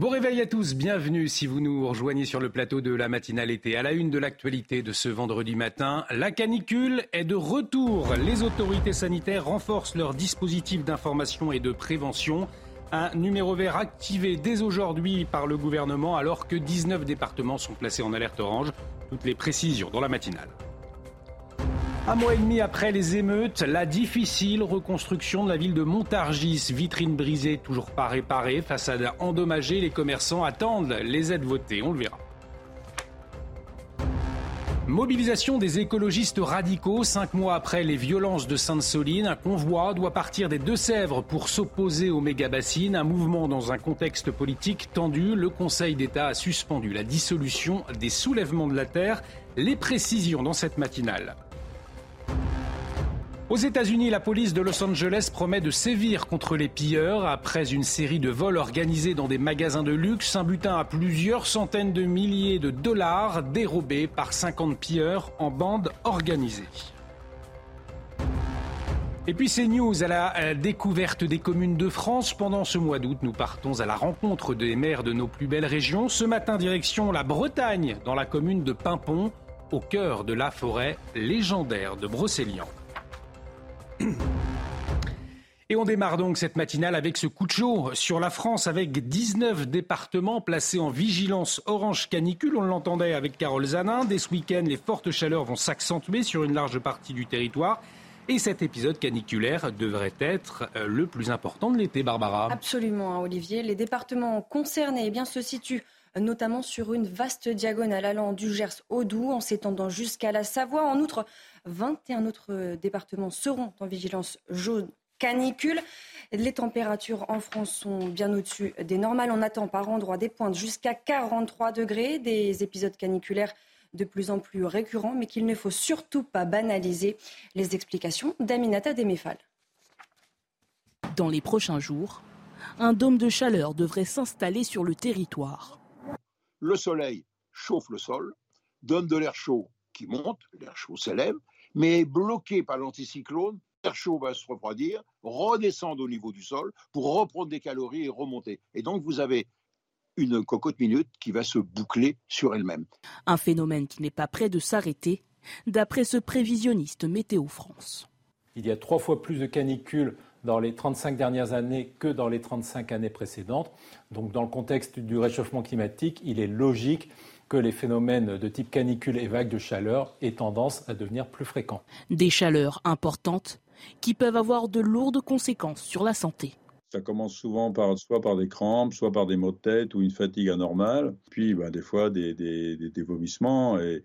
Bon réveil à tous, bienvenue si vous nous rejoignez sur le plateau de la matinale été. À la une de l'actualité de ce vendredi matin, la canicule est de retour. Les autorités sanitaires renforcent leur dispositif d'information et de prévention. Un numéro vert activé dès aujourd'hui par le gouvernement alors que 19 départements sont placés en alerte orange. Toutes les précisions dans la matinale. Un mois et demi après les émeutes, la difficile reconstruction de la ville de Montargis, vitrine brisée, toujours pas réparée, façade endommagée, les commerçants attendent les aides votées, on le verra. Mobilisation des écologistes radicaux. Cinq mois après les violences de Sainte-Soline, un convoi doit partir des Deux-Sèvres pour s'opposer aux méga-bassines. Un mouvement dans un contexte politique tendu. Le Conseil d'État a suspendu la dissolution des soulèvements de la terre. Les précisions dans cette matinale. Aux États-Unis, la police de Los Angeles promet de sévir contre les pilleurs. Après une série de vols organisés dans des magasins de luxe, un butin à plusieurs centaines de milliers de dollars dérobés par 50 pilleurs en bande organisée. Et puis c'est news à la découverte des communes de France. Pendant ce mois d'août, nous partons à la rencontre des maires de nos plus belles régions. Ce matin, direction la Bretagne, dans la commune de Pimpon, au cœur de la forêt légendaire de Brocéliande. Et on démarre donc cette matinale avec ce coup de chaud sur la France, avec 19 départements placés en vigilance orange canicule. On l'entendait avec Carole Zanin. Dès ce week-end, les fortes chaleurs vont s'accentuer sur une large partie du territoire. Et cet épisode caniculaire devrait être euh, le plus important de l'été, Barbara. Absolument, hein, Olivier. Les départements concernés eh se situent notamment sur une vaste diagonale allant du Gers au Doubs en s'étendant jusqu'à la Savoie. En outre, 21 autres départements seront en vigilance jaune canicule. Les températures en France sont bien au-dessus des normales. On attend par endroits des pointes jusqu'à 43 degrés, des épisodes caniculaires de plus en plus récurrents, mais qu'il ne faut surtout pas banaliser. Les explications d'Aminata Demefal. Dans les prochains jours, un dôme de chaleur devrait s'installer sur le territoire. Le soleil chauffe le sol, donne de l'air chaud qui monte, l'air chaud s'élève, mais bloqué par l'anticyclone, l'air chaud va se refroidir, redescendre au niveau du sol pour reprendre des calories et remonter. Et donc vous avez une cocotte minute qui va se boucler sur elle-même. Un phénomène qui n'est pas prêt de s'arrêter, d'après ce prévisionniste Météo France. Il y a trois fois plus de canicules dans les 35 dernières années que dans les 35 années précédentes. Donc dans le contexte du réchauffement climatique, il est logique que les phénomènes de type canicule et vagues de chaleur aient tendance à devenir plus fréquents. Des chaleurs importantes qui peuvent avoir de lourdes conséquences sur la santé. Ça commence souvent par, soit par des crampes, soit par des maux de tête ou une fatigue anormale, puis bah, des fois des, des, des, vomissements et,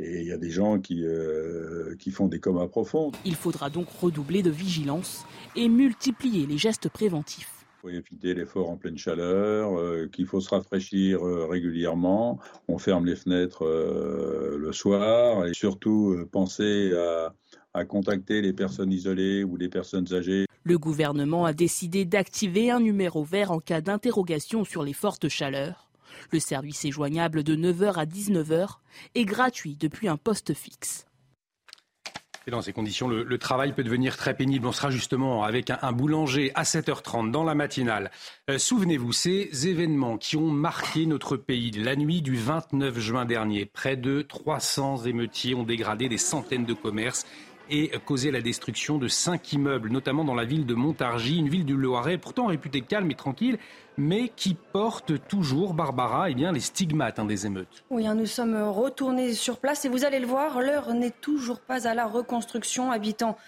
il y a des gens qui, euh, qui font des comas profonds. Il faudra donc redoubler de vigilance et multiplier les gestes préventifs. Il faut éviter l'effort en pleine chaleur, euh, qu'il faut se rafraîchir euh, régulièrement. On ferme les fenêtres euh, le soir et surtout penser à, à contacter les personnes isolées ou les personnes âgées. Le gouvernement a décidé d'activer un numéro vert en cas d'interrogation sur les fortes chaleurs. Le service est joignable de 9h à 19h et gratuit depuis un poste fixe. Et dans ces conditions, le, travail peut devenir très pénible. On sera justement avec un, boulanger à 7h30 dans la matinale. Euh, souvenez-vous, ces événements qui ont marqué notre pays la nuit du 29 juin dernier. Près de 300 émeutiers ont dégradé des centaines de commerces et causé la destruction de cinq immeubles, notamment dans la ville de Montargis, une ville du Loiret pourtant réputée calme et tranquille, mais qui porte toujours, Barbara, eh bien, les stigmates hein, des émeutes. Oui, hein, nous sommes retournés sur place et vous allez le voir, l'heure n'est toujours pas à la reconstruction. Habitants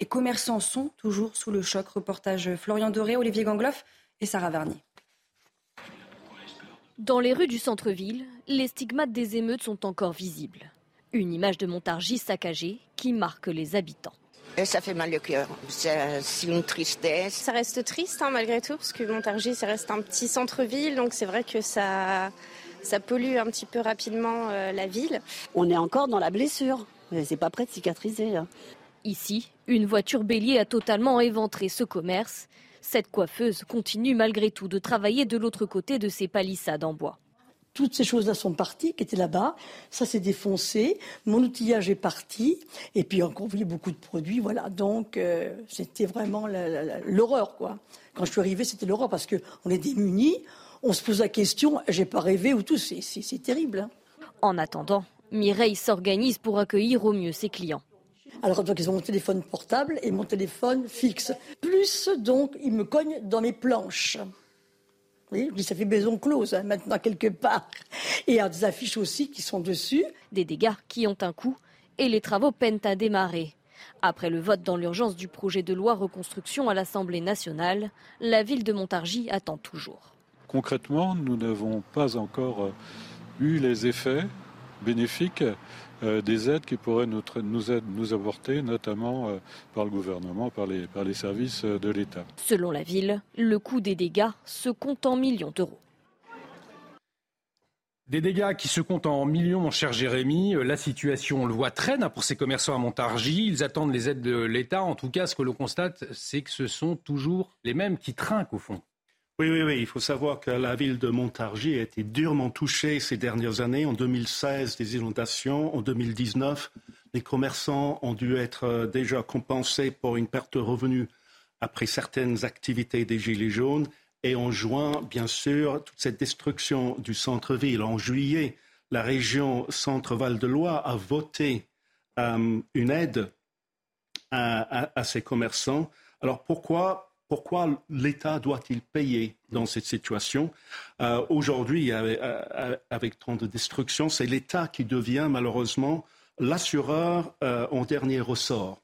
et commerçants sont toujours sous le choc. Reportage Florian Doré, Olivier Gangloff et Sarah Vernier. Dans les rues du centre-ville, les stigmates des émeutes sont encore visibles. Une image de Montargis saccagée qui marque les habitants. Et ça fait mal au cœur. C'est une tristesse. Ça reste triste hein, malgré tout, parce que Montargis, ça reste un petit centre-ville, donc c'est vrai que ça, ça pollue un petit peu rapidement euh, la ville. On est encore dans la blessure. C'est pas prêt de cicatriser. Hein. Ici, une voiture bélier a totalement éventré ce commerce. Cette coiffeuse continue malgré tout de travailler de l'autre côté de ces palissades en bois. Toutes ces choses-là sont parties, qui étaient là-bas. Ça s'est défoncé. Mon outillage est parti. Et puis encore, oui, beaucoup de produits. Voilà. Donc, euh, c'était vraiment l'horreur, quoi. Quand je suis arrivée, c'était l'horreur parce qu'on est démunis. On se pose la question, j'ai pas rêvé ou tout. C'est terrible. Hein. En attendant, Mireille s'organise pour accueillir au mieux ses clients. Alors, donc, ils ont mon téléphone portable et mon téléphone fixe. Plus, donc, ils me cognent dans mes planches. Oui, ça fait maison close hein, maintenant quelque part. Et il y a des affiches aussi qui sont dessus. Des dégâts qui ont un coût et les travaux peinent à démarrer. Après le vote dans l'urgence du projet de loi reconstruction à l'Assemblée nationale, la ville de Montargis attend toujours. Concrètement, nous n'avons pas encore euh, eu les effets bénéfiques euh, des aides qui pourraient nous, nous, apporter, notamment euh, par le gouvernement, par les, par les services euh, de l'État. Selon la ville, le coût des dégâts se compte en millions d'euros. Des dégâts qui se comptent en millions, mon cher Jérémy. La situation, on le voit, traîne pour ces commerçants à Montargis. Ils attendent les aides de l'État. En tout cas, ce que l'on constate, c'est que ce sont toujours les mêmes qui trinquent au fond. Oui, oui, oui. Il faut savoir que la ville de Montargis a été durement touchée ces dernières années. En 2016, des inondations. En 2019, les commerçants ont dû être euh, déjà compensés pour une perte de revenus après certaines activités des Gilets jaunes. Et en juin, bien sûr, toute cette destruction du centre-ville. En juillet, la région Centre-Val de Loire a voté euh, une aide à, à ces commerçants. Alors pourquoi pourquoi l'État doit-il payer dans cette situation? Euh, Aujourd'hui, euh, avec, tant de destruction, c'est l'État qui devient malheureusement l'assureur euh, en dernier ressort.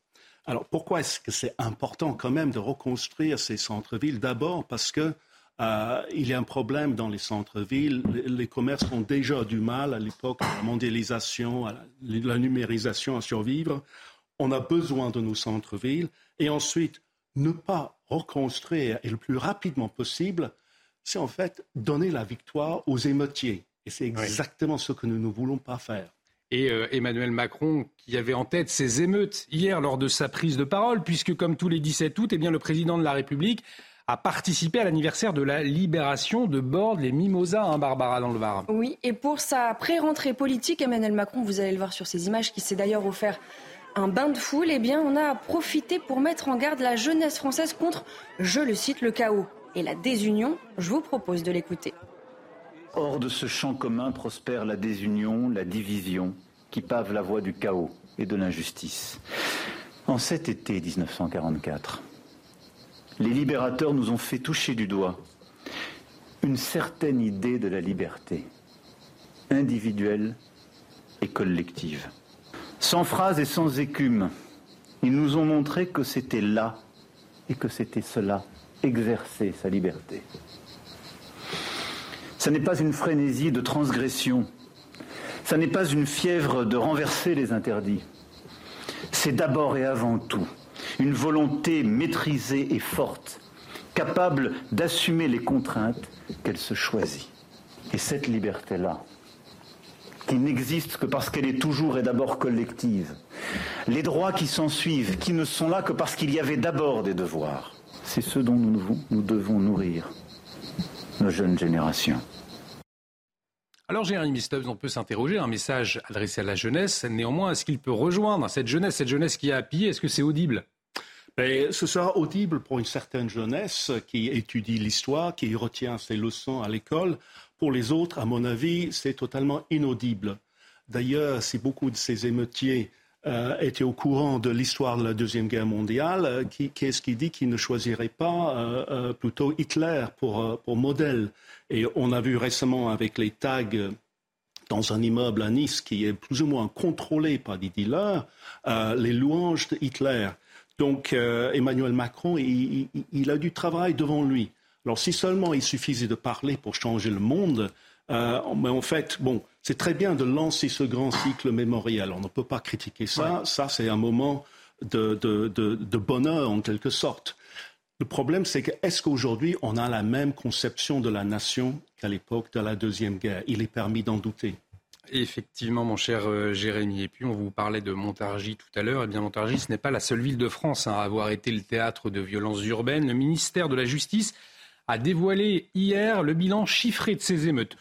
Alors pourquoi est-ce que c'est important quand même de reconstruire ces centres-villes? D'abord parce qu'il y a un problème dans les centres-villes. Les, commerces ont déjà du mal à l'époque de la mondialisation, à la numérisation à survivre. On a besoin de nos centres-villes. Et ensuite, ne pas reconstruire et le plus rapidement possible, c'est en fait donner la victoire aux émeutiers. Et c'est exactement ce que nous ne voulons pas faire. Et euh, Emmanuel Macron, qui avait en tête ces émeutes hier lors de sa prise de parole, puisque comme tous les 17 août, eh bien, le président de la République a participé à l'anniversaire de la libération de Borde, les Mimosas, hein, Barbara, dans le Var. Oui, et pour sa pré-rentrée politique, Emmanuel Macron, vous allez le voir sur ces images, qui s'est d'ailleurs offert un bain de foule, eh bien, on a profité pour mettre en garde la jeunesse française contre, je le cite, le chaos et la désunion. Je vous propose de l'écouter. Hors de ce champ commun prospère la désunion, la division, qui pave la voie du chaos et de l'injustice. En cet été 1944, les libérateurs nous ont fait toucher du doigt une certaine idée de la liberté, individuelle et collective. Sans phrase et sans écume, ils nous ont montré que c'était là et que c'était cela, exercer sa liberté. Ce n'est pas une frénésie de transgression, ce n'est pas une fièvre de renverser les interdits. C'est d'abord et avant tout une volonté maîtrisée et forte, capable d'assumer les contraintes qu'elle se choisit. Et cette liberté-là, qui n'existe que parce qu'elle est toujours et d'abord collective. Les droits qui s'en suivent, qui ne sont là que parce qu'il y avait d'abord des devoirs. C'est ce dont nous, nous devons nourrir nos jeunes générations. Alors, Jérémy Stubbs, on peut s'interroger, un message adressé à la jeunesse, néanmoins, est-ce qu'il peut rejoindre cette jeunesse, cette jeunesse qui a appuyé, est-ce que c'est audible? Ben, ce sera audible pour une certaine jeunesse qui étudie l'histoire, qui retient ses leçons à l'école. Pour les autres, à mon avis, c'est totalement inaudible. D'ailleurs, si beaucoup de ces émeutiers euh, étaient au courant de l'histoire de la Deuxième Guerre mondiale, euh, qui, est-ce qui dit qu'ils ne choisiraient pas euh, plutôt Hitler pour, pour, modèle? Et on a vu récemment avec les tags dans un immeuble à Nice qui est plus ou moins contrôlé par des dealers, les louanges de Hitler. Donc Emmanuel Macron, il, a du travail devant lui. Alors si seulement il suffisait de parler pour changer le monde, euh, mais en fait, bon, c'est très bien de lancer ce grand cycle mémoriel. On ne peut pas critiquer ça. Ça, c'est un moment de, bonheur en quelque sorte. Le problème, c'est que est-ce qu'aujourd'hui, on a la même conception de la nation qu'à l'époque de la Deuxième Guerre? Il est permis d'en douter. Effectivement, mon cher euh, Jérémy. Et puis, on vous parlait de Montargis tout à l'heure. Eh bien, Montargis, ce n'est pas la seule ville de France hein, à avoir été le théâtre de violences urbaines. Le ministère de la Justice a dévoilé hier le bilan chiffré de ces émeutes.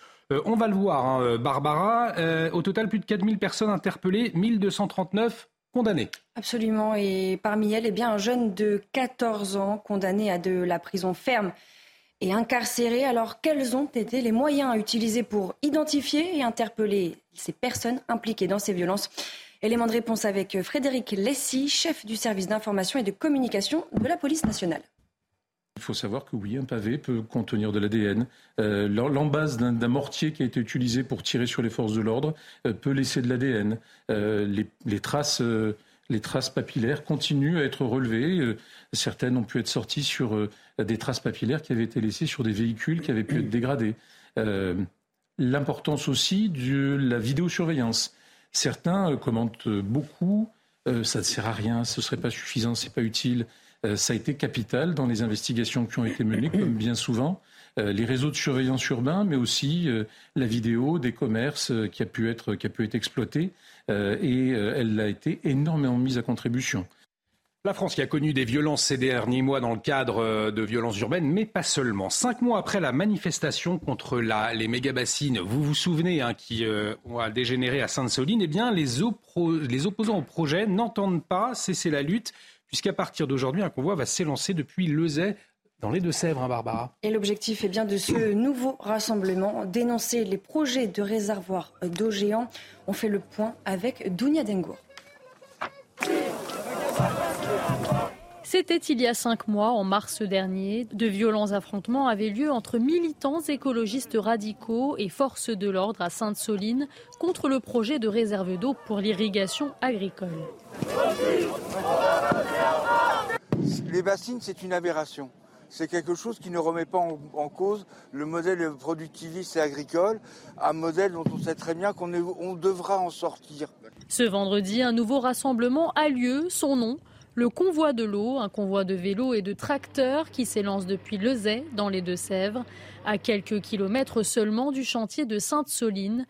on va le voir, hein, Barbara. au total, plus de 4000 personnes interpellées, 1239 condamnées. Absolument. Et parmi elles, eh bien, un jeune de 14 ans condamné à de la prison ferme et incarcéré. Alors, quels ont été les moyens utilisés pour identifier et interpeller ces personnes impliquées dans ces violences? Élément de réponse avec Frédéric Lessy, chef du service d'information et de communication de la police nationale. Il faut savoir que oui, un pavé peut contenir de l'ADN. Euh, L'embase d'un mortier qui a été utilisé pour tirer sur les forces de l'ordre euh, peut laisser de l'ADN. Euh, les, traces, les traces papillaires continuent à être relevées. certaines ont pu être sorties sur des traces papillaires qui avaient été laissées sur des véhicules qui avaient pu être dégradés. L'importance aussi de la vidéosurveillance. Certains commentent beaucoup, ça ne sert à rien, ce ne serait pas suffisant, ce n'est pas utile. Ça a été capital dans les investigations qui ont été menées, comme bien souvent. les réseaux de surveillance urbains, mais aussi la vidéo des commerces qui a pu être, qui a pu être exploitée, et elle a été énormément mise à contribution. La France qui a connu des violences ces derniers mois dans le cadre euh, de violences urbaines, mais pas seulement. Cinq mois après la manifestation contre les méga-bassines, vous vous souvenez, hein, qui euh, a dégénéré à Sainte-Soline, eh bien, les, opposants au projet n'entendent pas cesser la lutte, puisqu'à partir d'aujourd'hui, un convoi va s'élancer depuis Lezay dans les Deux-Sèvres, hein, Barbara. Et l'objectif est bien de ce nouveau rassemblement, dénoncer les projets de réservoirs d'eau géants. On fait le point avec Dounia Dengo. C'était il y a cinq mois, en mars dernier. De violents affrontements avaient lieu entre militants écologistes radicaux et forces de l'ordre à Sainte-Soline contre le projet de réserve d'eau pour l'irrigation agricole. Les bassines, c'est une aberration. C'est quelque chose qui ne remet pas en, cause le modèle productiviste et agricole, un modèle dont on sait très bien qu'on on devra en sortir. Ce vendredi, un nouveau rassemblement a lieu. Son nom, le convoi de l'eau, un convoi de vélos et de tracteurs qui s'élance depuis Lezay, dans les Deux-Sèvres, à quelques kilomètres seulement du chantier de Sainte-Soline.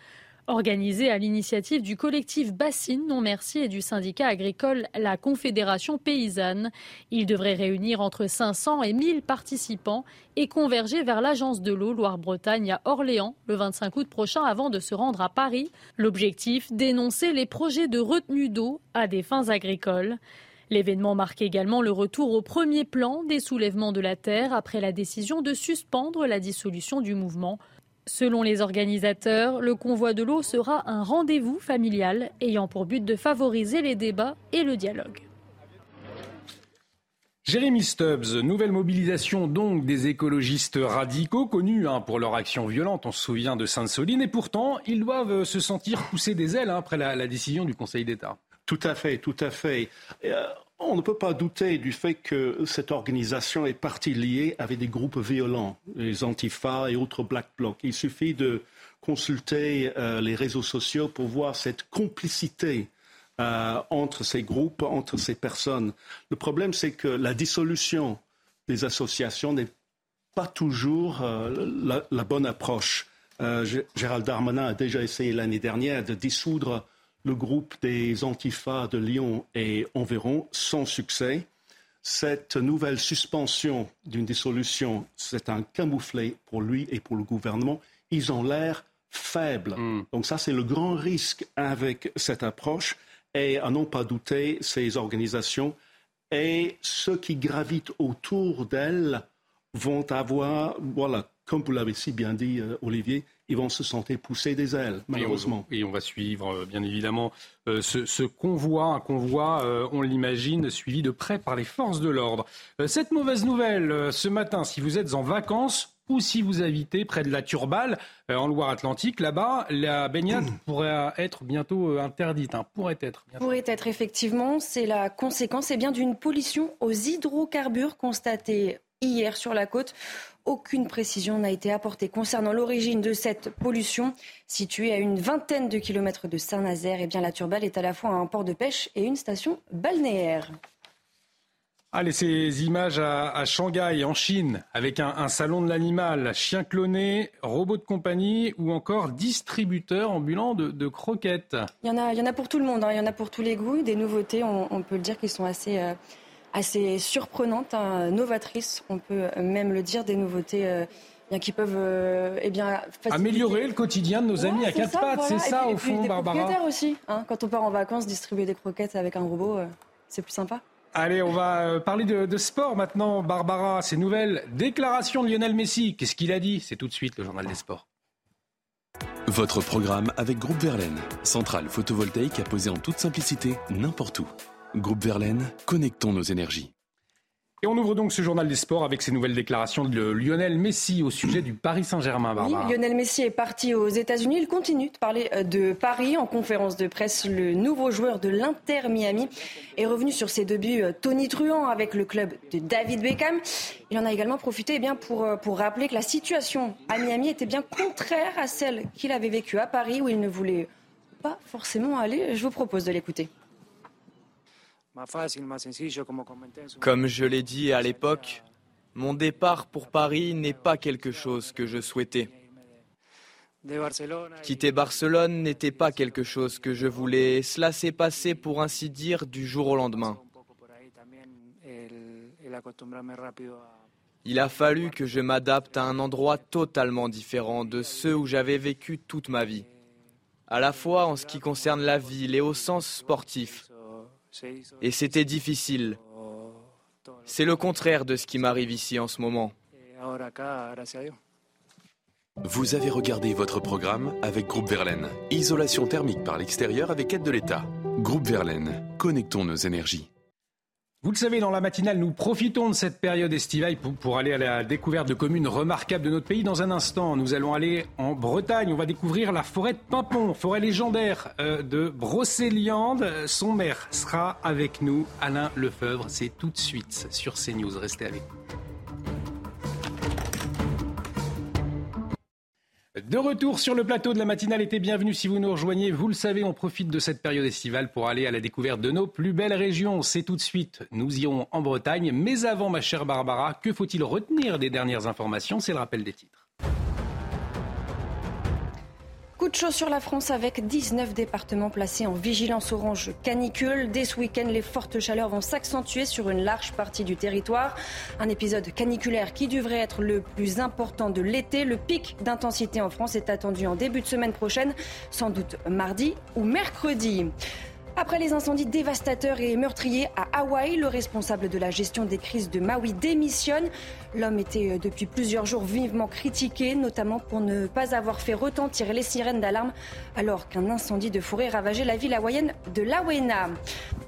Organisé à l'initiative du collectif Bassine Non Merci et du syndicat agricole La Confédération Paysanne, il devrait réunir entre 500 et 1000 participants et converger vers l'agence de l'eau Loire-Bretagne à Orléans le 25 août prochain avant de se rendre à Paris. L'objectif, dénoncer les projets de retenue d'eau à des fins agricoles. L'événement marque également le retour au premier plan des soulèvements de la terre après la décision de suspendre la dissolution du mouvement. Selon les organisateurs, le convoi de l'eau sera un rendez-vous familial ayant pour but de favoriser les débats et le dialogue. Jérémy Stubbs, nouvelle mobilisation donc des écologistes radicaux, connus hein, pour leur action violente, on se souvient de Sainte-Soline, et pourtant ils doivent se sentir pousser des ailes hein, après la décision du Conseil d'État. Tout à fait, tout à fait. Euh, on ne peut pas douter du fait que cette organisation est partie liée avec des groupes violents, les Antifa et autres Black Blocs. Il suffit de consulter euh, les réseaux sociaux pour voir cette complicité euh, entre ces groupes, entre ces personnes. Le problème, c'est que la dissolution des associations n'est pas toujours la, la, bonne approche. Gérald Darmanin a déjà essayé l'année dernière de dissoudre le groupe des Antifas de Lyon est environ sans succès. Cette nouvelle suspension d'une dissolution, c'est un camouflet pour lui et pour le gouvernement. Ils ont l'air faibles. Hmm. Donc ça, c'est le grand risque avec cette approche. Et à n'en pas douter, ces organisations et ceux qui gravitent autour d'elles vont avoir, voilà, comme vous l'avez si bien dit, euh, Olivier, ils vont se sentir pousser des ailes, malheureusement. Et on, va suivre, euh, bien évidemment, euh, ce, convoi, un convoi, euh, on l'imagine, suivi de près par les forces de l'ordre. cette mauvaise nouvelle, ce matin, si vous êtes en vacances, ou si vous habitez près de la Turballe, en Loire-Atlantique, là-bas, la baignade pourrait être bientôt interdite. Hein, pourrait être. Pourrait être, effectivement. C'est la conséquence eh bien, d'une pollution aux hydrocarbures constatée hier sur la côte. Aucune précision n'a été apportée concernant l'origine de cette pollution. Située à une vingtaine de kilomètres de Saint-Nazaire, et eh bien, la Turballe est à la fois un port de pêche et une station balnéaire. Allez, ces images à, Shanghai, en Chine, avec un, salon de l'animal, chien cloné, robot de compagnie ou encore distributeur ambulant de, croquettes. Il y, en a, il y en a pour tout le monde, hein. il y en a pour tous les goûts. Des nouveautés, on, peut le dire, qui sont assez, euh, assez surprenante, hein, novatrice, on peut même le dire, des nouveautés euh, qui peuvent euh, eh bien, améliorer le quotidien de nos amis à quatre pattes. C'est ça, au fond, Barbara. aussi. Hein. quand on part en vacances, distribuer des croquettes avec un robot, euh, c'est plus sympa. Allez, on va euh, parler de, de sport maintenant, Barbara. Ces nouvelles déclarations de Lionel Messi. Qu'est-ce qu'il a dit? C'est tout de suite le journal des sports. Votre programme avec Groupe Verlaine, centrale photovoltaïque à poser en toute simplicité n'importe où. Groupe Verlaine, connectons nos énergies. Et on ouvre donc ce journal des sports avec ces nouvelles déclarations de Lionel Messi au sujet du Paris Saint-Germain. Oui, Lionel Messi est parti aux États-Unis. Il continue de parler euh, de Paris en conférence de presse. Le nouveau joueur de l'Inter Miami est revenu sur ses débuts euh, Tony Truant avec le club de David Beckham. Il en a également profité eh bien, pour, euh, pour rappeler que la situation à Miami était bien contraire à celle qu'il avait vécue à Paris où il ne voulait pas forcément aller. Je vous propose de l'écouter. Comme je l'ai dit à l'époque, mon départ pour Paris n'est pas quelque chose que je souhaitais. Quitter Barcelone n'était pas quelque chose que je voulais. Cela s'est passé, pour ainsi dire, du jour au lendemain. Il a fallu que je m'adapte à un endroit totalement différent de ceux où j'avais vécu toute ma vie, à la fois en ce qui concerne la ville et au sens sportif. Et c'était difficile. C'est le contraire de ce qui m'arrive ici en ce moment. Vous avez regardé votre programme avec Groupe Verlaine. Isolation thermique par l'extérieur avec aide de l'État. Groupe Verlaine, connectons nos énergies. Vous le savez, dans la matinale, nous profitons de cette période estivale pour, aller à la découverte de communes remarquables de notre pays. Dans un instant, nous allons aller en Bretagne. On va découvrir la forêt de Pimpon, forêt légendaire euh, de Brocéliande. Son maire sera avec nous, Alain Lefebvre. C'est tout de suite sur CNews. Restez avec nous. De retour sur le plateau de la matinale, était bienvenue si vous nous rejoignez. Vous le savez, on profite de cette période estivale pour aller à la découverte de nos plus belles régions. C'est tout de suite, nous irons en Bretagne. Mais avant, ma chère Barbara, que faut-il retenir des dernières informations? C'est le rappel des titres. Coup de chaud sur la France avec 19 départements placés en vigilance orange canicule. Dès ce week-end, les fortes chaleurs vont s'accentuer sur une large partie du territoire. Un épisode caniculaire qui devrait être le plus important de l'été. Le pic d'intensité en France est attendu en début de semaine prochaine, sans doute mardi ou mercredi. Après les incendies dévastateurs et meurtriers à Hawaï, le responsable de la gestion des crises de Maui démissionne. L'homme était euh, depuis plusieurs jours vivement critiqué, notamment pour ne pas avoir fait retentir les sirènes d'alarme alors qu'un incendie de forêt ravageait la ville hawaïenne de Lawena.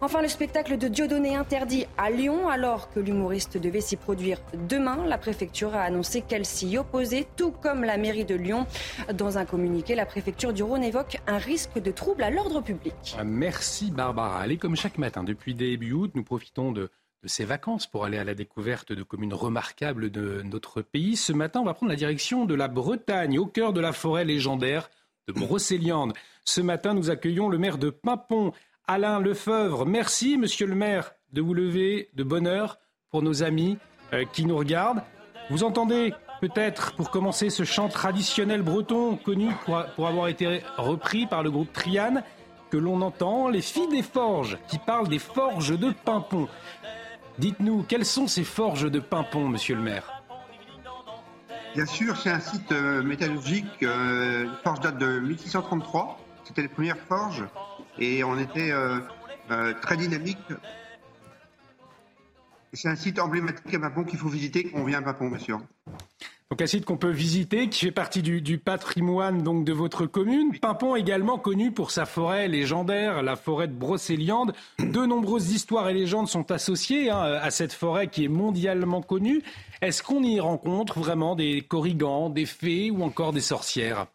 Enfin, le spectacle de Dieudonné interdit à Lyon alors que l'humoriste devait s'y produire demain. La préfecture a annoncé qu'elle s'y opposait, tout comme la mairie de Lyon. Dans un communiqué, la préfecture du Rhône évoque un risque de trouble à l'ordre public. Merci. Merci Barbara. Allez, comme chaque matin, depuis début août, nous profitons de, ces vacances pour aller à la découverte de communes remarquables de notre pays. Ce matin, on va prendre la direction de la Bretagne, au cœur de la forêt légendaire de Brocéliande. Ce matin, nous accueillons le maire de Pimpon, Alain Lefebvre. Merci, monsieur le maire, de vous lever de bonne heure pour nos amis euh, qui nous regardent. Vous entendez peut-être, pour commencer, ce chant traditionnel breton connu pour, pour avoir été repris par le groupe Triane que l'on entend, les filles des forges, qui parlent des forges de Pimpon. Dites-nous, quelles sont ces forges de Pimpon, monsieur le maire Bien sûr, c'est un site euh, métallurgique. Euh, les forges datent de 1633. C'était les premières forges. Et on était euh, très dynamique. C'est un site emblématique à Pimpon qu'il faut visiter quand on vient à Pimpon, sûr. Donc un site qu'on peut visiter, qui fait partie du, patrimoine donc de votre commune. Pimpon également connu pour sa forêt légendaire, la forêt de Brocéliande. De nombreuses histoires et légendes sont associées hein, à cette forêt qui est mondialement connue. Est-ce qu'on y rencontre vraiment des corrigans, des fées ou encore des sorcières?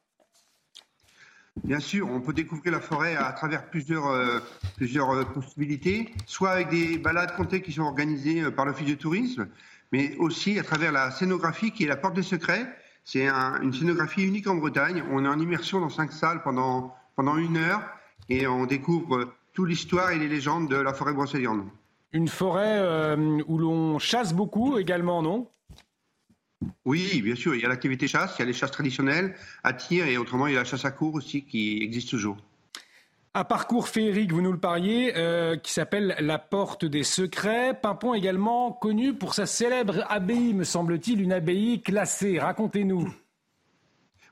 Bien sûr, on peut découvrir la forêt à travers plusieurs, euh, plusieurs euh, possibilités, soit avec des balades comptées qui sont organisées euh, par l'Office de tourisme, mais aussi à travers la scénographie qui est la porte des secrets. C'est une scénographie unique en Bretagne. On est en immersion dans cinq salles pendant, pendant une heure et on découvre toute l'histoire et les légendes de la forêt brocéliande. Une forêt euh, où l'on chasse beaucoup également, non? Oui, bien sûr, il y a l'activité chasse, il y a les chasses traditionnelles à tir et autrement il y a la chasse à cours aussi qui existe toujours. Un parcours féerique, vous nous le pariez, euh, qui s'appelle La Porte des Secrets. Pimpon également connu pour sa célèbre abbaye, me semble-t-il, une abbaye classée. Racontez-nous.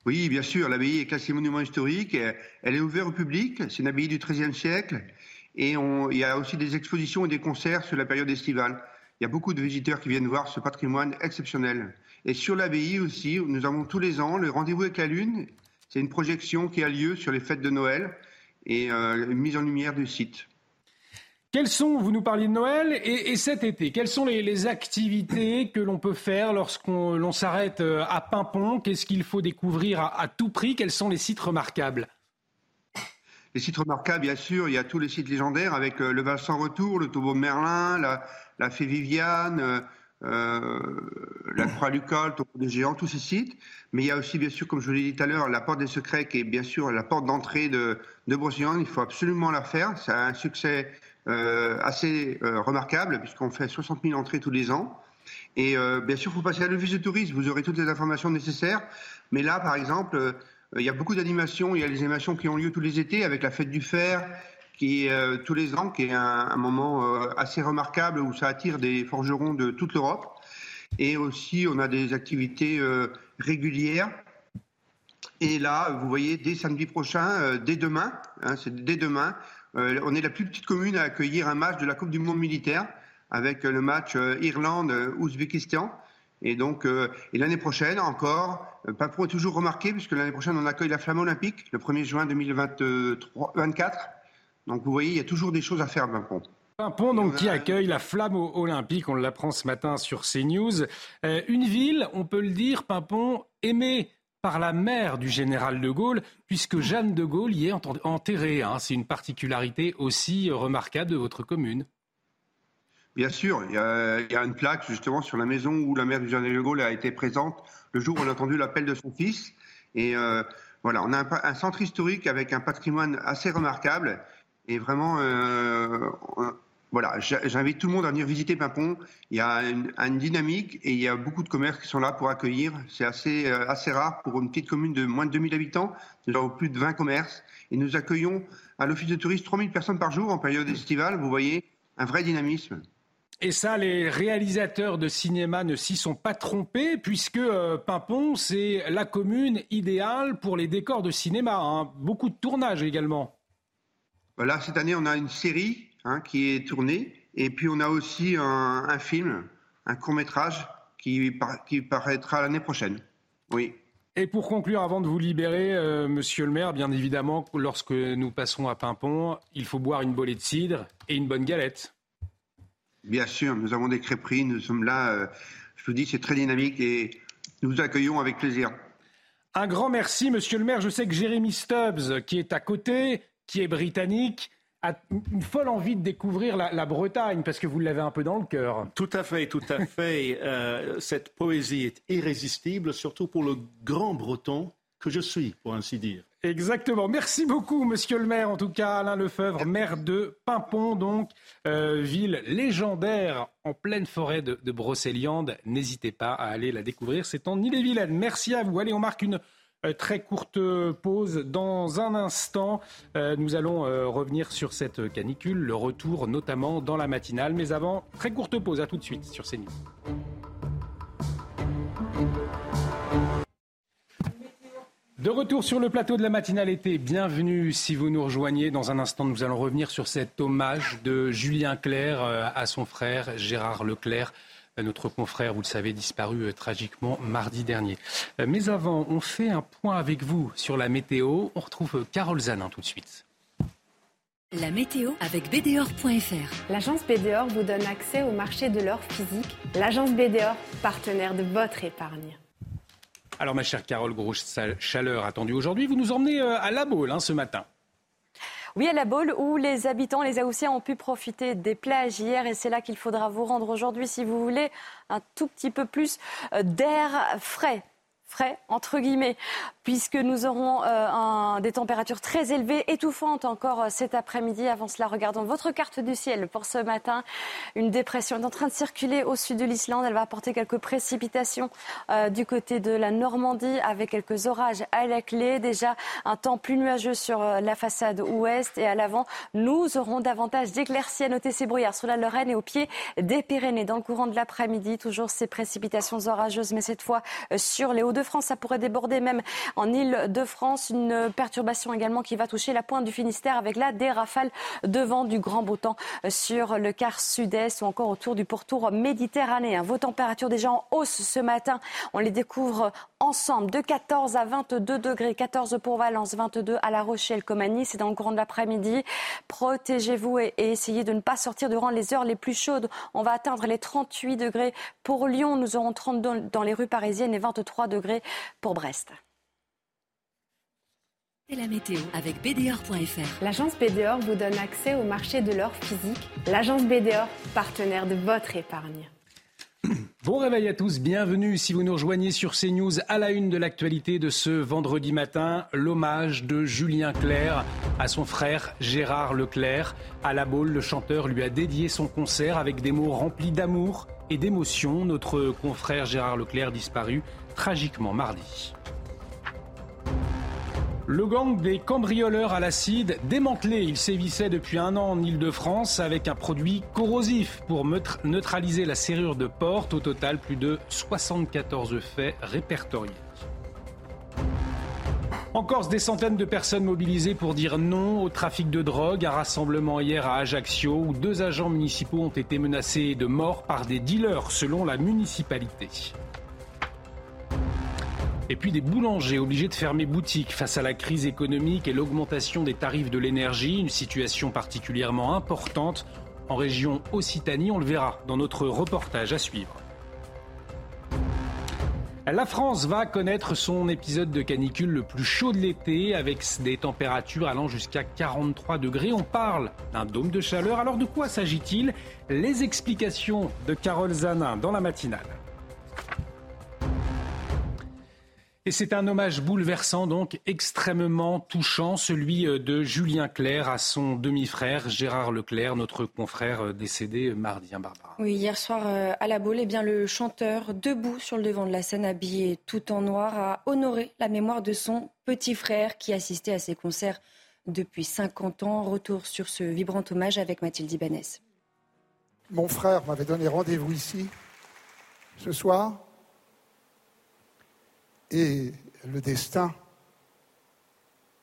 Oui, bien sûr, l'abbaye est classée monument historique. Elle est ouverte au public. C'est une abbaye du XIIIe siècle. Et il y a aussi des expositions et des concerts sur la période estivale. Il y a beaucoup de visiteurs qui viennent voir ce patrimoine exceptionnel. Et sur l'abbaye aussi, nous avons tous les ans le rendez-vous avec la Lune. C'est une projection qui a lieu sur les fêtes de Noël et euh, une mise en lumière du site. Quels sont, vous nous parliez de Noël, et, cet été, quelles sont les, activités que l'on peut faire lorsqu'on s'arrête euh, à Pimpon? Qu'est-ce qu'il faut découvrir à, tout prix? Quels sont les sites remarquables? Les sites remarquables, bien sûr, il y a tous les sites légendaires avec euh, le Val sans retour, le Tombeau de Merlin, la, la Fée Viviane, euh, la Croix du Col, le des Géants, tous ces sites. Mais il y a aussi, bien sûr, comme je vous l'ai dit tout à l'heure, la Porte des Secrets, qui est bien sûr la porte d'entrée de, de Brocéliande. Il faut absolument la faire. Ça a un succès euh, assez euh, remarquable, puisqu'on fait 60 000 entrées tous les ans. Et bien sûr, il faut passer à l'office de tourisme. Vous aurez toutes les informations nécessaires. Mais là, par exemple, il y a beaucoup d'animations. Il y a les animations qui ont lieu tous les étés avec la fête du fer, qui est euh, tous les ans, qui est un, moment euh, assez remarquable où ça attire des forgerons de toute l'Europe. Et aussi, on a des activités euh, régulières. Et là, vous voyez, dès samedi prochain, dès demain, hein, c'est dès demain, on est la plus petite commune à accueillir un match de la Coupe du Monde militaire avec le match Irlande-Ouzbékistan. Et donc, l'année prochaine encore, Papro est toujours remarqué puisque l'année prochaine on accueille la Flamme olympique le 1er juin 2024 donc vous voyez, il y a toujours des choses à faire à Pimpon. Pimpon, donc, qui accueille la flamme olympique, on l'apprend ce matin sur CNews. Euh, une ville, on peut le dire, Pimpon, aimée par la mère du général de Gaulle, puisque Jeanne de Gaulle y est enterrée. Hein. C'est une particularité aussi remarquable de votre commune. Bien sûr, il y, a, une plaque justement sur la maison où la mère du général de Gaulle a été présente le jour où on a entendu l'appel de son fils. Et euh, voilà, on a un, centre historique avec un patrimoine assez remarquable et vraiment, euh, voilà, j'invite tout le monde à venir visiter Pimpon. Il y a une, dynamique et il y a beaucoup de commerces qui sont là pour accueillir. C'est assez, euh, assez rare pour une petite commune de moins de 2000 habitants. Nous avons plus de 20 commerces et nous accueillons à l'office de tourisme 3000 personnes par jour en période estivale. Vous voyez, un vrai dynamisme. Et ça, les réalisateurs de cinéma ne s'y sont pas trompés, puisque euh, Pimpon, c'est la commune idéale pour les décors de cinéma. Hein. Beaucoup de tournages également. Là, cette année, on a une série hein, qui est tournée, et puis on a aussi un, film, un court métrage qui, qui paraîtra l'année prochaine. Oui. Et pour conclure, avant de vous libérer, euh, Monsieur le maire, bien évidemment, lorsque nous passerons à Pimpon, il faut boire une bolée de cidre et une bonne galette. Bien sûr, nous avons des crêperies, nous sommes là. Euh, je vous dis, c'est très dynamique et nous vous accueillons avec plaisir. Un grand merci, Monsieur le maire. Je sais que Jérémy Stubbs, qui est à côté, qui est britannique, a une folle envie de découvrir la, Bretagne, parce que vous l'avez un peu dans le cœur. Tout à fait, tout à fait. Euh, cette poésie est irrésistible, surtout pour le grand breton que je suis, pour ainsi dire. Exactement. Merci beaucoup, monsieur le maire, en tout cas, Alain Lefebvre, maire de Pimpon, donc, euh, ville légendaire en pleine forêt de, de Brocéliande. N'hésitez pas à aller la découvrir, c'est en Ille-et-Vilaine. Merci à vous. Allez, on marque une très courte pause. Dans un instant, euh, nous allons euh, revenir sur cette canicule, le retour notamment dans la matinale. Mais avant, très courte pause. À tout de suite sur CNews. De retour sur le plateau de la matinale été, bienvenue si vous nous rejoignez. Dans un instant, nous allons revenir sur cet hommage de Julien Clerc à son frère Gérard Leclerc notre confrère, vous le savez, disparu euh, tragiquement mardi dernier. Euh, mais avant, on fait un point avec vous sur la météo. On retrouve euh, Carole Zanin tout de suite. La météo avec BDOR.fr. L'agence BDOR vous donne accès au marché de l'or physique. L'agence BDOR, partenaire de votre épargne. Alors ma chère Carole, grosse chaleur attendue aujourd'hui. Vous nous emmenez à La Baule hein, ce matin. Oui, à la Baule, où les habitants, les Aoussiens, ont pu profiter des plages hier. Et c'est là qu'il faudra vous rendre aujourd'hui si vous voulez un tout petit peu plus euh, d'air frais. Frais, entre guillemets, puisque nous aurons euh, des températures très élevées, étouffantes encore euh, cet après-midi. Avant cela, regardons votre carte du ciel pour ce matin. Une dépression est en train de circuler au sud de l'Islande. Elle va apporter quelques précipitations euh, du côté de la Normandie, avec quelques orages à la clé. Déjà, un temps plus nuageux sur la façade ouest et à l'avant. Nous aurons davantage d'éclaircies à noter ces brouillards sur la Lorraine et au pied des Pyrénées. Dans le courant de l'après-midi, toujours ces précipitations orageuses, mais cette fois sur les Hauts-de france Ça pourrait déborder même en Île-de-France. Une perturbation également qui va toucher la pointe du Finistère avec là des rafales de vent du grand beau temps sur le quart sud-est ou encore autour du pourtour méditerranéen. Vos températures déjà en hausse ce matin. On les découvre ensemble de 14 à 22 degrés. 14 pour Valence, 22 à La Rochelle Nice. C'est dans le courant de l'après-midi. Protégez-vous et, et essayez de ne pas sortir durant les heures les plus chaudes. On va atteindre les 38 degrés pour Lyon. Nous aurons 32 dans les rues parisiennes et 23 degrés pour Brest. Et la météo avec BDOR.fr. L'agence BDOR vous donne accès au marché de l'or physique. L'agence BDOR, partenaire de votre épargne. Bon réveil à tous, bienvenue si vous nous rejoignez sur CNews à la une de l'actualité de ce vendredi matin, l'hommage de Julien Clerc à son frère Gérard Leclerc. À la Baule, le chanteur lui a dédié son concert avec des mots remplis d'amour et d'émotion. Notre confrère Gérard Leclerc disparu tragiquement mardi. Le gang des cambrioleurs à l'acide démantelé. Il sévissait depuis un an en Ile-de-France avec un produit corrosif pour neutraliser la serrure de porte. Au total, plus de 74 faits répertoriés. En Corse, des centaines de personnes mobilisées pour dire non au trafic de drogue. Un rassemblement hier à Ajaccio où deux agents municipaux ont été menacés de mort par des dealers selon la municipalité. Et puis des boulangers obligés de fermer boutique face à la crise économique et l'augmentation des tarifs de l'énergie, une situation particulièrement importante en région Occitanie, on le verra dans notre reportage à suivre. La France va connaître son épisode de canicule le plus chaud de l'été avec des températures allant jusqu'à 43 degrés. On parle d'un dôme de chaleur. Alors de quoi s'agit-il? Les explications de Carole Zanin dans la matinale. Et c'est un hommage bouleversant, donc extrêmement touchant, celui euh, de Julien Clerc à son demi-frère Gérard Leclerc, notre confrère euh, décédé mardi, hein, Barbara. Oui, hier soir euh, à la Baule, eh bien, le chanteur, debout sur le devant de la scène, habillé tout en noir, a honoré la mémoire de son petit frère qui assistait à ses concerts depuis 50 ans. Retour sur ce vibrant hommage avec Mathilde Ibanez. Mon frère m'avait donné rendez-vous ici ce soir et le destin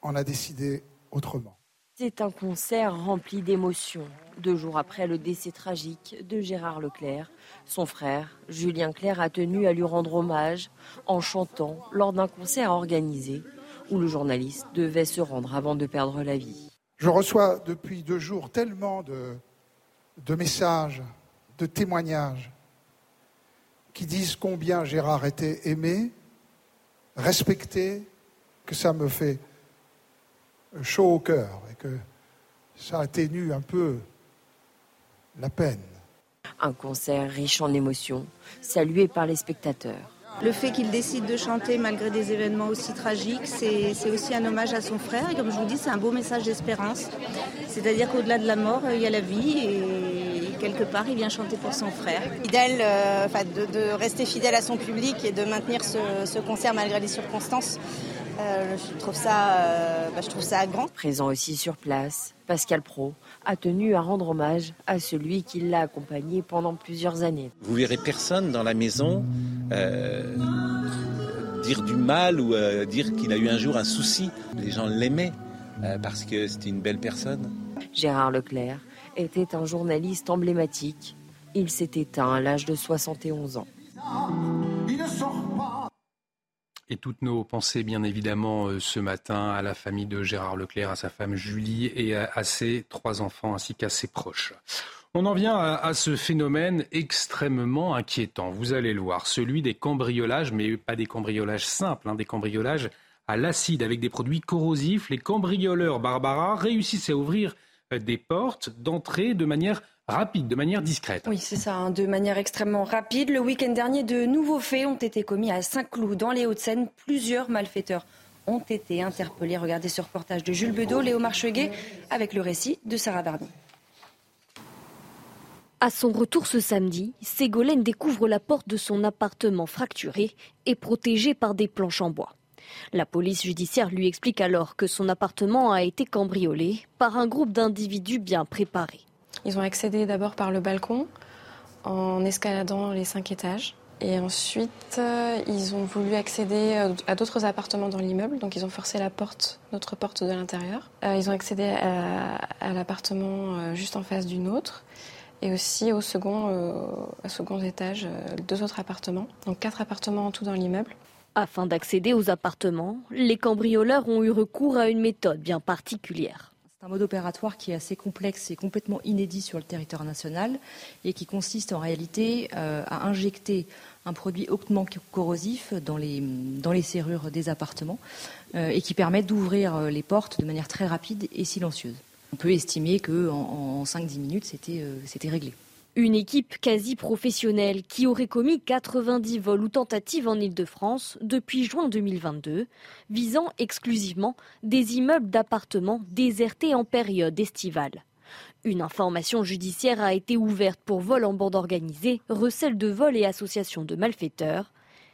en a décidé autrement. C'est un concert rempli d'émotions. Deux jours après le décès tragique de Gérard Leclerc, son frère, Julien Clerc, a tenu à lui rendre hommage en chantant lors d'un concert organisé où le journaliste devait se rendre avant de perdre la vie. Je reçois depuis deux jours tellement de, de messages, de témoignages qui disent combien Gérard était aimé, respecté, que ça me fait chaud au cœur et que ça atténue un peu la peine. Un concert riche en émotions, salué par les spectateurs. Le fait qu'il décide de chanter malgré des événements aussi tragiques, c'est aussi un hommage à son frère. Et comme je vous dis, c'est un beau message d'espérance. C'est-à-dire qu'au-delà de la mort, il y a la vie. Et quelque part, il vient chanter pour son frère. Fidèle, euh, de, rester fidèle à son public et de maintenir ce, concert malgré les circonstances. Euh, je, trouve ça, euh, bah, je trouve ça grand. Présent aussi sur place, Pascal Pro a tenu à rendre hommage à celui qui l'a accompagné pendant plusieurs années. Vous verrez personne dans la maison dire du mal ou dire qu'il a eu un jour un souci. Les gens l'aimaient parce que c'était une belle personne. Gérard Leclerc était un journaliste emblématique. Il s'est éteint à l'âge de 71 ans. Et toutes nos pensées, bien évidemment, euh, ce matin à la famille de Gérard Leclerc, à sa femme Julie et à ses trois enfants ainsi qu'à ses proches. On en vient à, ce phénomène extrêmement inquiétant. Vous allez le voir, celui des cambriolages, mais pas des cambriolages simples, hein, des cambriolages à l'acide avec des produits corrosifs. Les cambrioleurs Barbara réussissent à ouvrir des portes d'entrée de manière rapide, de manière discrète. Oui, c'est ça, hein, de manière extrêmement rapide. Le week-end dernier, de nouveaux faits ont été commis à Saint-Cloud, dans les Hauts-de-Seine. Plusieurs malfaiteurs ont été interpellés. Regardez ce reportage de Jules Bedeau, Léo Marcheguet, avec le récit de Sarah Barnier. À son retour ce samedi, Ségolène découvre la porte de son appartement fracturée et protégée par des planches en bois. La police judiciaire lui explique alors que son appartement a été cambriolé par un groupe d'individus bien préparés. Ils ont accédé d'abord par le balcon en escaladant les cinq étages. Et ensuite, euh, ils ont voulu accéder euh, à d'autres appartements dans l'immeuble, donc ils ont forcé la porte, notre porte de l'intérieur. Euh, ils ont accédé à, l'appartement juste en face du nôtre et aussi au second, au second étage, deux autres appartements, donc quatre appartements en tout dans l'immeuble. Afin d'accéder aux appartements, les cambrioleurs ont eu recours à une méthode bien particulière. C'est un mode opératoire qui est assez complexe et complètement inédit sur le territoire national et qui consiste en réalité euh, à injecter un produit hautement corrosif dans les, serrures des appartements euh, et qui permet d'ouvrir euh, les portes de manière très rapide et silencieuse. On peut estimer qu'en en, 5-10 minutes, c'était réglé. Une équipe quasi professionnelle qui aurait commis 90 vols ou tentatives en Ile-de-France depuis juin 2022, visant exclusivement des immeubles d'appartements désertés en période estivale. Une information judiciaire a été ouverte pour vol en bande organisée, recel de vol et association de malfaiteurs.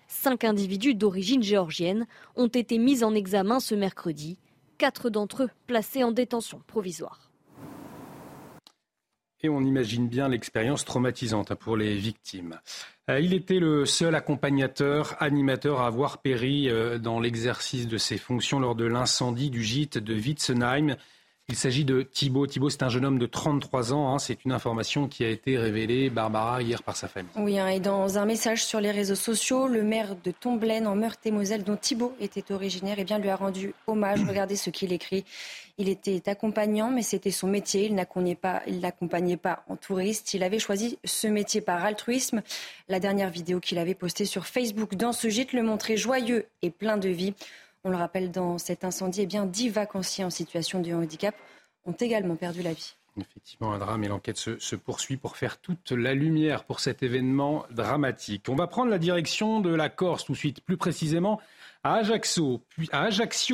Cinq individus d'origine géorgienne ont été mis en examen ce mercredi, quatre d'entre eux placés en détention provisoire. Et on imagine bien l'expérience traumatisante hein, pour les victimes. Euh, il était le seul accompagnateur, animateur à avoir péri euh, dans l'exercice de ses fonctions lors de l'incendie du gîte de Witzenheim. Il s'agit de Thibaut. Thibaut, c'est un jeune homme de 33 ans. Hein. C'est une information qui a été révélée, Barbara, hier par sa famille. Oui, hein, et dans un message sur les réseaux sociaux, le maire de Tomblaine, en Meurthe-et-Moselle, dont Thibaut était originaire, eh bien, lui a rendu hommage. Regardez ce qu'il écrit. Il était accompagnant, mais c'était son métier. Il n'accompagnait pas, pas en touriste. Il avait choisi ce métier par altruisme. La dernière vidéo qu'il avait postée sur Facebook dans ce gîte le montrait joyeux et plein de vie. On le rappelle, dans cet incendie, eh bien, 10 vacanciers en situation de handicap ont également perdu la vie. Effectivement, un drame et l'enquête se, poursuit pour faire toute la lumière pour cet événement dramatique. On va prendre la direction de la Corse tout de suite, plus précisément à Ajaccio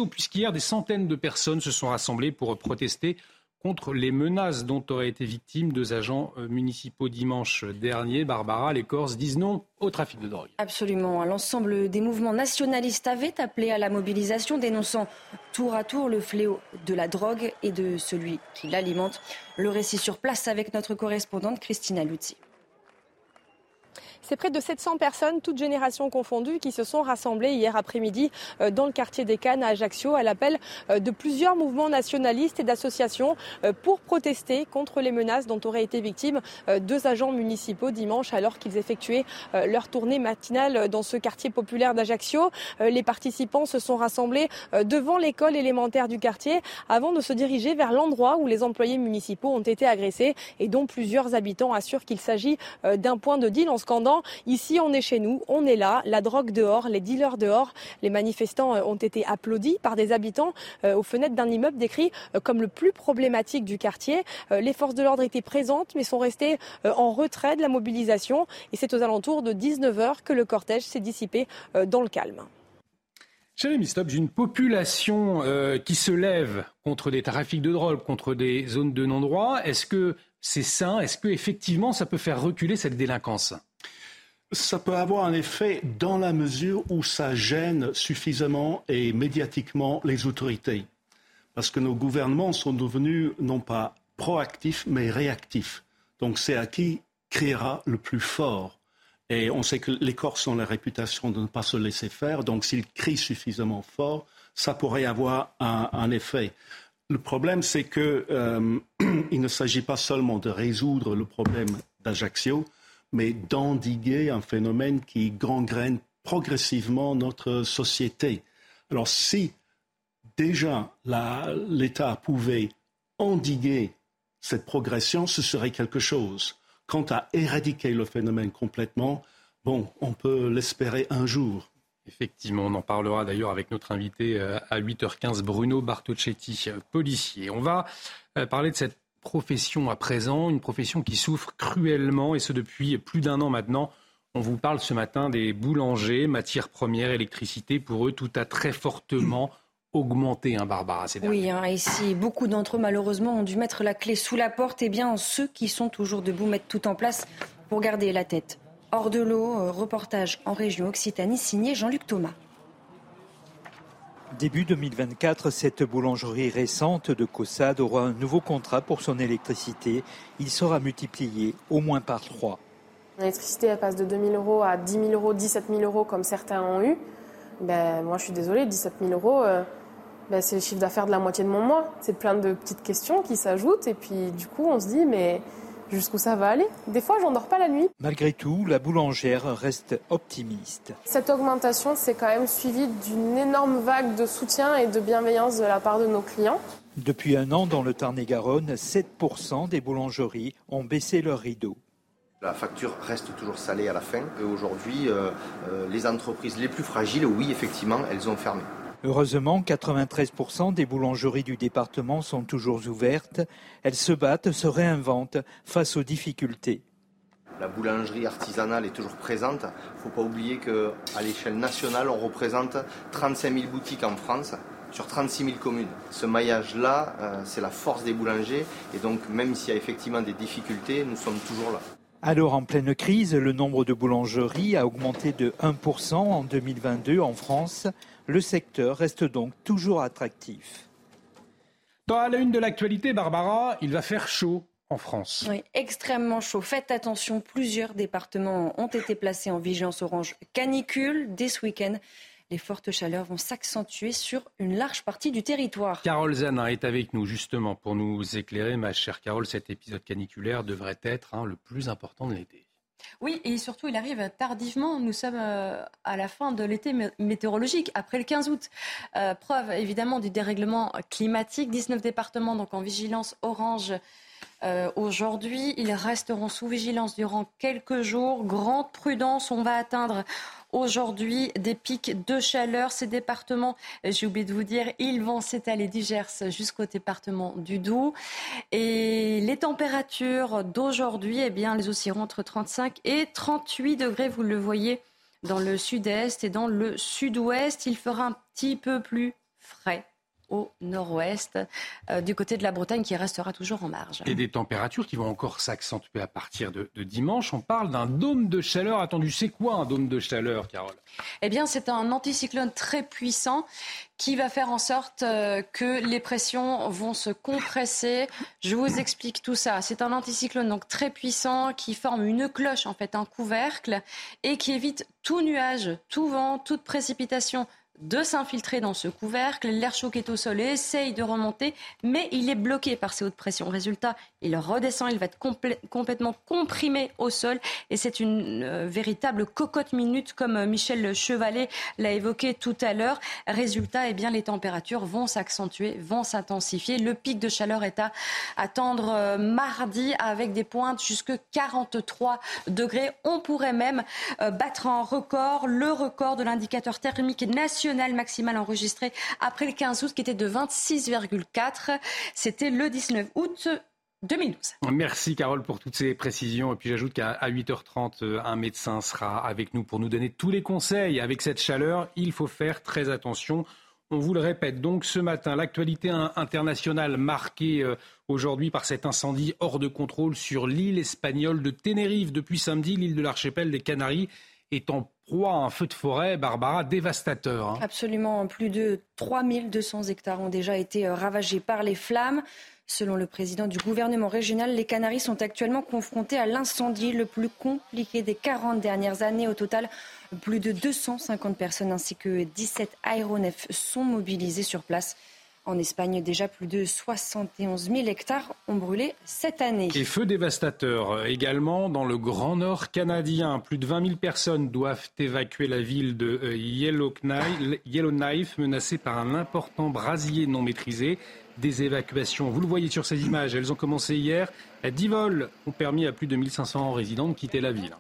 puisqu'hier des centaines de personnes se sont rassemblées pour protester contre les menaces dont auraient été victimes deux agents euh, municipaux dimanche dernier. Barbara, les Corses disent non au trafic de drogue. Absolument. L'ensemble des mouvements nationalistes avaient appelé à la mobilisation, dénonçant tour à tour le fléau de la drogue et de celui qui l'alimente. Le récit sur place avec notre correspondante Christina Luzzi. C'est près de 700 personnes, toutes générations confondues, qui se sont rassemblées hier après-midi euh, dans le quartier des Cannes à Ajaccio à l'appel euh, de plusieurs mouvements nationalistes et d'associations euh, pour protester contre les menaces dont auraient été victimes deux agents municipaux dimanche alors qu'ils effectuaient leur tournée matinale dans ce quartier populaire d'Ajaccio. Les participants se sont rassemblés devant l'école élémentaire du quartier avant de se diriger vers l'endroit où les employés municipaux ont été agressés et dont plusieurs habitants assurent qu'il s'agit d'un point de deal en scandant Ici, on est chez nous, on est là, la drogue dehors, les dealers dehors. Les manifestants euh, ont été applaudis par des habitants euh, aux fenêtres d'un immeuble décrit euh, comme le plus problématique du quartier. Les forces de l'ordre étaient présentes mais sont restées en retrait de la mobilisation et c'est aux alentours de 19h que le cortège s'est dissipé dans le calme. Jérémy Stop, une population qui se lève contre des trafics de drogue, contre des zones de non-droit. Est-ce que c'est sain? Est-ce que effectivement ça peut faire reculer cette délinquance? Ça peut avoir un effet dans la mesure où ça gêne suffisamment et médiatiquement les autorités. Parce que nos gouvernements sont devenus non pas proactifs, mais réactifs. Donc c'est à qui criera le plus fort. Et on sait que les Corses ont la réputation de ne pas se laisser faire. Donc s'ils crient suffisamment fort, ça pourrait avoir un, effet. Le problème, c'est qu'il euh, ne s'agit pas seulement de résoudre le problème d'Ajaccio, mais d'endiguer un phénomène qui gangrène progressivement notre société. Alors si déjà l'État pouvait endiguer cette progression, ce serait quelque chose. Quant à éradiquer le phénomène complètement, bon, on peut l'espérer un jour. Effectivement, on en parlera d'ailleurs avec notre invité euh, à 8h15, Bruno Bartocchetti, policier. On va euh, parler de cette profession à présent, une profession qui souffre cruellement, et ce depuis plus d'un an maintenant. On vous parle ce matin des boulangers, matières premières, électricité. Pour eux, tout a très fortement augmenté, hein, Barbara, ces Oui, hein, et si beaucoup d'entre eux, malheureusement, ont dû mettre la clé sous la porte, eh bien, ceux qui sont toujours debout mettent tout en place pour garder la tête hors de l'eau. Euh, reportage en région Occitanie signé Jean-Luc Thomas. Début 2024, cette boulangerie récente de Caussade aura un nouveau contrat pour son électricité. Il sera multiplié au moins par trois. L'électricité, passe de 2 000 euros à 10 000 euros, 17 000 euros, comme certains ont eu. Ben, moi, je suis désolée, 17 000 euros, euh, ben, c'est le chiffre d'affaires de la moitié de mon mois. C'est plein de petites questions qui s'ajoutent. Et puis, du coup, on se dit, mais jusqu'où ça va aller? Des fois, j'en dors pas la nuit. Malgré tout, la boulangère reste optimiste. Cette augmentation s'est quand même suivie d'une énorme vague de soutien et de bienveillance de la part de nos clients. Depuis un an, dans le Tarn-et-Garonne, 7% des boulangeries ont baissé leurs rideaux. La facture reste toujours salée à la fin. Et aujourd'hui, euh, euh, les entreprises les plus fragiles, oui, effectivement, elles ont fermé. Heureusement, 93% des boulangeries du département sont toujours ouvertes. Elles se battent, se réinventent face aux difficultés. La boulangerie artisanale est toujours présente. Il ne faut pas oublier qu'à l'échelle nationale, on représente 35 000 boutiques en France sur 36 000 communes. Ce maillage-là, euh, c'est la force des boulangers. Et donc, même s'il y a effectivement des difficultés, nous sommes toujours là. Alors en pleine crise, le nombre de boulangeries a augmenté de 1% en 2022 en France. Le secteur reste donc toujours attractif. Dans la une de l'actualité, Barbara, il va faire chaud en France. Oui, extrêmement chaud. Faites attention, plusieurs départements ont été placés en vigilance orange canicule dès ce week-end. Les fortes chaleurs vont s'accentuer sur une large partie du territoire. Carole Zanin est avec nous justement pour nous éclairer. Ma chère Carole, cet épisode caniculaire devrait être hein, le plus important de l'été. Oui, et surtout, il arrive tardivement. Nous sommes euh, à la fin de l'été météorologique, après le 15 août. Euh, preuve évidemment du dérèglement climatique. 19 départements donc en vigilance orange euh, aujourd'hui. Ils resteront sous vigilance durant quelques jours. Grande prudence, on va atteindre aujourd'hui des pics de chaleur. Ces départements, j'ai oublié de vous dire, ils vont s'étaler du Gers jusqu'au département du Doubs. Et les températures d'aujourd'hui, eh bien, elles oscilleront entre 35 et 38 degrés, vous le voyez dans le sud-est et dans le sud-ouest. Il fera un petit peu plus frais au nord-ouest, euh, du côté de la Bretagne qui restera toujours en marge. Et des températures qui vont encore s'accentuer à partir de, dimanche. On parle d'un dôme de chaleur attendu. C'est quoi un dôme de chaleur, Carole? Eh bien, c'est un anticyclone très puissant qui va faire en sorte euh, que les pressions vont se compresser. Je vous explique tout ça. C'est un anticyclone donc très puissant qui forme une cloche, en fait, un couvercle, et qui évite tout nuage, tout vent, toute précipitation de s'infiltrer dans ce couvercle. L'air chaud est au sol essaye de remonter, mais il est bloqué par ces hautes pressions. Résultat, il redescend, il va être complètement comprimé au sol et c'est une euh, véritable cocotte minute comme euh, Michel Chevalet l'a évoqué tout à l'heure. Résultat, eh bien, les températures vont s'accentuer, vont s'intensifier. Le pic de chaleur est à attendre euh, mardi avec des pointes jusque 43 degrés. On pourrait même battre un record, le record de l'indicateur thermique national maximal enregistré après le 15 août qui était de 26,4. C'était le 19 août 2012. Merci Carole pour toutes ces précisions. Et puis j'ajoute qu'à 8h30, euh, un médecin sera avec nous pour nous donner tous les conseils. Avec cette chaleur, il faut faire très attention. On vous le répète donc ce matin, l'actualité internationale marquée euh, aujourd'hui par cet incendie hors de contrôle sur l'île espagnole de Tenerife. Depuis samedi, l'île de l'archipel des Canaries est en proie à feu de forêt, Barbara, dévastateur. Hein. Absolument. Plus de 3200 hectares ont déjà été euh, ravagés par les flammes. Selon le président du gouvernement régional, les Canaries sont actuellement confrontés à l'incendie le plus compliqué des 40 dernières années. Au total, plus de 250 personnes ainsi que 17 aéronefs sont mobilisés sur place. En Espagne, déjà plus de 71 000 hectares ont brûlé cette année. Et feu dévastateur également dans le Grand Nord canadien. Plus de 20 000 personnes doivent évacuer la ville de euh, Yellowknife, menacée par un important brasier non maîtrisé des évacuations. Vous le voyez sur ces images, elles ont commencé hier. 10 vols ont permis à plus de 1500 résidents de quitter la ville.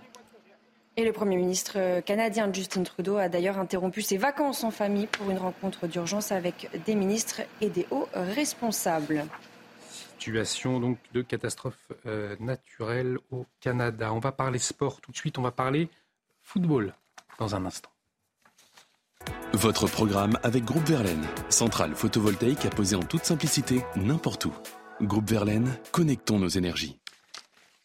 Et le Premier ministre canadien Justin Trudeau a d'ailleurs interrompu ses vacances en famille pour une rencontre d'urgence avec des ministres et des hauts responsables. situation donc de catastrophe euh, naturelle au Canada. On va parler sport tout de suite, on va parler football dans un instant. Votre programme avec Groupe Verlaine, centrale photovoltaïque à poser en toute simplicité n'importe où. Groupe Verlaine, connectons nos énergies.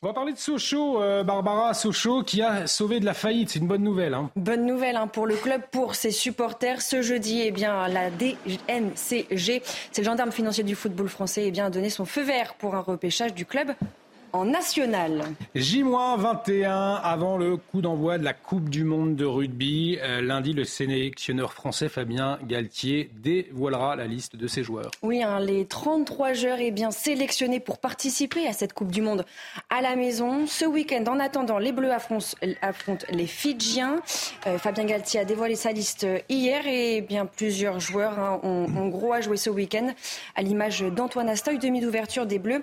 On va parler de Sochaux, euh, Barbara Sochaux, qui a sauvé de la faillite. C'est une bonne nouvelle. Hein. Bonne nouvelle hein, pour le club, pour ses supporters. Ce jeudi, eh bien, la DNCG, c'est le gendarme financier du football français, eh bien, a donné son feu vert pour un repêchage du club en national. J-21 avant le coup d'envoi de la Coupe du Monde de rugby. Euh, lundi, le sélectionneur français Fabien Galtier dévoilera la liste de ses joueurs. Oui, hein, les 33 joueurs eh bien, sélectionnés pour participer à cette Coupe du Monde à la maison. Ce week-end, en attendant, les Bleus affrontent, les Fidjiens. Euh, Fabien Galtier a dévoilé sa liste hier et eh bien plusieurs joueurs hein, ont, ont, gros à jouer ce week-end, à l'image d'Antoine Astoy, demi d'ouverture des Bleus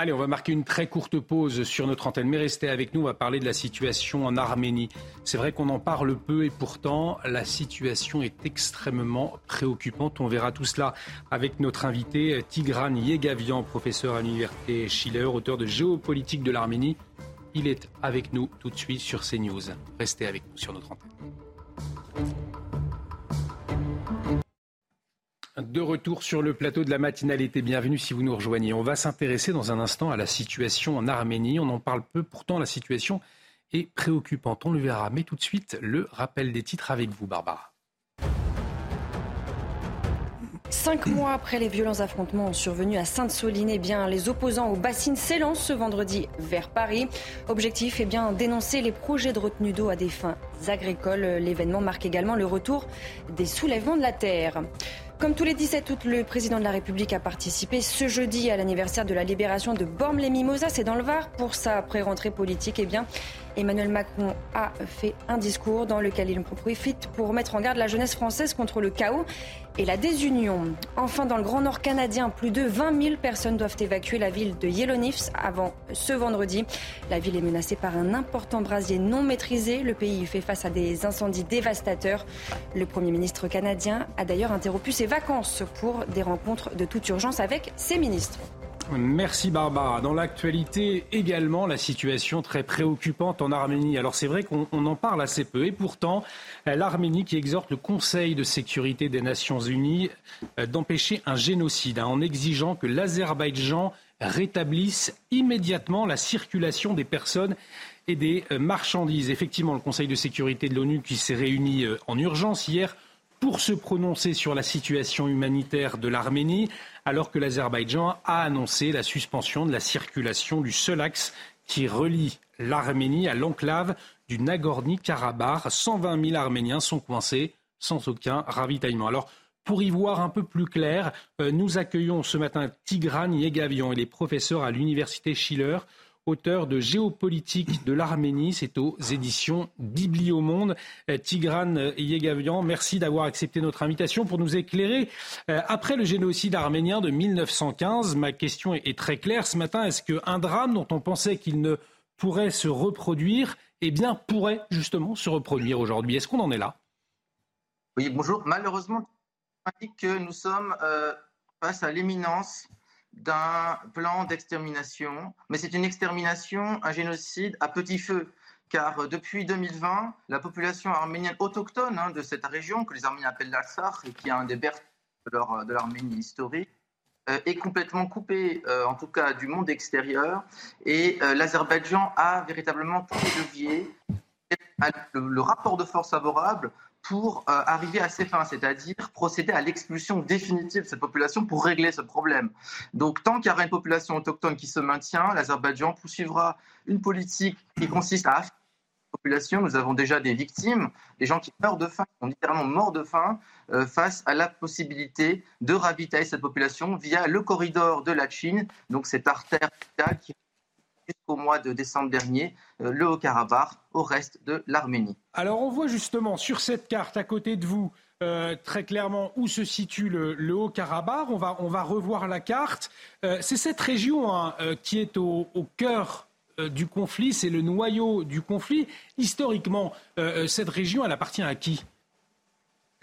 Allez, on va marquer une très courte pause sur notre antenne, mais restez avec nous, on va parler de la situation en Arménie. C'est vrai qu'on en parle peu et pourtant la situation est extrêmement préoccupante. On verra tout cela avec notre invité Tigran Yegavian, professeur à l'université Schiller, auteur de Géopolitique de l'Arménie. Il est avec nous tout de suite sur CNews. Restez avec nous sur notre antenne. De retour sur le plateau de la matinalité, bienvenue si vous nous rejoignez. On va s'intéresser dans un instant à la situation en Arménie. On en parle peu, pourtant la situation est préoccupante. On le verra. Mais tout de suite, le rappel des titres avec vous, Barbara. Cinq mois après les violents affrontements survenus à Sainte-Soline, eh bien, les opposants aux bassines s'élancent ce vendredi vers Paris. Objectif eh bien, dénoncer les projets de retenue d'eau à des fins agricoles. L'événement marque également le retour des soulèvements de la terre. Comme tous les 17 août, le président de la République a participé ce jeudi à l'anniversaire de la libération de Bormes-les-Mimosas, c'est dans le Var, pour sa pré-rentrée politique. Eh bien, Emmanuel Macron a fait un discours dans lequel il profite pour mettre en garde la jeunesse française contre le chaos et la désunion. Enfin, dans le Grand Nord canadien, plus de 20 000 personnes doivent évacuer la ville de Yellowknife avant ce vendredi. La ville est menacée par un important brasier non maîtrisé. Le pays fait face à des incendies dévastateurs. Le Premier ministre canadien a d'ailleurs interrompu ses vacances pour des rencontres de toute urgence avec ses ministres. Merci Barbara. Dans l'actualité également, la situation très préoccupante en Arménie. Alors c'est vrai qu'on en parle assez peu et pourtant l'Arménie qui exhorte le Conseil de sécurité des Nations Unies euh, d'empêcher un génocide hein, en exigeant que l'Azerbaïdjan rétablisse immédiatement la circulation des personnes et des euh, marchandises. Effectivement, le Conseil de sécurité de l'ONU qui s'est réuni euh, en urgence hier pour se prononcer sur la situation humanitaire de l'Arménie, alors que l'Azerbaïdjan a annoncé la suspension de la circulation du seul axe qui relie l'Arménie à l'enclave du Nagorno-Karabakh. 120 000 Arméniens sont coincés sans aucun ravitaillement. Alors, pour y voir un peu plus clair, euh, nous accueillons ce matin Tigran Yegavian. Il est professeur à l'université Schiller auteur de Géopolitique de l'Arménie. C'est aux éditions Bibliomonde. Euh, Tigran Yegavian, merci d'avoir accepté notre invitation pour nous éclairer. Euh, après le génocide arménien de 1915, ma question est très claire ce matin. Est-ce qu'un drame dont on pensait qu'il ne pourrait se reproduire, eh bien, pourrait justement se reproduire aujourd'hui? Est-ce qu'on en est là? Oui, bonjour. Malheureusement, indique que nous sommes euh, face à l'éminence d'un plan d'extermination, mais c'est une extermination, un génocide à petit feu. Car euh, depuis 2020, la population arménienne autochtone hein, de cette région, que les Arméniens appellent l'Alsar, et qui est un des berceaux de l'Arménie historique, euh, est complètement coupée, euh, en tout cas du monde extérieur. Et l'Azerbaïdjan a véritablement tous les leviers, le rapport de force favorable pour euh, arriver à ses fins, c'est-à-dire procéder à l'expulsion définitive de cette population pour régler ce problème. Donc tant qu'il y aura une population autochtone qui se maintient, l'Azerbaïdjan poursuivra une politique qui consiste à affaiblir la population. Nous avons déjà des victimes, des gens qui meurent de faim, sont littéralement morts de faim euh, face à la possibilité de ravitailler cette population via le corridor de la Chine, donc cette artère qui jusqu'au mois de décembre dernier euh, le Haut-Karabakh au reste de l'Arménie. Alors on voit justement sur cette carte à côté de vous euh, très clairement où se situe le, Haut-Karabakh. On va, on va revoir la carte. Euh, c'est cette région hein, qui est au, cœur du conflit, c'est le noyau du conflit. Historiquement, cette région, elle appartient à qui?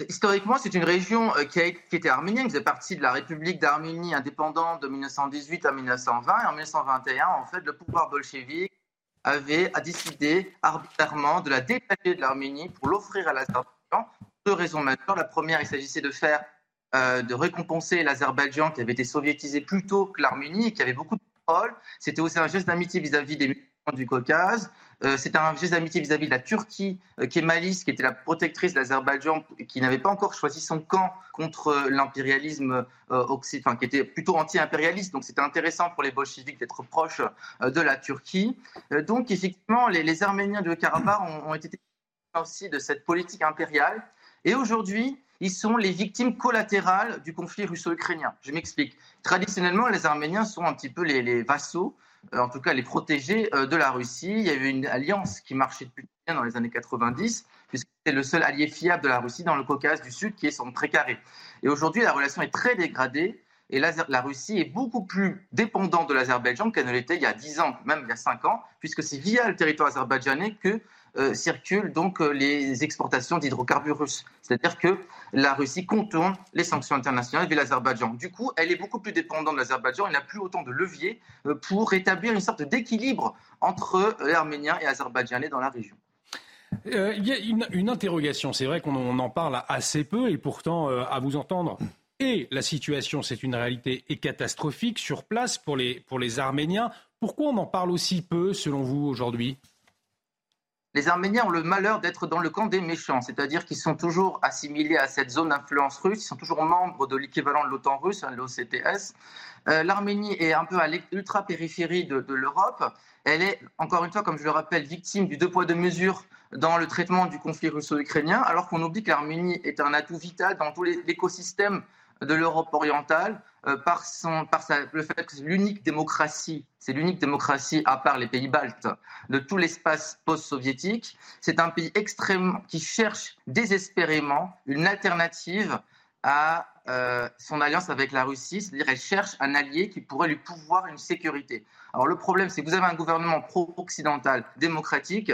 Historiquement, c'est une région qui, a, qui, était arménienne, qui faisait partie de la République d'Arménie indépendante de 1918 à 1920. Et en 1921, en fait, le pouvoir bolchevique avait décidé arbitrairement de la détacher de l'Arménie pour l'offrir à l'Azerbaïdjan deux raisons majeures. La première, il s'agissait de faire, euh, de récompenser l'Azerbaïdjan qui avait été soviétisé plus tôt que l'Arménie et qui avait beaucoup de contrôle. C'était aussi un geste d'amitié vis-à-vis des musulmans du Caucase. Euh, c'était un geste d'amitié vis-à-vis de la Turquie, euh, qui est Malis, qui était la protectrice de l'Azerbaïdjan, qui n'avait pas encore choisi son camp contre l'impérialisme occidental, qui était plutôt anti-impérialiste. Donc c'était intéressant pour les bolcheviks d'être proches de la Turquie. donc effectivement, les, Arméniens de Karabakh ont, été aussi de cette politique impériale et aujourd'hui, ils sont les victimes collatérales du conflit russo-ukrainien. Je m'explique. Traditionnellement, les Arméniens sont un petit peu les, vassaux, euh, en tout cas les protégés euh, de la Russie. Il y avait une alliance qui marchait depuis bien dans les années 90, puisque c'était le seul allié fiable de la Russie dans le Caucase du Sud, qui est son précaré. Et aujourd'hui, la relation est très dégradée. Et la, la Russie est beaucoup plus dépendante de l'Azerbaïdjan qu'elle ne l'était il y a 10 ans, même il y a 5 ans, puisque c'est via le territoire azerbaïdjanais que euh, circulent donc euh, les exportations d'hydrocarbures russes. C'est-à-dire que la Russie contourne les sanctions internationales via l'Azerbaïdjan. Du coup, elle est beaucoup plus dépendante de l'Azerbaïdjan. Elle n'a plus autant de leviers euh, pour rétablir une sorte d'équilibre entre Arméniens et Azerbaïdjanais dans la région. Il y a une, interrogation. C'est vrai qu'on en parle assez peu et pourtant, à vous entendre, et la situation, c'est une réalité, est catastrophique sur place pour les, pour les Arméniens. Pourquoi on en parle aussi peu, selon vous, aujourd'hui? Les Arméniens ont le malheur d'être dans le camp des méchants, c'est-à-dire qu'ils sont toujours assimilés à cette zone d'influence russe, ils sont toujours membres de l'équivalent de l'OTAN russe, hein, l'OCTS. Euh, L'Arménie est un peu à l'ultra-périphérie de, l'Europe. Elle est, encore une fois, comme je le rappelle, victime du deux poids deux mesures dans le traitement du conflit russo-ukrainien, alors qu'on oublie que l'Arménie est un atout vital dans tout l'écosystème de l'Europe orientale euh, par, son, par le fait que c'est l'unique démocratie, c'est l'unique démocratie à part les pays baltes de tout l'espace post-soviétique. C'est un pays extrêmement qui cherche désespérément une alternative à euh, son alliance avec la Russie, c'est-à-dire elle cherche un allié qui pourrait lui pouvoir une sécurité. Alors le problème, c'est que vous avez un gouvernement pro-occidental démocratique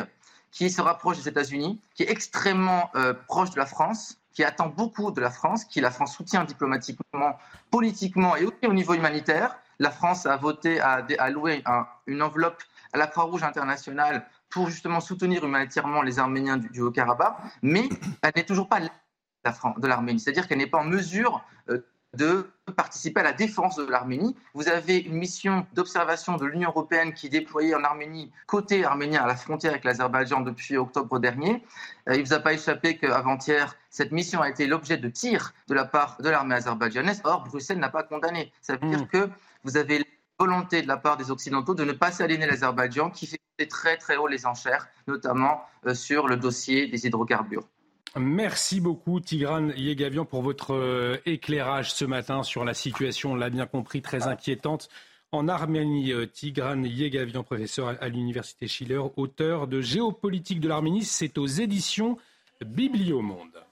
qui se rapproche des États-Unis, qui est extrêmement euh, proche de la France, qui attend beaucoup de la France, qui la France soutient diplomatiquement, politiquement et aussi au niveau humanitaire. La France a voté, a alloué une enveloppe à la Croix-Rouge internationale pour justement soutenir humanitairement les Arméniens du, Haut-Karabakh, mais elle n'est toujours pas de l'Arménie. C'est-à-dire qu'elle n'est pas en mesure euh, de participer à la défense de l'Arménie. Vous avez une mission d'observation de l'Union européenne qui est déployée en Arménie, côté arménien, à la frontière avec l'Azerbaïdjan depuis octobre dernier. Euh, il ne vous a pas échappé qu'avant-hier, cette mission a été l'objet de tirs de la part de l'armée azerbaïdjanaise. Or, Bruxelles n'a pas condamné. Ça veut dire hmm. que vous avez la volonté de la part des Occidentaux de ne pas s'aligner l'Azerbaïdjan qui fait très très haut les enchères, notamment euh, sur le dossier des hydrocarbures. Merci beaucoup Tigran Yegavian pour votre euh, éclairage ce matin sur la situation, on l'a bien compris, très inquiétante en Arménie. Euh, Tigran Yegavian, professeur à l'Université Schiller, auteur de Géopolitique de l'Arménie, c'est aux éditions Bibliomonde.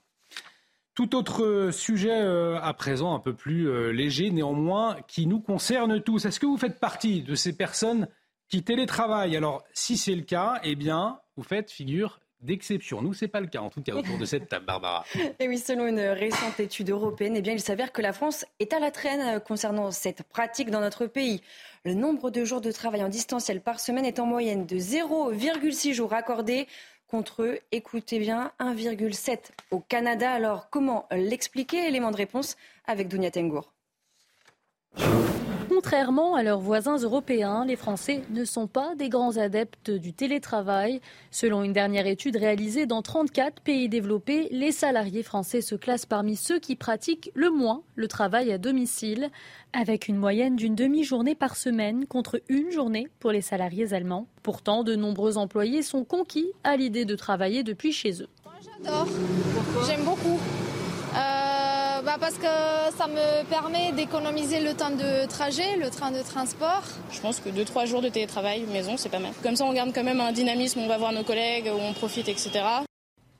Tout autre sujet euh, à présent, un peu plus léger néanmoins, qui nous concerne tous. Est-ce que vous faites partie de ces personnes qui télétravaillent? Alors, si c'est le cas, eh bien, vous faites figure d'exception. Nous, ce n'est pas le cas, en tout cas, autour de cette table, Barbara. Et oui, selon une récente étude européenne, eh bien, il s'avère que la France est à la traîne euh, concernant cette pratique dans notre pays. Le nombre de jours de travail en distanciel par semaine est en moyenne de 0,6 jours accordés contre, écoutez bien, 1,7 au Canada. Alors, comment l'expliquer? Élément de réponse avec Dounia Tengour. Contrairement à leurs voisins européens, les Français ne sont pas des grands adeptes du télétravail. Selon une dernière étude réalisée dans 34 pays développés, les salariés français se classent parmi ceux qui pratiquent le moins le travail à domicile, avec une moyenne d'une demi-journée par semaine contre une journée pour les salariés allemands. Pourtant, de nombreux employés sont conquis à l'idée de travailler depuis chez eux. J'adore. J'aime beaucoup. Bah, parce que ça me permet d'économiser le temps de trajet, le train de transport. Je pense que 2-3 jours de télétravail maison, c'est pas mal. Comme ça, on garde quand même un dynamisme, on va voir nos collègues, on profite, etc.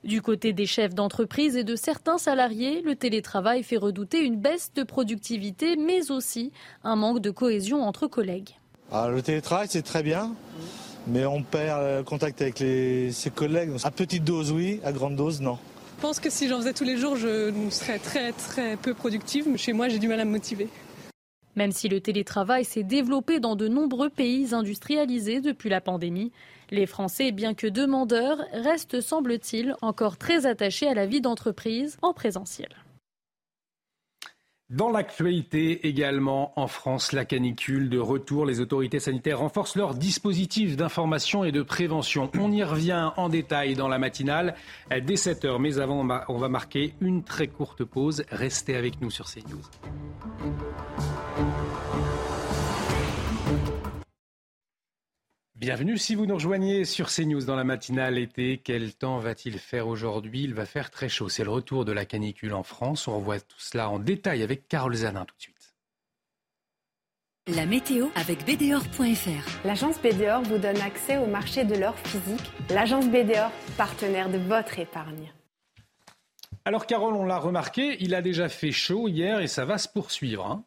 Du côté des chefs d'entreprise et de certains salariés, le télétravail fait redouter une baisse de productivité, mais aussi un manque de cohésion entre collègues. Ah, le télétravail, c'est très bien, mais on perd le contact avec ses collègues. À petite dose, oui, à grande dose, non. Je pense que si j'en faisais tous les jours, je serais très très peu productive. Chez moi, j'ai du mal à me motiver. Même si le télétravail s'est développé dans de nombreux pays industrialisés depuis la pandémie, les Français, bien que demandeurs, restent, semble-t-il, encore très attachés à la vie d'entreprise en présentiel. Dans l'actualité également, en France, la canicule de retour, les autorités sanitaires renforcent leurs dispositifs d'information et de prévention. On y revient en détail dans la matinale dès 7h. Mais avant, on va marquer une très courte pause. Restez avec nous sur CNews. Bienvenue si vous nous rejoignez sur CNews dans la matinale été. Quel temps va-t-il faire aujourd'hui? Il va faire très chaud. C'est le retour de la canicule en France. On revoit tout cela en détail avec Carole Zanin tout de suite. La météo avec BDOR.fr. L'agence BDOR vous donne accès au marché de l'or physique. L'agence BDOR, partenaire de votre épargne. Alors Carole, on l'a remarqué, il a déjà fait chaud hier et ça va se poursuivre. Hein.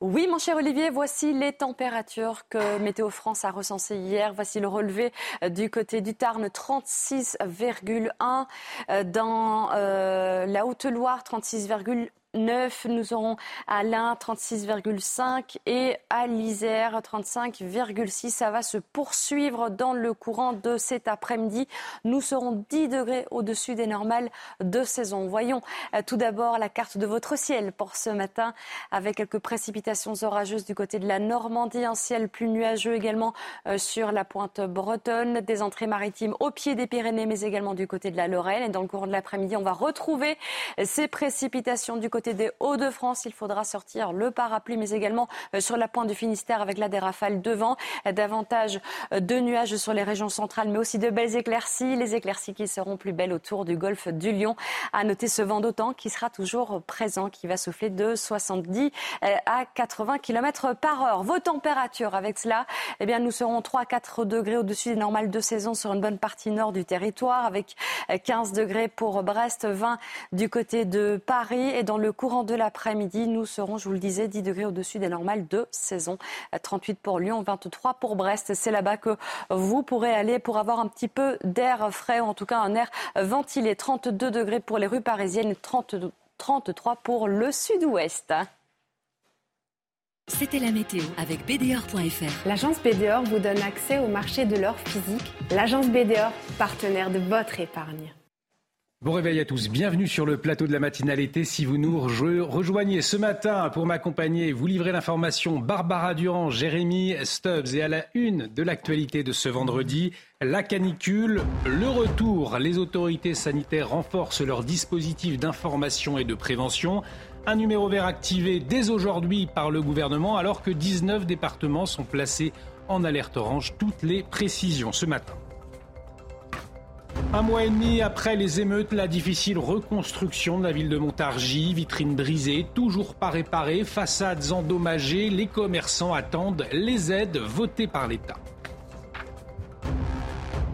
Oui, mon cher Olivier, voici les températures que Météo France a recensées hier. Voici le relevé euh, du côté du Tarn, 36,1. Euh, dans euh, la Haute-Loire, 36,1. 9. Nous aurons à l'Ain 36,5 et à l'Isère 35,6. Ça va se poursuivre dans le courant de cet après-midi. Nous serons 10 degrés au-dessus des normales de saison. Voyons euh, tout d'abord la carte de votre ciel pour ce matin avec quelques précipitations orageuses du côté de la Normandie. Un ciel plus nuageux également euh, sur la pointe bretonne. Des entrées maritimes au pied des Pyrénées mais également du côté de la Lorraine. Et dans le courant de l'après-midi, on va retrouver ces précipitations du côté côté des Hauts-de-France, il faudra sortir le parapluie, mais également euh, sur la pointe du Finistère avec là des rafales de vent. Davantage euh, de nuages sur les régions centrales, mais aussi de belles éclaircies. Les éclaircies qui seront plus belles autour du golfe du Lion. À noter ce vent d'autant qui sera toujours présent, qui va souffler de 70 euh, à 80 km par heure. Vos températures avec cela, eh bien, nous serons 3 4 degrés au-dessus des normales de saison sur une bonne partie nord du territoire, avec 15 degrés pour Brest, 20 du côté de Paris et dans le courant de l'après-midi, nous serons, je vous le disais, 10 degrés au-dessus des normales de saison. 38 pour Lyon, 23 pour Brest. C'est là-bas que vous pourrez aller pour avoir un petit peu d'air frais, ou en tout cas un air ventilé. 32 degrés pour les rues parisiennes, 33 pour le sud-ouest. C'était la météo avec BDOR.fr. L'agence BDOR vous donne accès au marché de l'or physique. L'agence BDOR, partenaire de votre épargne. Bon réveil à tous, bienvenue sur le plateau de la matinalité. Si vous nous rejoignez ce matin pour m'accompagner, vous livrez l'information Barbara Durand, Jérémy Stubbs et à la une de l'actualité de ce vendredi, la canicule, le retour. Les autorités sanitaires renforcent leur dispositif d'information et de prévention. Un numéro vert activé dès aujourd'hui par le gouvernement alors que 19 départements sont placés en alerte orange. Toutes les précisions ce matin. Un mois et demi après les émeutes, la difficile reconstruction de la ville de Montargis, vitrines brisées, toujours pas réparées, façades endommagées, les commerçants attendent les aides votées par l'État.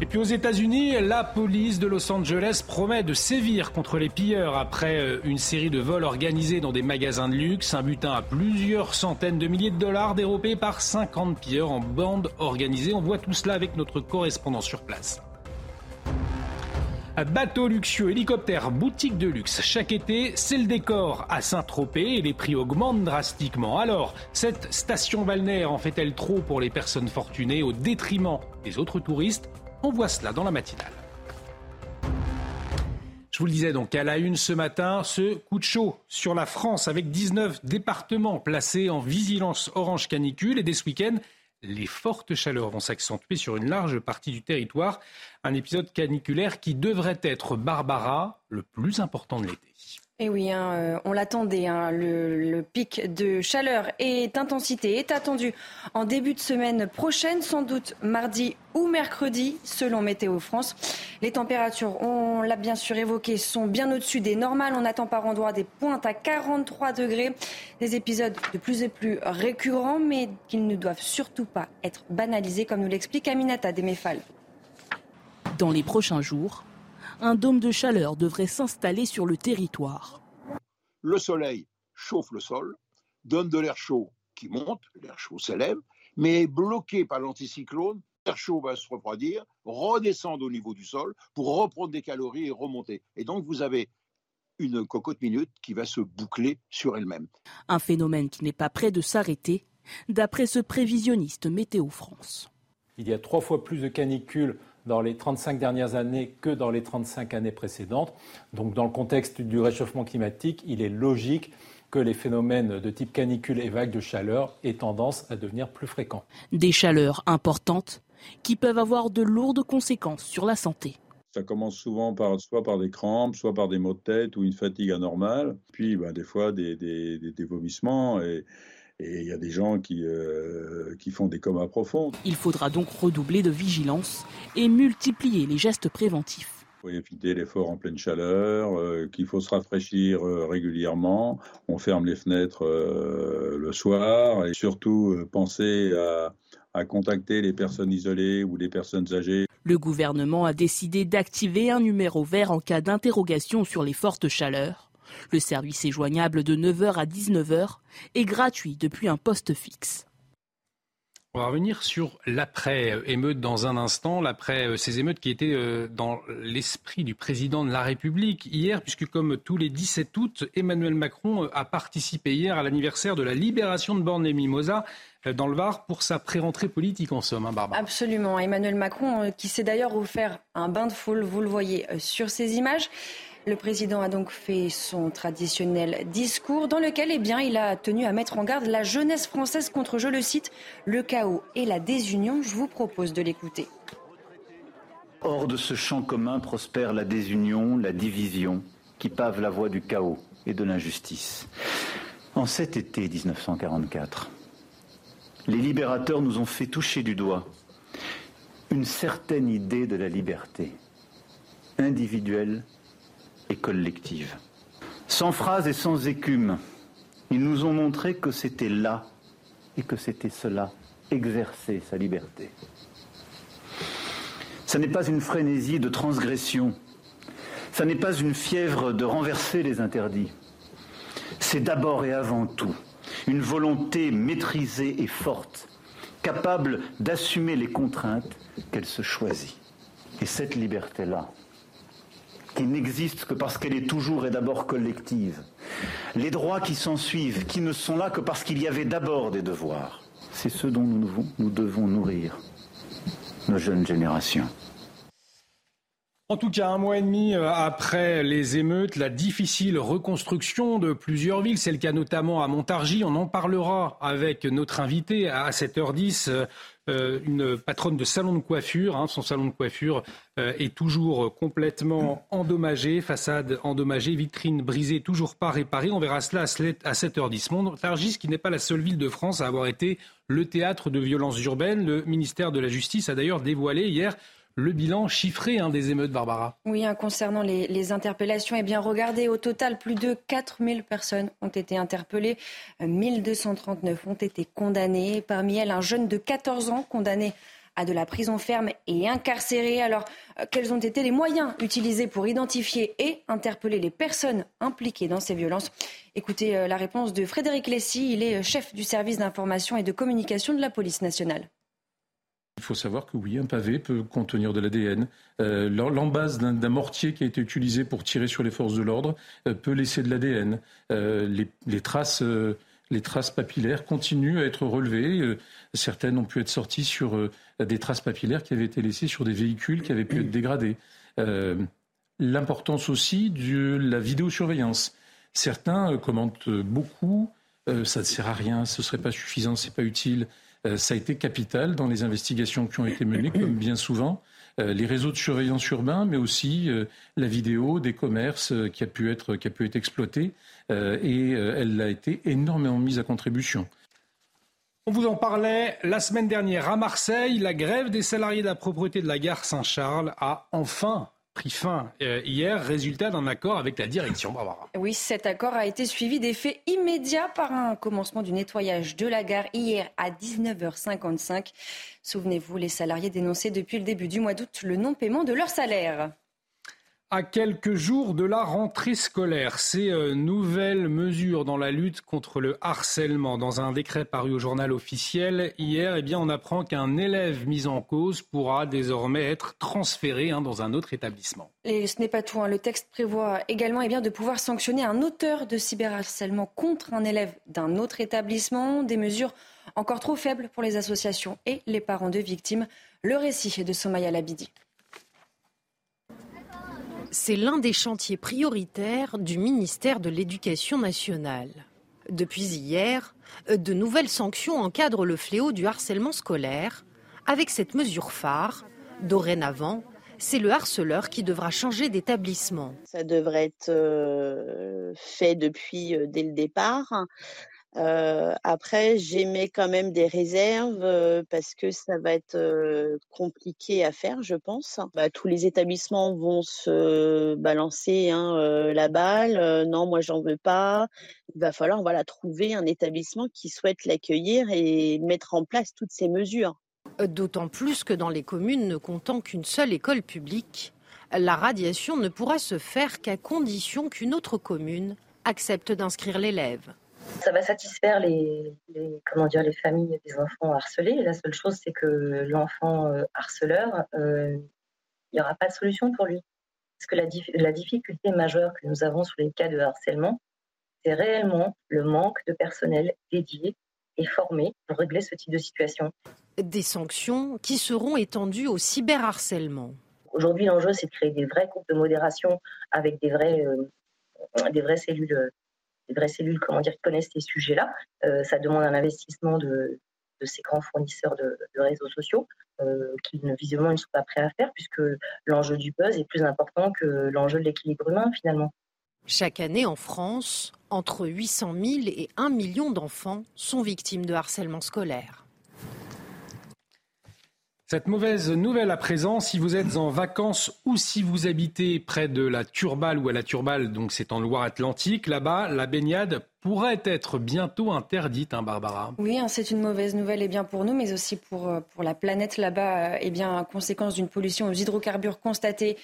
Et puis aux États-Unis, la police de Los Angeles promet de sévir contre les pilleurs après euh, une série de vols organisés dans des magasins de luxe. Un butin à plusieurs centaines de milliers de dollars dérobés par 50 pilleurs en bande organisée. On voit tout cela avec notre correspondant sur place. Bateau luxueux, hélicoptère, boutique de luxe. Chaque été, c'est le décor à Saint-Tropez et les prix augmentent drastiquement. Alors, cette station balnéaire en fait-elle trop pour les personnes fortunées au détriment des autres touristes? On voit cela dans la matinale. Je vous le disais donc à la une ce matin, ce coup de chaud sur la France avec 19 départements placés en vigilance orange canicule et dès ce week-end, les fortes chaleurs vont s'accentuer sur une large partie du territoire. Un épisode caniculaire qui devrait être Barbara le plus important de l'été. Et eh oui, hein, euh, on l'attendait. Hein, le, pic de chaleur et d'intensité est attendu en début de semaine prochaine, sans doute mardi ou mercredi, selon Météo France. Les températures, on l'a bien sûr évoqué, sont bien au-dessus des normales. On attend par endroits des pointes à 43 degrés. Des épisodes de plus en plus récurrents, mais qu'ils ne doivent surtout pas être banalisés, comme nous l'explique Aminata Demefal. Dans les prochains jours, un dôme de chaleur devrait s'installer sur le territoire. Le soleil chauffe le sol, donne de l'air chaud qui monte, l'air chaud s'élève, mais bloqué par l'anticyclone, l'air chaud va se refroidir, redescendre au niveau du sol pour reprendre des calories et remonter. Et donc vous avez une cocotte minute qui va se boucler sur elle-même. Un phénomène qui n'est pas prêt de s'arrêter, d'après ce prévisionniste Météo France. Il y a trois fois plus de canicules dans les 35 dernières années que dans les 35 années précédentes. Donc dans le contexte du réchauffement climatique, il est logique que les phénomènes de type canicule et vagues de chaleur aient tendance à devenir plus fréquents. Des chaleurs importantes qui peuvent avoir de lourdes conséquences sur la santé. Ça commence souvent par, soit par des crampes, soit par des maux de tête ou une fatigue anormale, puis bah, des fois des, des, des, vomissements et, il y a des gens qui, euh, qui font des comas profonds. Il faudra donc redoubler de vigilance et multiplier les gestes préventifs. Il faut éviter l'effort en pleine chaleur, euh, qu'il faut se rafraîchir euh, régulièrement. On ferme les fenêtres le soir et surtout penser à, à contacter les personnes isolées ou les personnes âgées. Le gouvernement a décidé d'activer un numéro vert en cas d'interrogation sur les fortes chaleurs. Le service est joignable de 9h à 19h et gratuit depuis un poste fixe. On va revenir sur l'après-émeute dans un instant, l'après euh, ces émeutes qui étaient euh, dans l'esprit du président de la République hier, puisque comme tous les 17 août, Emmanuel Macron euh, a participé hier à l'anniversaire de la libération de Borne et Mimosa dans le Var pour sa pré-rentrée politique en somme, hein, Barbara. Absolument. Emmanuel Macron, qui s'est d'ailleurs offert un bain de foule, vous le voyez sur ces images. Le président a donc fait son traditionnel discours dans lequel eh il a tenu à mettre en garde la jeunesse française contre, je le cite, le chaos et la désunion. Je vous propose de l'écouter. Hors de ce champ commun prospère la désunion, la division, qui pave la voie du chaos et de l'injustice. En cet été 1944, les libérateurs nous ont fait toucher du doigt une certaine idée de la liberté, individuelle et collective. Sans phrase et sans écume, ils nous ont montré que c'était là et que c'était cela, exercer sa liberté. Ce n'est pas une frénésie de transgression, ce n'est pas une fièvre de renverser les interdits. C'est d'abord et avant tout une volonté maîtrisée et forte, capable d'assumer les contraintes qu'elle se choisit. Et cette liberté-là, qui n'existe que parce qu'elle est toujours et d'abord collective. Les droits qui s'en suivent, qui ne sont là que parce qu'il y avait d'abord des devoirs. C'est ce dont nous, devons nourrir nos jeunes générations. En tout cas, un mois et demi euh, après les émeutes, la difficile reconstruction de plusieurs villes, c'est le cas notamment à Montargis. On en parlera avec notre invité à 7h10. Euh, une patronne de salon de coiffure. Hein. son salon de coiffure euh, est toujours complètement endommagé, façade endommagée, vitrine brisée, toujours pas réparée. On verra cela à 7h10. Montargis, qui n'est pas la seule ville de France à avoir été le théâtre de violences urbaines. Le ministère de la Justice a d'ailleurs dévoilé hier le bilan chiffré hein, des émeutes, Barbara. Oui, hein, concernant les, interpellations, eh bien regardez, au total, plus de 4000 personnes ont été interpellées, 1239 ont été condamnées. Parmi elles, un jeune de 14 ans condamné à de la prison ferme et incarcéré. Alors, euh, quels ont été les moyens utilisés pour identifier et interpeller les personnes impliquées dans ces violences? Écoutez euh, la réponse de Frédéric Lessy, il est euh, chef du service d'information et de communication de la police nationale. Il faut savoir que oui, un pavé peut contenir de l'ADN. Euh, L'embase d'un mortier qui a été utilisé pour tirer sur les forces de l'ordre euh, peut laisser de l'ADN. Euh, les, traces, les traces papillaires continuent à être relevées. certaines ont pu être sorties sur des traces papillaires qui avaient été laissées sur des véhicules qui avaient pu être dégradés. L'importance aussi de la vidéosurveillance. Certains commentent beaucoup. ça ne sert à rien, ce ne serait pas suffisant, ce n'est pas utile. Euh, ça a été capital dans les investigations qui ont été menées, comme bien souvent. Euh, les réseaux de surveillance urbain, mais aussi euh, la vidéo des commerces qui a pu être, qui a pu être exploitée, et elle a été énormément mise à contribution. On vous en parlait la semaine dernière à Marseille. La grève des salariés de la propreté de la gare Saint-Charles a enfin pris fin euh, hier, résultat d'un accord avec la direction. Barbara. Oui, cet accord a été suivi d'effets immédiats par un commencement du nettoyage de la gare hier à 19h55. Souvenez-vous, les salariés dénonçaient depuis le début du mois d'août le non-paiement de leur salaire. À quelques jours de la rentrée scolaire, ces euh, nouvelles mesures dans la lutte contre le harcèlement. Dans un décret paru au journal officiel hier, eh bien, on apprend qu'un élève mis en cause pourra désormais être transféré hein, dans un autre établissement. Et ce n'est pas tout. Hein. Le texte prévoit également eh bien, de pouvoir sanctionner un auteur de cyberharcèlement contre un élève d'un autre établissement. Des mesures encore trop faibles pour les associations et les parents de victimes. Le récit de Somaya Labidi. C'est l'un des chantiers prioritaires du ministère de l'Éducation nationale. Depuis hier, de nouvelles sanctions encadrent le fléau du harcèlement scolaire. Avec cette mesure phare, dorénavant, c'est le harceleur qui devra changer d'établissement. Ça devrait être euh, fait depuis euh, dès le départ. Euh, après, j'émets quand même des réserves euh, parce que ça va être euh, compliqué à faire, je pense. Bah, tous les établissements vont se balancer hein, la balle. non, moi, j'en veux pas. Il va falloir voilà, trouver un établissement qui souhaite l'accueillir et mettre en place toutes ces mesures. D'autant plus que dans les communes ne comptant qu'une seule école publique, la radiation ne pourra se faire qu'à condition qu'une autre commune accepte d'inscrire l'élève. Ça va satisfaire les, comment dire, les familles des enfants harcelés. La seule chose, c'est que l'enfant euh, harceleur, euh, il n'y aura pas de solution pour lui. Parce que la, la difficulté majeure que nous avons sur les cas de harcèlement, c'est réellement le manque de personnel dédié et formé pour régler ce type de situation. Des sanctions qui seront étendues au cyberharcèlement. Aujourd'hui, l'enjeu, c'est de créer des vrais groupes de modération avec des, vrais, euh, des vraies cellules des vraies cellules comment dire, connaissent ces sujets-là. Euh, ça demande un investissement de, ces grands fournisseurs de, réseaux sociaux euh, qui visiblement ne sont pas prêts à faire puisque l'enjeu du buzz est plus important que l'enjeu de l'équilibre humain finalement. Chaque année en France, entre 800 000 et 1 million d'enfants sont victimes de harcèlement scolaire. Cette mauvaise nouvelle à présent, si vous êtes en vacances ou si vous habitez près de la Turballe ou à la Turballe, donc c'est en Loire-Atlantique, là-bas, la baignade pourrait être bientôt interdite, hein, Barbara. Oui, hein, c'est une mauvaise nouvelle et eh bien pour nous, mais aussi pour, euh, pour la planète là-bas, et euh, eh bien conséquence d'une pollution aux hydrocarbures constatée.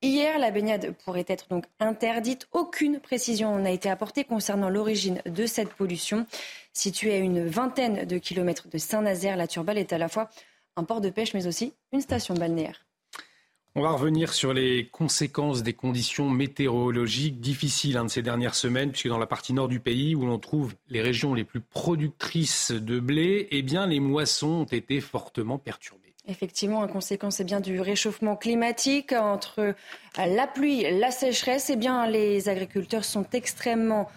Hier, la baignade pourrait être donc interdite. Aucune précision n'a été apportée concernant l'origine de cette pollution. Située à une vingtaine de kilomètres de Saint-Nazaire, la Turballe est à la fois un port de pêche, mais aussi une station balnéaire. On va revenir sur les conséquences des conditions météorologiques difficiles hein, de ces dernières semaines, puisque dans la partie nord du pays, où l'on trouve les régions les plus productrices de blé, eh bien, les moissons ont été fortement perturbées. Effectivement, en conséquence eh bien, du réchauffement climatique, entre la pluie, la sécheresse, eh bien, les agriculteurs sont extrêmement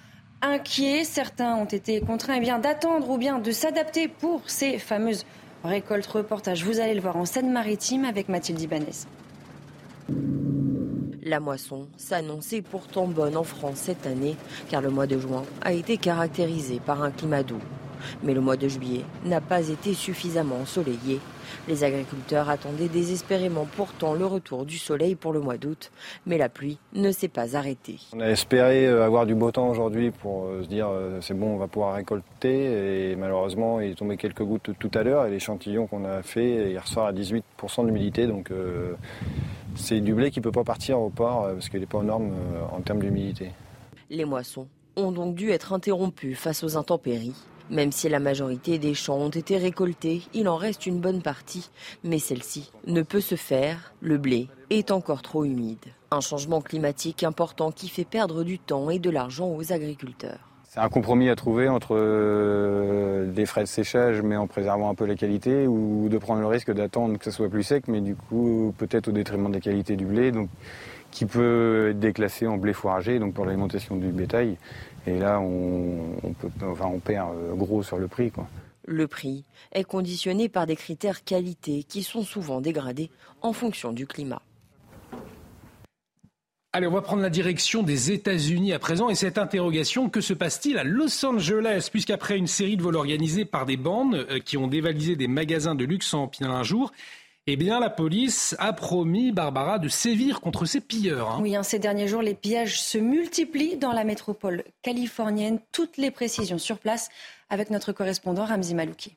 inquiets. Certains ont été contraints eh bien, d'attendre ou bien de s'adapter pour ces fameuses Récolte reportage, vous allez le voir en Seine-Maritime avec Mathilde Ibanez. La moisson s'annonçait pourtant bonne en France cette année, car le mois de juin a été caractérisé par un climat doux. Mais le mois de juillet n'a pas été suffisamment ensoleillé les agriculteurs attendaient désespérément pourtant le retour du soleil pour le mois d'août, mais la pluie ne s'est pas arrêtée. On a espéré euh, avoir du beau temps aujourd'hui pour euh, se dire euh, c'est bon, on va pouvoir récolter et malheureusement il est tombé quelques gouttes tout à l'heure et l'échantillon qu'on a fait il ressort à 18% d'humidité donc c'est du blé qui ne peut pas partir au port parce qu'il n'est pas aux normes en termes d'humidité. Les moissons ont donc dû être interrompues face aux intempéries. Même si la majorité des champs ont été récoltés, il en reste une bonne partie, mais celle-ci ne peut se faire, le blé est encore trop humide. Un changement climatique important qui fait perdre du temps et de l'argent aux agriculteurs. C'est un compromis à trouver entre euh, des frais de séchage mais en préservant un peu la qualité ou de prendre le risque d'attendre que ça soit plus sec mais du coup peut-être au détriment de la qualité du blé qui peut être déclassé en blé fourragé donc pour l'alimentation du bétail. Et là, on, peut, on perd euh, gros sur le prix. Le prix est conditionné par des critères qualité qui sont souvent dégradés en fonction du climat. Allez, on va prendre la direction des États-Unis à présent. Et cette interrogation, que se passe-t-il à Los Angeles? Puisqu'après une série de vols organisés par des bandes euh, qui ont dévalisé des magasins de luxe en pinant un jour, eh bien, la police a promis, Barbara, de sévir contre ces pilleurs. Hein. Oui, hein, ces derniers jours, les pillages se multiplient dans la métropole californienne. Toutes les précisions sur place avec notre correspondant Ramzi Malouki.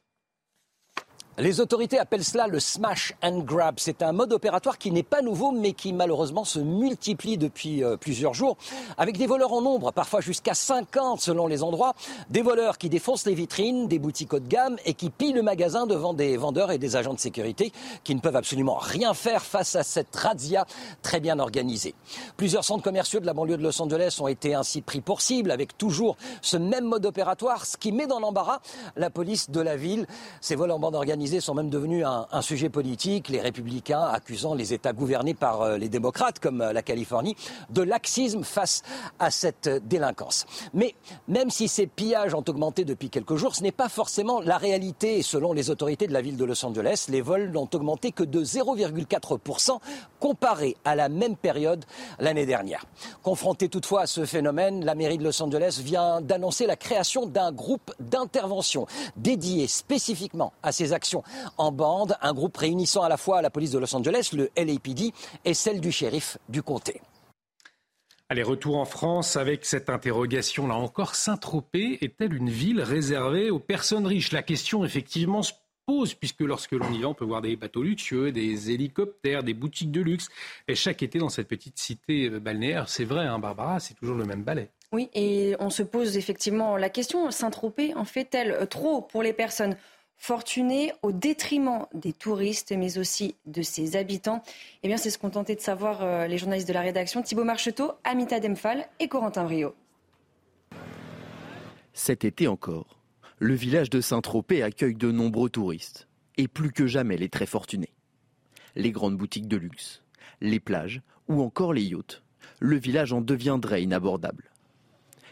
Les autorités appellent cela le smash and grab. C'est un mode opératoire qui n'est pas nouveau, mais qui malheureusement se multiplie depuis euh, plusieurs jours, avec des voleurs en nombre, parfois jusqu'à 50 selon les endroits, des voleurs qui défoncent les vitrines des boutiques haut de gamme et qui pillent le magasin devant des vendeurs et des agents de sécurité qui ne peuvent absolument rien faire face à cette razzia très bien organisée. Plusieurs centres commerciaux de la banlieue de Los Angeles ont été ainsi pris pour cible, avec toujours ce même mode opératoire, ce qui met dans l'embarras la police de la ville. Ces vols en bande organisée sont même devenus un, sujet politique, les républicains accusant les États gouvernés par euh, les démocrates, comme euh, la Californie, de laxisme face à cette délinquance. Mais même si ces pillages ont augmenté depuis quelques jours, ce n'est pas forcément la réalité. Selon les autorités de la ville de Los Angeles, les vols n'ont augmenté que de 0,4% comparé à la même période l'année dernière. Confronté toutefois à ce phénomène, la mairie de Los Angeles vient d'annoncer la création d'un groupe d'intervention dédié spécifiquement à ces actions en bande, un groupe réunissant à la fois la police de Los Angeles, le LAPD et celle du shérif du comté. Allez, retour en France avec cette interrogation là encore. Saint-Tropez est-elle une ville réservée aux personnes riches? La question effectivement se pose puisque lorsque l'on y va, on peut voir des bateaux luxueux, des hélicoptères, des boutiques de luxe. Et chaque été dans cette petite cité balnéaire, c'est vrai, hein, Barbara, c'est toujours le même balai. Oui, et on se pose effectivement la question, Saint-Tropez en fait-elle trop pour les personnes fortuné au détriment des touristes, mais aussi de ses habitants Eh bien, c'est ce qu'ont tenté de savoir euh, les journalistes de la rédaction Thibault Marcheteau, Amita Demphal et Corentin Brio. Cet été encore, le village de Saint-Tropez accueille de nombreux touristes, et plus que jamais les très fortunés. Les grandes boutiques de luxe, les plages ou encore les yachts, le village en deviendrait inabordable.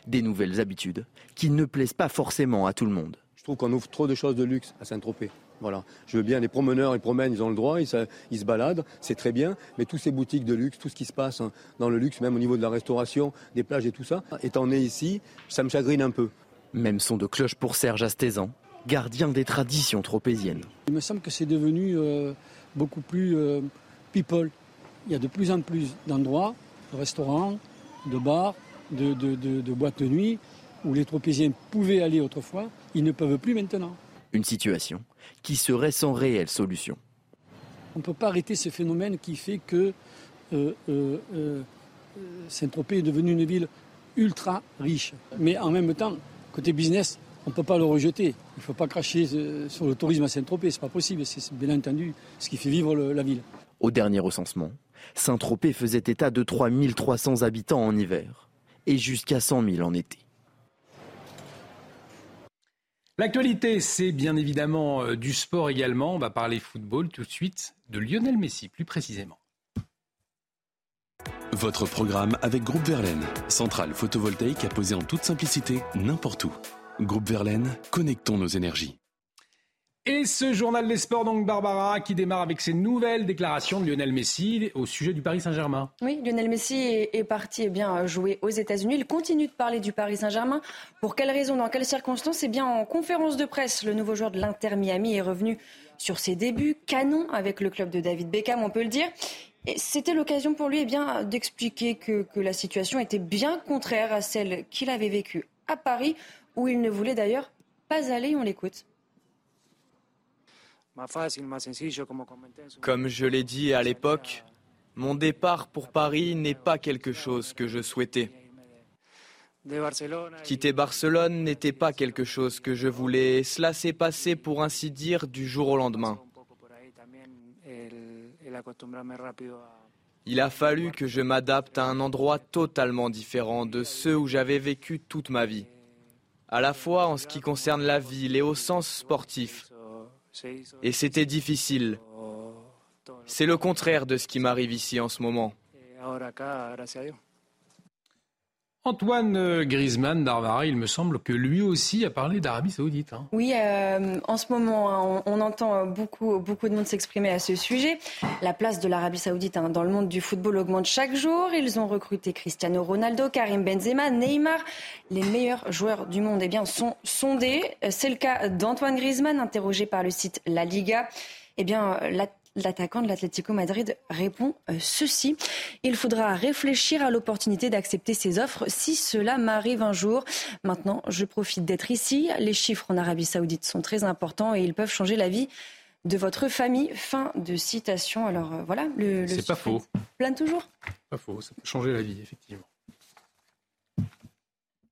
Des nouvelles habitudes qui ne plaisent pas forcément à tout le monde. Je trouve qu'on ouvre trop de choses de luxe à Saint-Tropez. Voilà. Je veux bien, les promeneurs, ils promènent, ils ont le droit, ils se, baladent, c'est très bien. Mais tous ces boutiques de luxe, tout ce qui se passe hein, dans le luxe, même au niveau de la restauration, des plages et tout ça, étant né ici, ça me chagrine un peu. Même son de cloche pour Serge Astézan, gardien des traditions tropéziennes. Il me semble que c'est devenu euh, beaucoup plus euh, people. Il y a de plus en plus d'endroits, de restaurants, de bars, de, de boîtes de nuit, où les tropéziens pouvaient aller autrefois, ils ne peuvent plus maintenant. Une situation qui serait sans réelle solution. On ne peut pas arrêter ce phénomène qui fait que euh, euh, euh, Saint-Tropez est devenue une ville ultra riche. Mais en même temps, côté business, on ne peut pas le rejeter. Il ne faut pas cracher sur le tourisme à Saint-Tropez, c'est pas possible. C'est bien entendu ce qui fait vivre la ville. Au dernier recensement, Saint-Tropez faisait état de 3300 habitants en hiver et jusqu'à 100 000 en été. L'actualité, c'est bien évidemment euh, du sport également. On va parler football tout de suite, de Lionel Messi plus précisément. Votre programme avec Groupe Verlaine, centrale photovoltaïque à poser en toute simplicité n'importe où. Groupe Verlaine, connectons nos énergies. Et ce journal des sports, donc Barbara, qui démarre avec ses nouvelles déclarations de Lionel Messi au sujet du Paris Saint-Germain. Oui, Lionel Messi est, parti eh bien, jouer aux États-Unis. Il continue de parler du Paris Saint-Germain. Pour quelles raisons, dans quelles circonstances? Eh bien, en conférence de presse, le nouveau joueur de l'Inter Miami est revenu sur ses débuts canon avec le club de David Beckham, on peut le dire. Et c'était l'occasion pour lui eh d'expliquer que, que la situation était bien contraire à celle qu'il avait vécue à Paris, où il ne voulait d'ailleurs pas aller. On l'écoute. Comme je l'ai dit à l'époque, mon départ pour Paris n'est pas quelque chose que je souhaitais. Quitter Barcelone n'était pas quelque chose que je voulais. Cela s'est passé, pour ainsi dire, du jour au lendemain. Il a fallu que je m'adapte à un endroit totalement différent de ceux où j'avais vécu toute ma vie, à la fois en ce qui concerne la ville et au sens sportif. Et c'était difficile. C'est le contraire de ce qui m'arrive ici en ce moment. Antoine Griezmann d'Arvara, il me semble que lui aussi a parlé d'Arabie Saoudite. Hein. Oui, euh, en ce moment, hein, on, entend beaucoup, beaucoup de monde s'exprimer à ce sujet. La place de l'Arabie Saoudite hein, dans le monde du football augmente chaque jour. Ils ont recruté Cristiano Ronaldo, Karim Benzema, Neymar. Les meilleurs joueurs du monde eh bien, sont sondés. C'est le cas d'Antoine Griezmann, interrogé par le site La Liga. Eh bien, L'attaquant de l'Atlético Madrid répond euh, ceci. Il faudra réfléchir à l'opportunité d'accepter ces offres si cela m'arrive un jour. Maintenant, je profite d'être ici. Les chiffres en Arabie Saoudite sont très importants et ils peuvent changer la vie de votre famille. Fin de citation. Alors euh, voilà, le, C'est pas faux. Plane toujours. Pas faux, ça peut changer la vie, effectivement.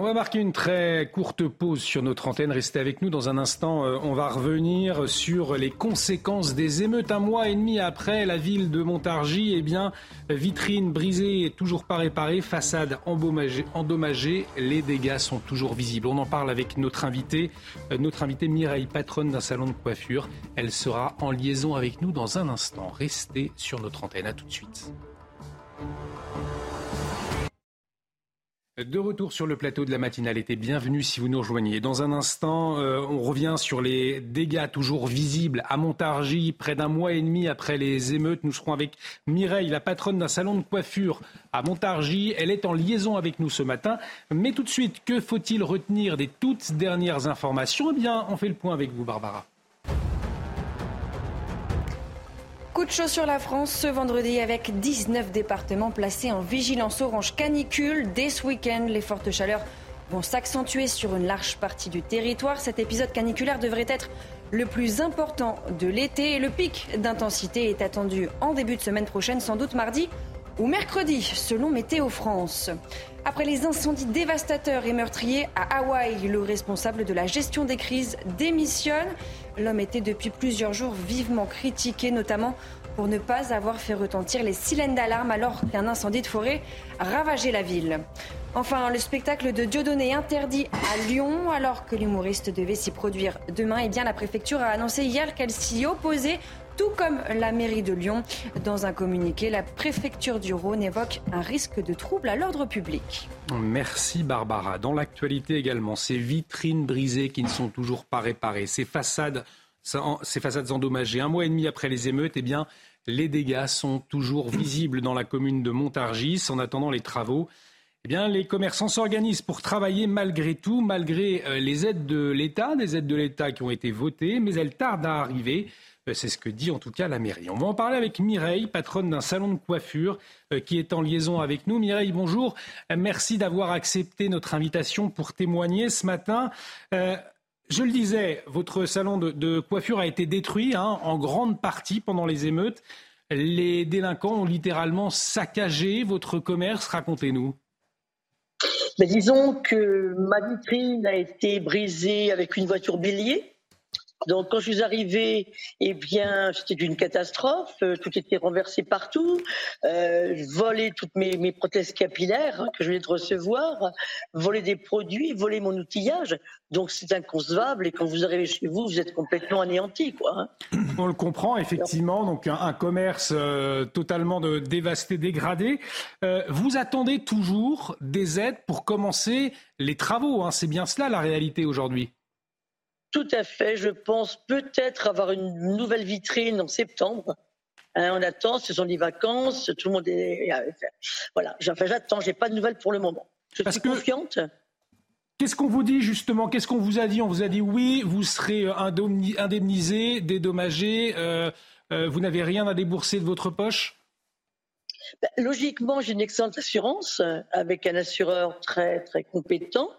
On va marquer une très courte pause sur notre antenne. Restez avec nous dans un instant. Euh, on va revenir sur les conséquences des émeutes. Un mois et demi après, la ville de Montargis, eh bien, vitrine brisée et toujours pas réparée, façade endommagée, Les dégâts sont toujours visibles. On en parle avec notre invitée, euh, notre invitée Mireille, patronne d'un salon de coiffure. Elle sera en liaison avec nous dans un instant. Restez sur notre antenne. À tout de suite. De retour sur le plateau de la matinale été bienvenue si vous nous rejoignez. Dans un instant, euh, on revient sur les dégâts toujours visibles à Montargis, près d'un mois et demi après les émeutes. Nous serons avec Mireille, la patronne d'un salon de coiffure à Montargis. Elle est en liaison avec nous ce matin. Mais tout de suite, que faut-il retenir des toutes dernières informations? Eh bien, on fait le point avec vous, Barbara. Coup de chaud sur la France ce vendredi avec 19 départements placés en vigilance orange canicule. Dès ce week-end, les fortes chaleurs vont s'accentuer sur une large partie du territoire. Cet épisode caniculaire devrait être le plus important de l'été et le pic d'intensité est attendu en début de semaine prochaine, sans doute mardi ou mercredi, selon Météo France. Après les incendies dévastateurs et meurtriers à Hawaï, le responsable de la gestion des crises démissionne. L'homme était depuis plusieurs jours vivement critiqué, notamment pour ne pas avoir fait retentir les sirènes d'alarme alors qu'un incendie de forêt ravageait la ville. Enfin, le spectacle de Dieudonné interdit à Lyon alors que l'humoriste devait s'y produire demain. Eh bien, la préfecture a annoncé hier qu'elle s'y opposait tout comme la mairie de Lyon. Dans un communiqué, la préfecture du Rhône évoque un risque de trouble à l'ordre public. Merci Barbara. Dans l'actualité également, ces vitrines brisées qui ne sont toujours pas réparées, ces façades, ces façades endommagées. Un mois et demi après les émeutes, eh bien, les dégâts sont toujours visibles dans la commune de Montargis. En attendant les travaux, eh bien, les commerçants s'organisent pour travailler malgré tout, malgré euh, les aides de l'État, des aides de l'État qui ont été votées, mais elles tardent à arriver. Euh, c'est ce que dit en tout cas la mairie. On va en parler avec Mireille, patronne d'un salon de coiffure euh, qui est en liaison avec nous. Mireille, bonjour. Euh, merci d'avoir accepté notre invitation pour témoigner ce matin. je le disais, votre salon de, coiffure a été détruit hein, en grande partie pendant les émeutes. Les délinquants ont littéralement saccagé votre commerce. Racontez-nous. Disons que ma vitrine a été brisée avec une voiture bélier donc quand je suis arrivée, eh bien c'était une catastrophe, euh, tout était renversé partout, euh, voler toutes mes, prothèses capillaires que je venais de recevoir, voler des produits, voler mon outillage. Donc c'est inconcevable et quand vous arrivez chez vous, vous êtes complètement anéanti. Hein. On le comprend effectivement. Donc un, commerce euh, totalement dévasté, dégradé. Euh, vous attendez toujours des aides pour commencer les travaux. Hein. C'est bien cela la réalité aujourd'hui. Tout à fait. Je pense peut-être avoir une nouvelle vitrine en septembre. Hein, on attend, ce sont les vacances, tout le monde est. Voilà, enfin, j'attends, j'ai pas de nouvelles pour le moment. Je suis confiante. Qu'est-ce qu'on vous dit justement? Qu'est-ce qu'on vous a dit? On vous a dit oui, vous serez euh, indemnisé, dédommagé, euh, euh, vous n'avez rien à débourser de votre poche? Logiquement, j'ai une excellente assurance euh, avec un assureur très très compétent.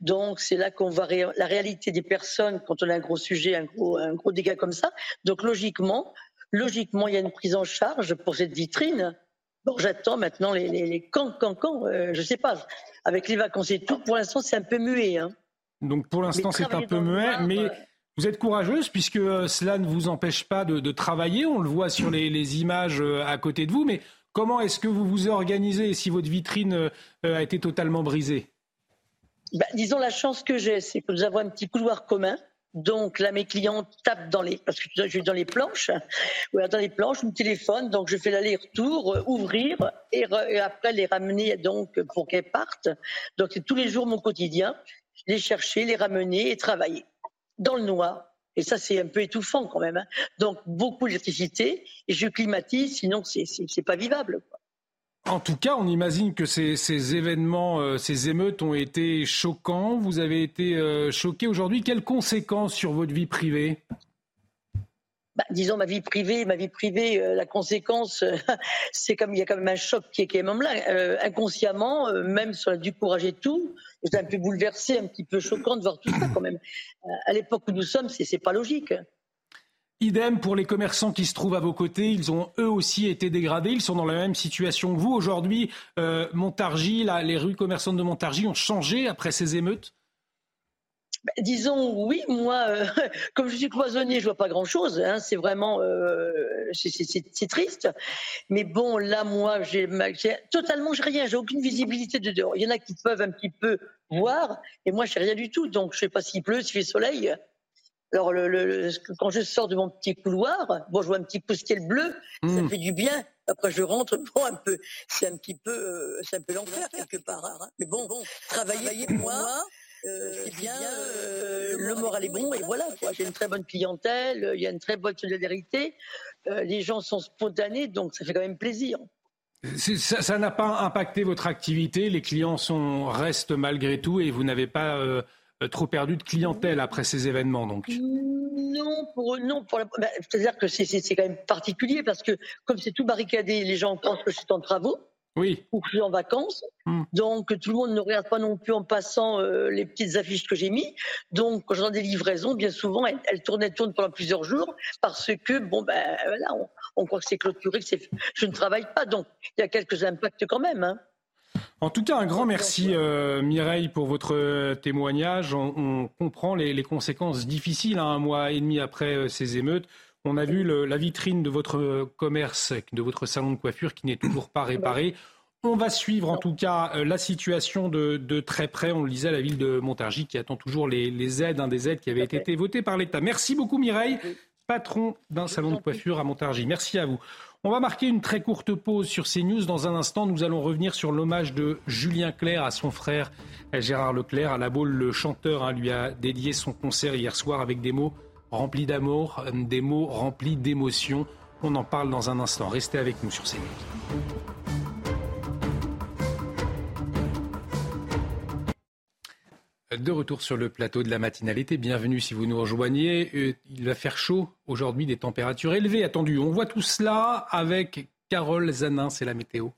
Donc c'est là qu'on voit la réalité des personnes quand on a un gros sujet, un gros un gros dégât comme ça. Donc logiquement, logiquement, il y a une prise en charge pour cette vitrine. Bon, j'attends maintenant les, les, les quand, quand, quand, euh, je sais pas. Avec les vacances et tout, pour l'instant, c'est un peu muet. Hein. Donc pour l'instant, c'est un peu muet, mais euh, vous êtes courageuse puisque cela ne vous empêche pas de, de travailler. On le voit sur les, les, images à côté de vous, mais Comment est-ce que vous vous organisez si votre vitrine euh, a été totalement brisée? Bah, Disons la chance que j'ai, c'est que nous avons un petit couloir commun. Donc là, mes clients tapent dans les, parce que je suis dans les planches, ou dans les planches, mon téléphone, donc je fais l'aller-retour, euh, ouvrir et, après les ramener donc pour qu'elles partent. Donc c'est tous les jours mon quotidien, les chercher, les ramener et travailler dans le noir. Et ça, c'est un peu étouffant quand même. Hein. Donc, beaucoup d'électricité, et je climatise, sinon, c'est n'est pas vivable. En tout cas, on imagine que ces, événements, euh, ces émeutes ont été choquants. Vous avez été euh, choqué aujourd'hui. Quelles conséquences sur votre vie privée? Bah, disons ma vie privée, ma vie privée, la conséquence, c'est comme il y a quand même un choc qui est quand même là, inconsciemment, même sur du courage et tout. J'étais un peu bouleversée, un petit peu choquant de voir tout ça quand même. À l'époque où nous sommes, c'est pas logique. Idem pour les commerçants qui se trouvent à vos côtés. Ils ont eux aussi été dégradés. Ils sont dans la même situation que vous. Aujourd'hui, euh, Montargis, les rues commerçantes de Montargis ont changé après ces émeutes disons oui, moi, euh, comme je suis cloisonnier, je vois pas grand-chose. Hein, c'est vraiment, euh, c'est triste. Mais bon, là, moi, j'ai totalement, j'ai rien, j'ai aucune visibilité de dehors. Il y en a qui peuvent un petit peu voir, et moi, j'ai rien du tout. Donc, je sais pas s'il pleut, s'il fait soleil. Alors, le, quand je sors de mon petit couloir, bon, je vois un petit peu ciel bleu, ça hmm. fait du bien. Après, je rentre, bon, un peu, c'est un petit peu, euh, c'est un peu l'enfer quelque part. Hein. Mais bon, bon, travailler pour moi, euh, c'est bien, euh, le moral est bon et voilà. J'ai une très bonne clientèle, il y a une très bonne solidarité, les gens sont spontanés, donc ça fait quand même plaisir. Ça n'a pas impacté votre activité, les clients sont, restent malgré tout et vous n'avez pas euh, trop perdu de clientèle après ces événements, donc Non, pour non, pour bah, c'est-à-dire que c'est quand même particulier parce que comme c'est tout barricadé, les gens pensent que je suis en travaux. Oui. Ou que je suis en vacances. Hmm. Donc tout le monde ne regarde pas non plus en passant euh, les petites affiches que j'ai mis. Donc quand j'ai des livraisons, bien souvent, elles, elles, tournent, elles tournent pendant plusieurs jours parce que bon ben voilà, on, on croit que c'est clôturé, que c'est. Je ne travaille pas, donc il y a quelques impacts quand même. Hein. En tout cas, un grand merci euh, Mireille pour votre euh, témoignage. On, comprend les, conséquences difficiles hein, un mois et demi après euh, ces émeutes. On a vu la vitrine de votre commerce, de votre salon de coiffure qui n'est toujours pas réparé. On va suivre en tout cas la situation de, très près. On le disait la ville de Montargis qui attend toujours les, aides, hein, des aides qui avaient été votées par l'État. Merci beaucoup Mireille, patron d'un salon de coiffure à Montargis. Merci à vous. On va marquer une très courte pause sur CNews. Dans un instant, nous allons revenir sur l'hommage de Julien Clerc à son frère Gérard Leclerc. À la Baule, le chanteur hein, lui a dédié son concert hier soir avec des mots remplis d'amour, des mots remplis d'émotion. On en parle dans un instant. Restez avec nous sur CNews. De retour sur le plateau de la matinalité, bienvenue si vous nous rejoignez. Euh, il va faire chaud aujourd'hui, des températures élevées attendues. On voit tout cela avec Carole Zanin, c'est la météo.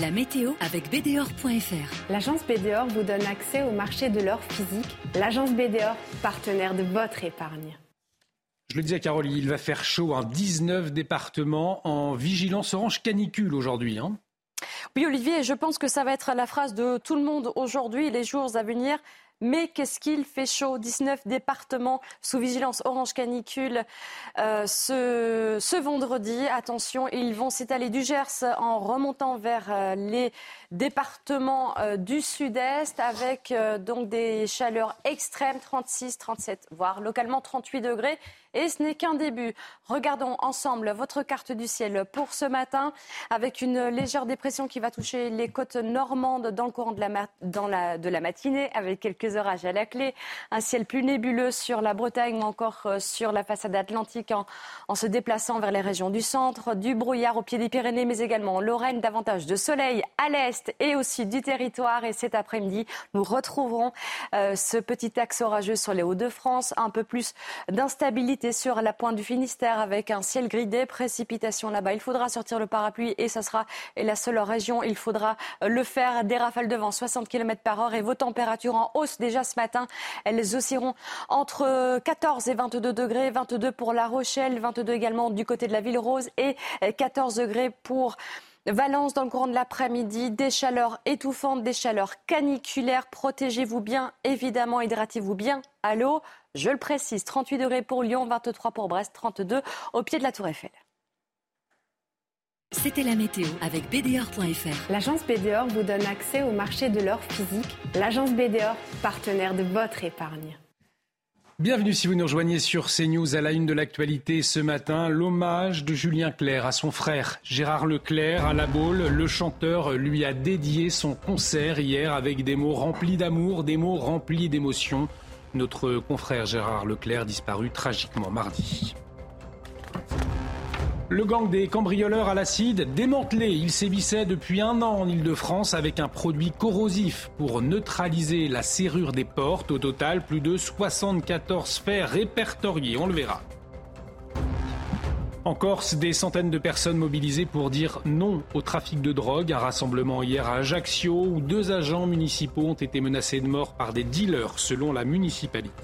La météo avec BDOR.fr. L'agence BDOR vous donne accès au marché de l'or physique. L'agence BDOR, partenaire de votre épargne. Je le disais, Carole, il va faire chaud. en 19 départements en vigilance orange canicule aujourd'hui. Hein. Oui, Olivier, je pense que ça va être la phrase de tout le monde aujourd'hui, les jours à venir. Mais qu'est-ce qu'il fait chaud? 19 départements sous vigilance orange canicule euh, ce, vendredi. Attention, ils vont s'étaler du Gers en remontant vers euh, les départements euh, du sud-est avec donc des chaleurs extrêmes, 36, 37, voire localement 38 degrés. Et ce n'est qu'un début. Regardons ensemble votre carte du ciel pour ce matin, avec une légère dépression qui va toucher les côtes normandes dans le courant de la, matinée, avec quelques orages à la clé. Un ciel plus nébuleux sur la Bretagne ou encore euh, sur la façade atlantique en se déplaçant vers les régions du centre. Du brouillard au pied des Pyrénées, mais également en Lorraine, davantage de soleil à l'est et au sud du territoire. Et cet après-midi, nous retrouverons euh, ce petit axe orageux sur les Hauts-de-France, un peu plus d'instabilité sur la pointe du Finistère avec un ciel gris des précipitations là-bas. Il faudra sortir le parapluie et ça sera la seule région. Il faudra le faire. Des rafales de vent 60 km par heure et vos températures en hausse déjà ce matin. Elles oscilleront entre 14 et 22 degrés. 22 pour La Rochelle, 22 également du côté de la Ville Rose et 14 degrés pour Valence dans le courant de l'après-midi, des chaleurs étouffantes, des chaleurs caniculaires. Protégez-vous bien, évidemment, hydratez-vous bien à l'eau. Je le précise, 38 degrés pour Lyon, 23 pour Brest, 32 au pied de la Tour Eiffel. C'était la météo avec BDOR.fr. L'agence BDOR vous donne accès au marché de l'or physique. L'agence BDOR, partenaire de votre épargne. Bienvenue si vous nous rejoignez sur CNews à la une de l'actualité ce matin. L'hommage de Julien Clerc à son frère Gérard Leclerc à la Baule. Le chanteur lui a dédié son concert hier avec des mots remplis d'amour, des mots remplis d'émotion. Notre confrère Gérard Leclerc disparu tragiquement mardi. Le gang des cambrioleurs à l'acide démantelé. Il sévissait depuis un an en Ile-de-France avec un produit corrosif pour neutraliser la serrure des portes. Au total, plus de 74 faits répertoriés. On le verra. En Corse, des centaines de personnes mobilisées pour dire non au trafic de drogue. Un rassemblement hier à Ajaccio où deux agents municipaux ont été menacés de mort par des dealers selon la municipalité.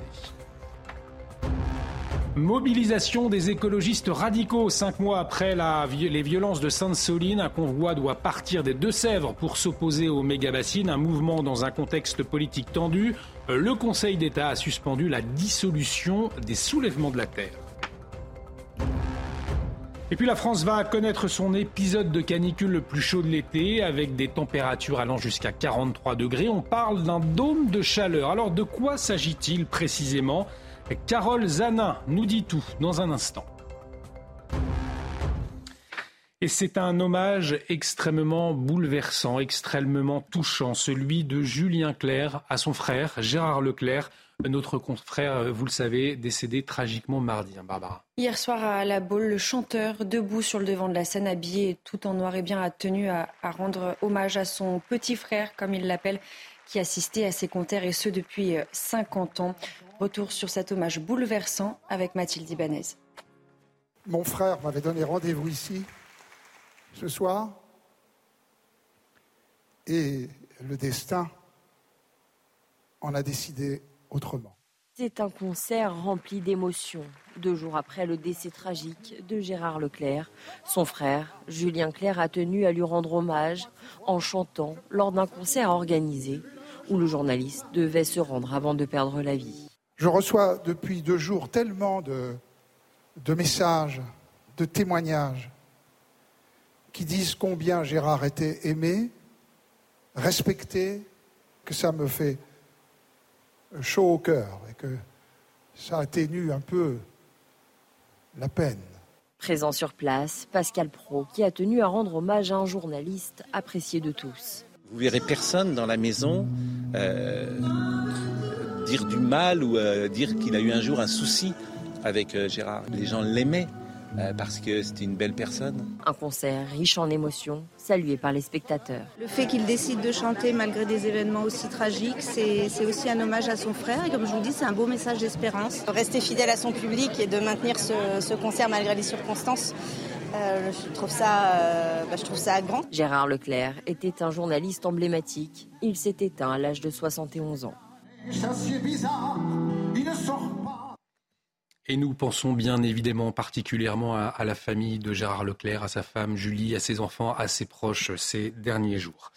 Mobilisation des écologistes radicaux. Cinq mois après les violences de Sainte-Soline, un convoi doit partir des Deux-Sèvres pour s'opposer aux méga-bassines. Un mouvement dans un contexte politique tendu. Le Conseil d'État a suspendu la dissolution des soulèvements de la terre. Et puis la France va connaître son épisode de canicule le plus chaud de l'été, avec des températures allant jusqu'à 43 degrés. On parle d'un dôme de chaleur. Alors de quoi s'agit-il précisément? Carole Zanin nous dit tout dans un instant. Et c'est un hommage extrêmement bouleversant, extrêmement touchant, celui de Julien Clerc à son frère Gérard Leclerc, notre confrère, vous le savez, décédé tragiquement mardi, hein, Barbara. Hier soir à La Baule, le chanteur, debout sur le devant de la scène, habillé tout en noir et bien, a tenu à, rendre hommage à son petit frère, comme il l'appelle, qui assistait à ses concerts et ce depuis 50 euh, ans. Retour sur cet hommage bouleversant avec Mathilde Ibanez. Mon frère m'avait donné rendez-vous ici ce soir et le destin en a décidé autrement. C'est un concert rempli d'émotions. Deux jours après le décès tragique de Gérard Leclerc, son frère, Julien Clerc, a tenu à lui rendre hommage en chantant lors d'un concert organisé où le journaliste devait se rendre avant de perdre la vie. Je reçois depuis deux jours tellement de, de messages, de témoignages qui disent combien Gérard était aimé, respecté, que ça me fait chaud au cœur et que ça atténue un peu la peine. Présent sur place, Pascal Pro, qui a tenu à rendre hommage à un journaliste apprécié de tous. Vous verrez personne dans la maison euh, dire du mal ou euh, dire qu'il a eu un jour un souci avec euh, Gérard. Les gens l'aimaient. Euh, parce que c'était une belle personne. Un concert riche en émotions, salué par les spectateurs. Le fait qu'il décide de chanter malgré des événements aussi tragiques, c'est aussi un hommage à son frère. Et comme je vous dis, c'est un beau message d'espérance. Rester fidèle à son public et de maintenir ce, concert malgré les circonstances. Euh, je, trouve ça, euh, bah, je trouve ça grand. Gérard Leclerc était un journaliste emblématique. Il s'est éteint à l'âge de 71 ans. Et nous pensons bien évidemment particulièrement à, la famille de Gérard Leclerc, à sa femme Julie, à ses enfants, à ses proches ces derniers jours.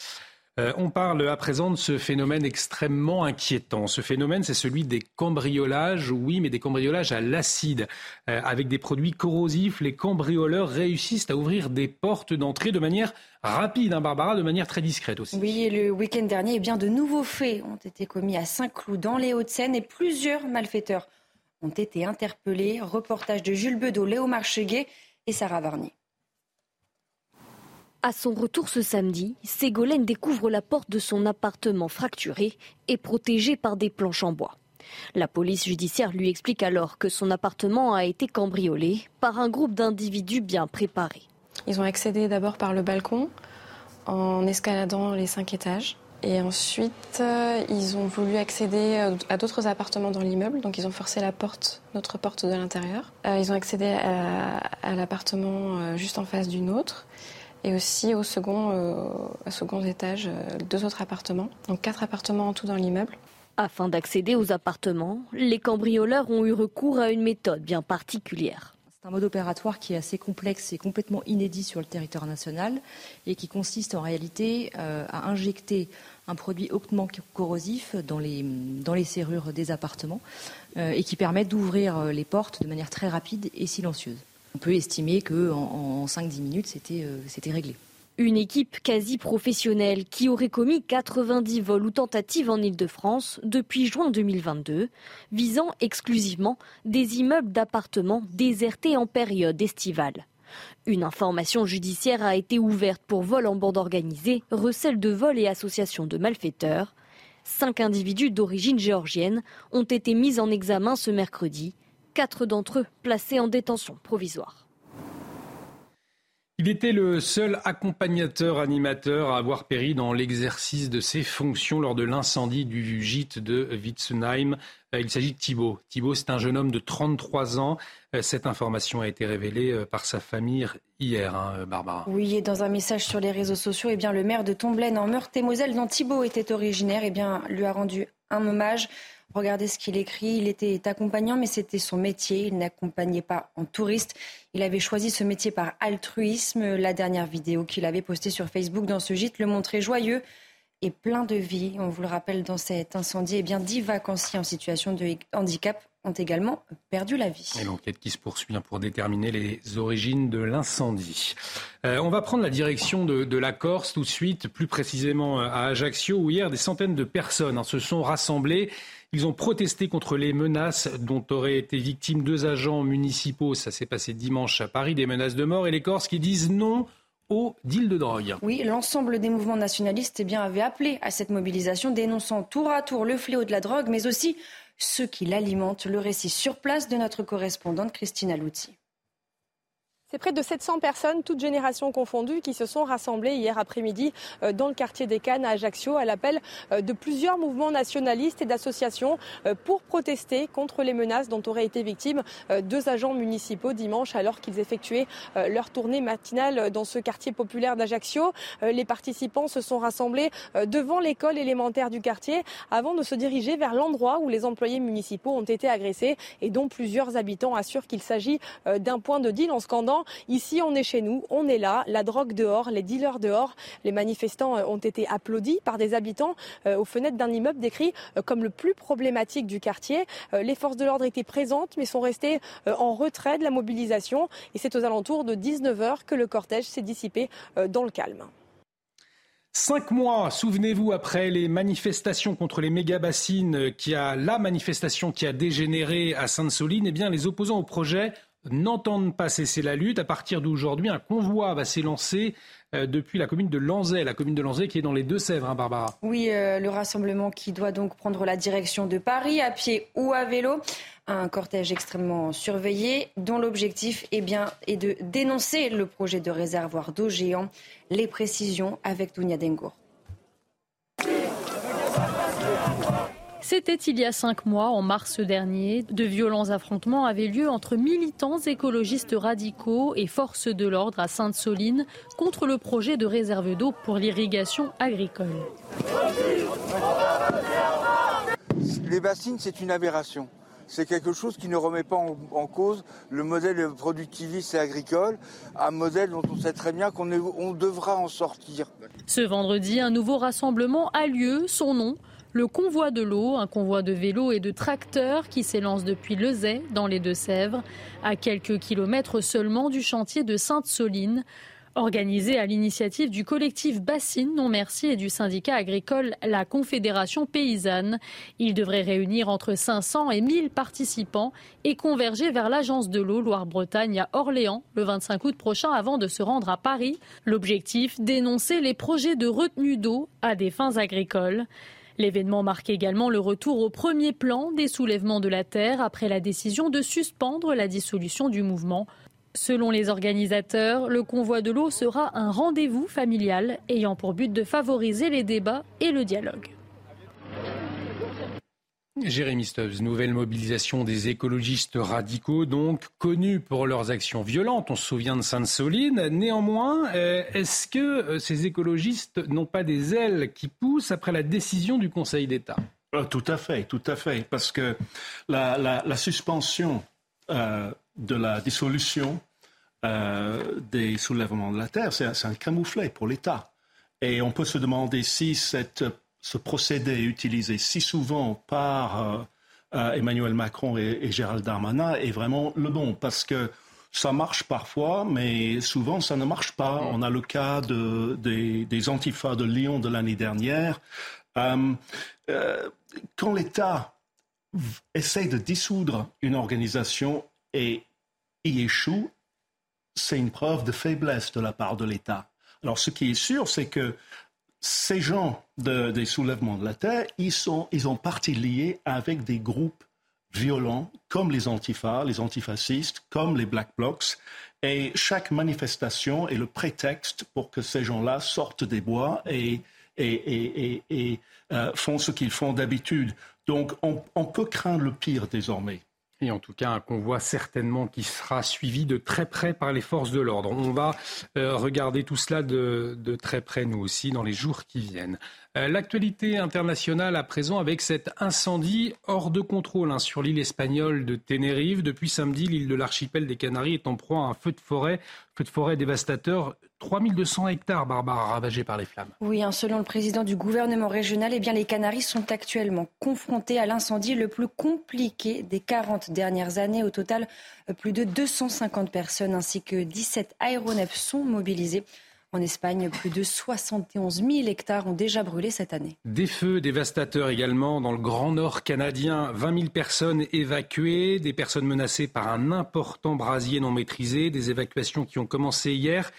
Euh, on parle à présent de ce phénomène extrêmement inquiétant. Ce phénomène, c'est celui des cambriolages, oui, mais des cambriolages à l'acide. Euh, avec des produits corrosifs, les cambrioleurs réussissent à ouvrir des portes d'entrée de manière rapide, hein, Barbara, de manière très discrète aussi. Oui, le week-end dernier, eh bien, de nouveaux faits ont été commis à Saint-Cloud, dans les Hauts-de-Seine, et plusieurs malfaiteurs ont été interpellés. Reportage de Jules Bedeau, Léo Marcheguet et Sarah Varnier. À son retour ce samedi, Ségolène découvre la porte de son appartement fracturée et protégée par des planches en bois. La police judiciaire lui explique alors que son appartement a été cambriolé par un groupe d'individus bien préparés. Ils ont accédé d'abord par le balcon en escaladant les cinq étages. Et ensuite, euh, ils ont voulu accéder euh, à d'autres appartements dans l'immeuble, donc ils ont forcé la porte, notre porte de l'intérieur. Euh, ils ont accédé à, l'appartement juste en face du nôtre, et aussi au second, au second étage, deux autres appartements, donc quatre appartements en tout dans l'immeuble. Afin d'accéder aux appartements, les cambrioleurs ont eu recours à une méthode bien particulière. C'est un mode opératoire qui est assez complexe et complètement inédit sur le territoire national et qui consiste en réalité à injecter un produit hautement corrosif dans les, dans les serrures des appartements euh, et qui permet d'ouvrir euh, les portes de manière très rapide et silencieuse. On peut estimer qu'en en, 5-10 minutes, euh, c'était réglé. Une équipe quasi professionnelle qui aurait commis 90 vols ou tentatives en Ile-de-France depuis juin 2022, visant exclusivement des immeubles d'appartements désertés en période estivale. Une information judiciaire a été ouverte pour vol en bande organisée, recel de vol et association de malfaiteurs. Cinq individus d'origine géorgienne ont été mis en examen ce mercredi, quatre d'entre eux placés en détention provisoire. Il était le seul accompagnateur animateur à avoir péri dans l'exercice de ses fonctions lors de l'incendie du gîte de Witzenheim. Il s'agit de Thibault. Thibault, c'est un jeune homme de 33 ans. Cette information a été révélée euh, par sa famille hier, hein, Barbara. Oui, et dans un message sur les réseaux sociaux, eh bien, le maire de Tomblaine en Meurthe-et-Moselle, dont Thibault était originaire, eh bien, lui a rendu un hommage. Regardez ce qu'il écrit. Il était accompagnant, mais c'était son métier. Il n'accompagnait pas en touriste. Il avait choisi ce métier par altruisme. La dernière vidéo qu'il avait postée sur Facebook dans ce gîte le montrait joyeux et plein de vie. On vous le rappelle, dans cet incendie, eh bien, dix vacanciers en situation de handicap ont également perdu la vie. Et l'enquête qui se poursuit hein, pour déterminer les origines de l'incendie. Euh, on va prendre la direction de, de, la Corse tout de suite, plus précisément euh, à Ajaccio, où hier des centaines de personnes hein, se sont rassemblées ils ont protesté contre les menaces dont auraient été victimes deux agents municipaux. Ça s'est passé dimanche à Paris, des menaces de mort. Et les Corses qui disent non au deal de drogue. Oui, l'ensemble des mouvements nationalistes eh bien, avait appelé à cette mobilisation, dénonçant tour à tour le fléau de la drogue, mais aussi ceux qui l'alimentent. Le récit sur place de notre correspondante Christina Louti. C'est près de 700 personnes, toutes générations confondues, qui se sont rassemblées hier après-midi euh, dans le quartier des Cannes à Ajaccio à l'appel euh, de plusieurs mouvements nationalistes et d'associations euh, pour protester contre les menaces dont auraient été victimes deux agents municipaux dimanche alors qu'ils effectuaient leur tournée matinale dans ce quartier populaire d'Ajaccio. Les participants se sont rassemblés devant l'école élémentaire du quartier avant de se diriger vers l'endroit où les employés municipaux ont été agressés et dont plusieurs habitants assurent qu'il s'agit d'un point de deal en scandant Ici, on est chez nous, on est là, la drogue dehors, les dealers dehors. Les manifestants euh, ont été applaudis par des habitants euh, aux fenêtres d'un immeuble décrit euh, comme le plus problématique du quartier. Les forces de l'ordre étaient présentes mais sont restées en retrait de la mobilisation et c'est aux alentours de 19h que le cortège s'est dissipé dans le calme. Cinq mois, souvenez-vous, après les manifestations contre les méga-bassines, qui a la manifestation qui a dégénéré à Sainte-Soline, eh bien, les opposants au projet n'entendent pas cesser la lutte. À partir d'aujourd'hui, un convoi va s'élancer euh, depuis la commune de Lanzay, la commune de Lanzay qui est dans les Deux-Sèvres, hein, Barbara. Oui, euh, le rassemblement qui doit donc prendre la direction de Paris à pied ou à vélo. Un cortège extrêmement surveillé dont l'objectif est, bien, est de dénoncer le projet de réservoir d'eau géant. Les précisions avec Dounia Dengour. C'était il y a cinq mois, en mars dernier. De violents affrontements avaient lieu entre militants écologistes radicaux et forces de l'ordre à Sainte-Soline contre le projet de réserve d'eau pour l'irrigation agricole. Les bassines, c'est une aberration c'est quelque chose qui ne remet pas en, cause le modèle productiviste et agricole, un modèle dont on sait très bien qu'on on devra en sortir. Ce vendredi, un nouveau rassemblement a lieu. Son nom, le convoi de l'eau, un convoi de vélos et de tracteurs qui s'élance depuis Lezay, dans les Deux-Sèvres, à quelques kilomètres seulement du chantier de Sainte-Soline. Organisé à l'initiative du collectif Bassine Non Merci et du syndicat agricole La Confédération Paysanne, il devrait réunir entre 500 et 1000 participants et converger vers l'agence de l'eau Loire-Bretagne à Orléans le 25 août prochain avant de se rendre à Paris. L'objectif, dénoncer les projets de retenue d'eau à des fins agricoles. L'événement marque également le retour au premier plan des soulèvements de la terre après la décision de suspendre la dissolution du mouvement. Selon les organisateurs, le convoi de l'eau sera un rendez-vous familial ayant pour but de favoriser les débats et le dialogue. Jérémy Stubbs, nouvelle mobilisation des écologistes radicaux, donc connus pour leurs actions violentes. On se souvient de Sainte-Soline. Néanmoins, euh, est-ce que euh, ces écologistes n'ont pas des ailes qui poussent après la décision du Conseil d'État? Euh, Tout à fait, tout à fait. Parce que la, suspension de la dissolution des soulèvements de la terre, c'est un camouflet pour l'État. Et on peut se demander si cette ce procédé est utilisé si souvent par euh, euh, Emmanuel Macron et, Gérald Darmanin est vraiment le bon. Parce que ça marche parfois, mais souvent ça ne marche pas. Mm. On a le cas de, des, des antifas de Lyon de l'année dernière. Euh, quand l'État essaie de dissoudre une organisation et y échoue, c'est une preuve de faiblesse de la part de l'État. Alors ce qui est sûr, c'est que ces gens des soulèvements de la terre, ils, sont, ils ont partie liée avec des groupes violents comme les antifas, les antifascistes, comme les black blocs. Et chaque manifestation est le prétexte pour que ces gens-là sortent des bois et, et, euh, font ce qu'ils font d'habitude. Donc on peut craindre le pire désormais et en tout cas un convoi certainement qui sera suivi de très près par les forces de l'ordre. On va euh, regarder tout cela de, très près, nous aussi, dans les jours qui viennent. Euh, l'actualité internationale à présent avec cet incendie hors de contrôle hein, sur l'île espagnole de Tenerife. Depuis samedi, l'île de l'archipel des Canaries est en proie à un feu de forêt, feu de forêt dévastateur 3200 hectares, Barbara, ravagés par les flammes. Oui, hein, selon le président du gouvernement régional, eh bien, les Canaries sont actuellement confrontés à l'incendie le plus compliqué des 40 dernières années. Au total, plus de 250 personnes ainsi que 17 aéronefs sont mobilisés. En Espagne, plus de 71 000 hectares ont déjà brûlé cette année. Des feux dévastateurs également dans le Grand Nord canadien. 20 000 personnes évacuées, des personnes menacées par un important brasier non maîtrisé, des évacuations qui ont commencé hier.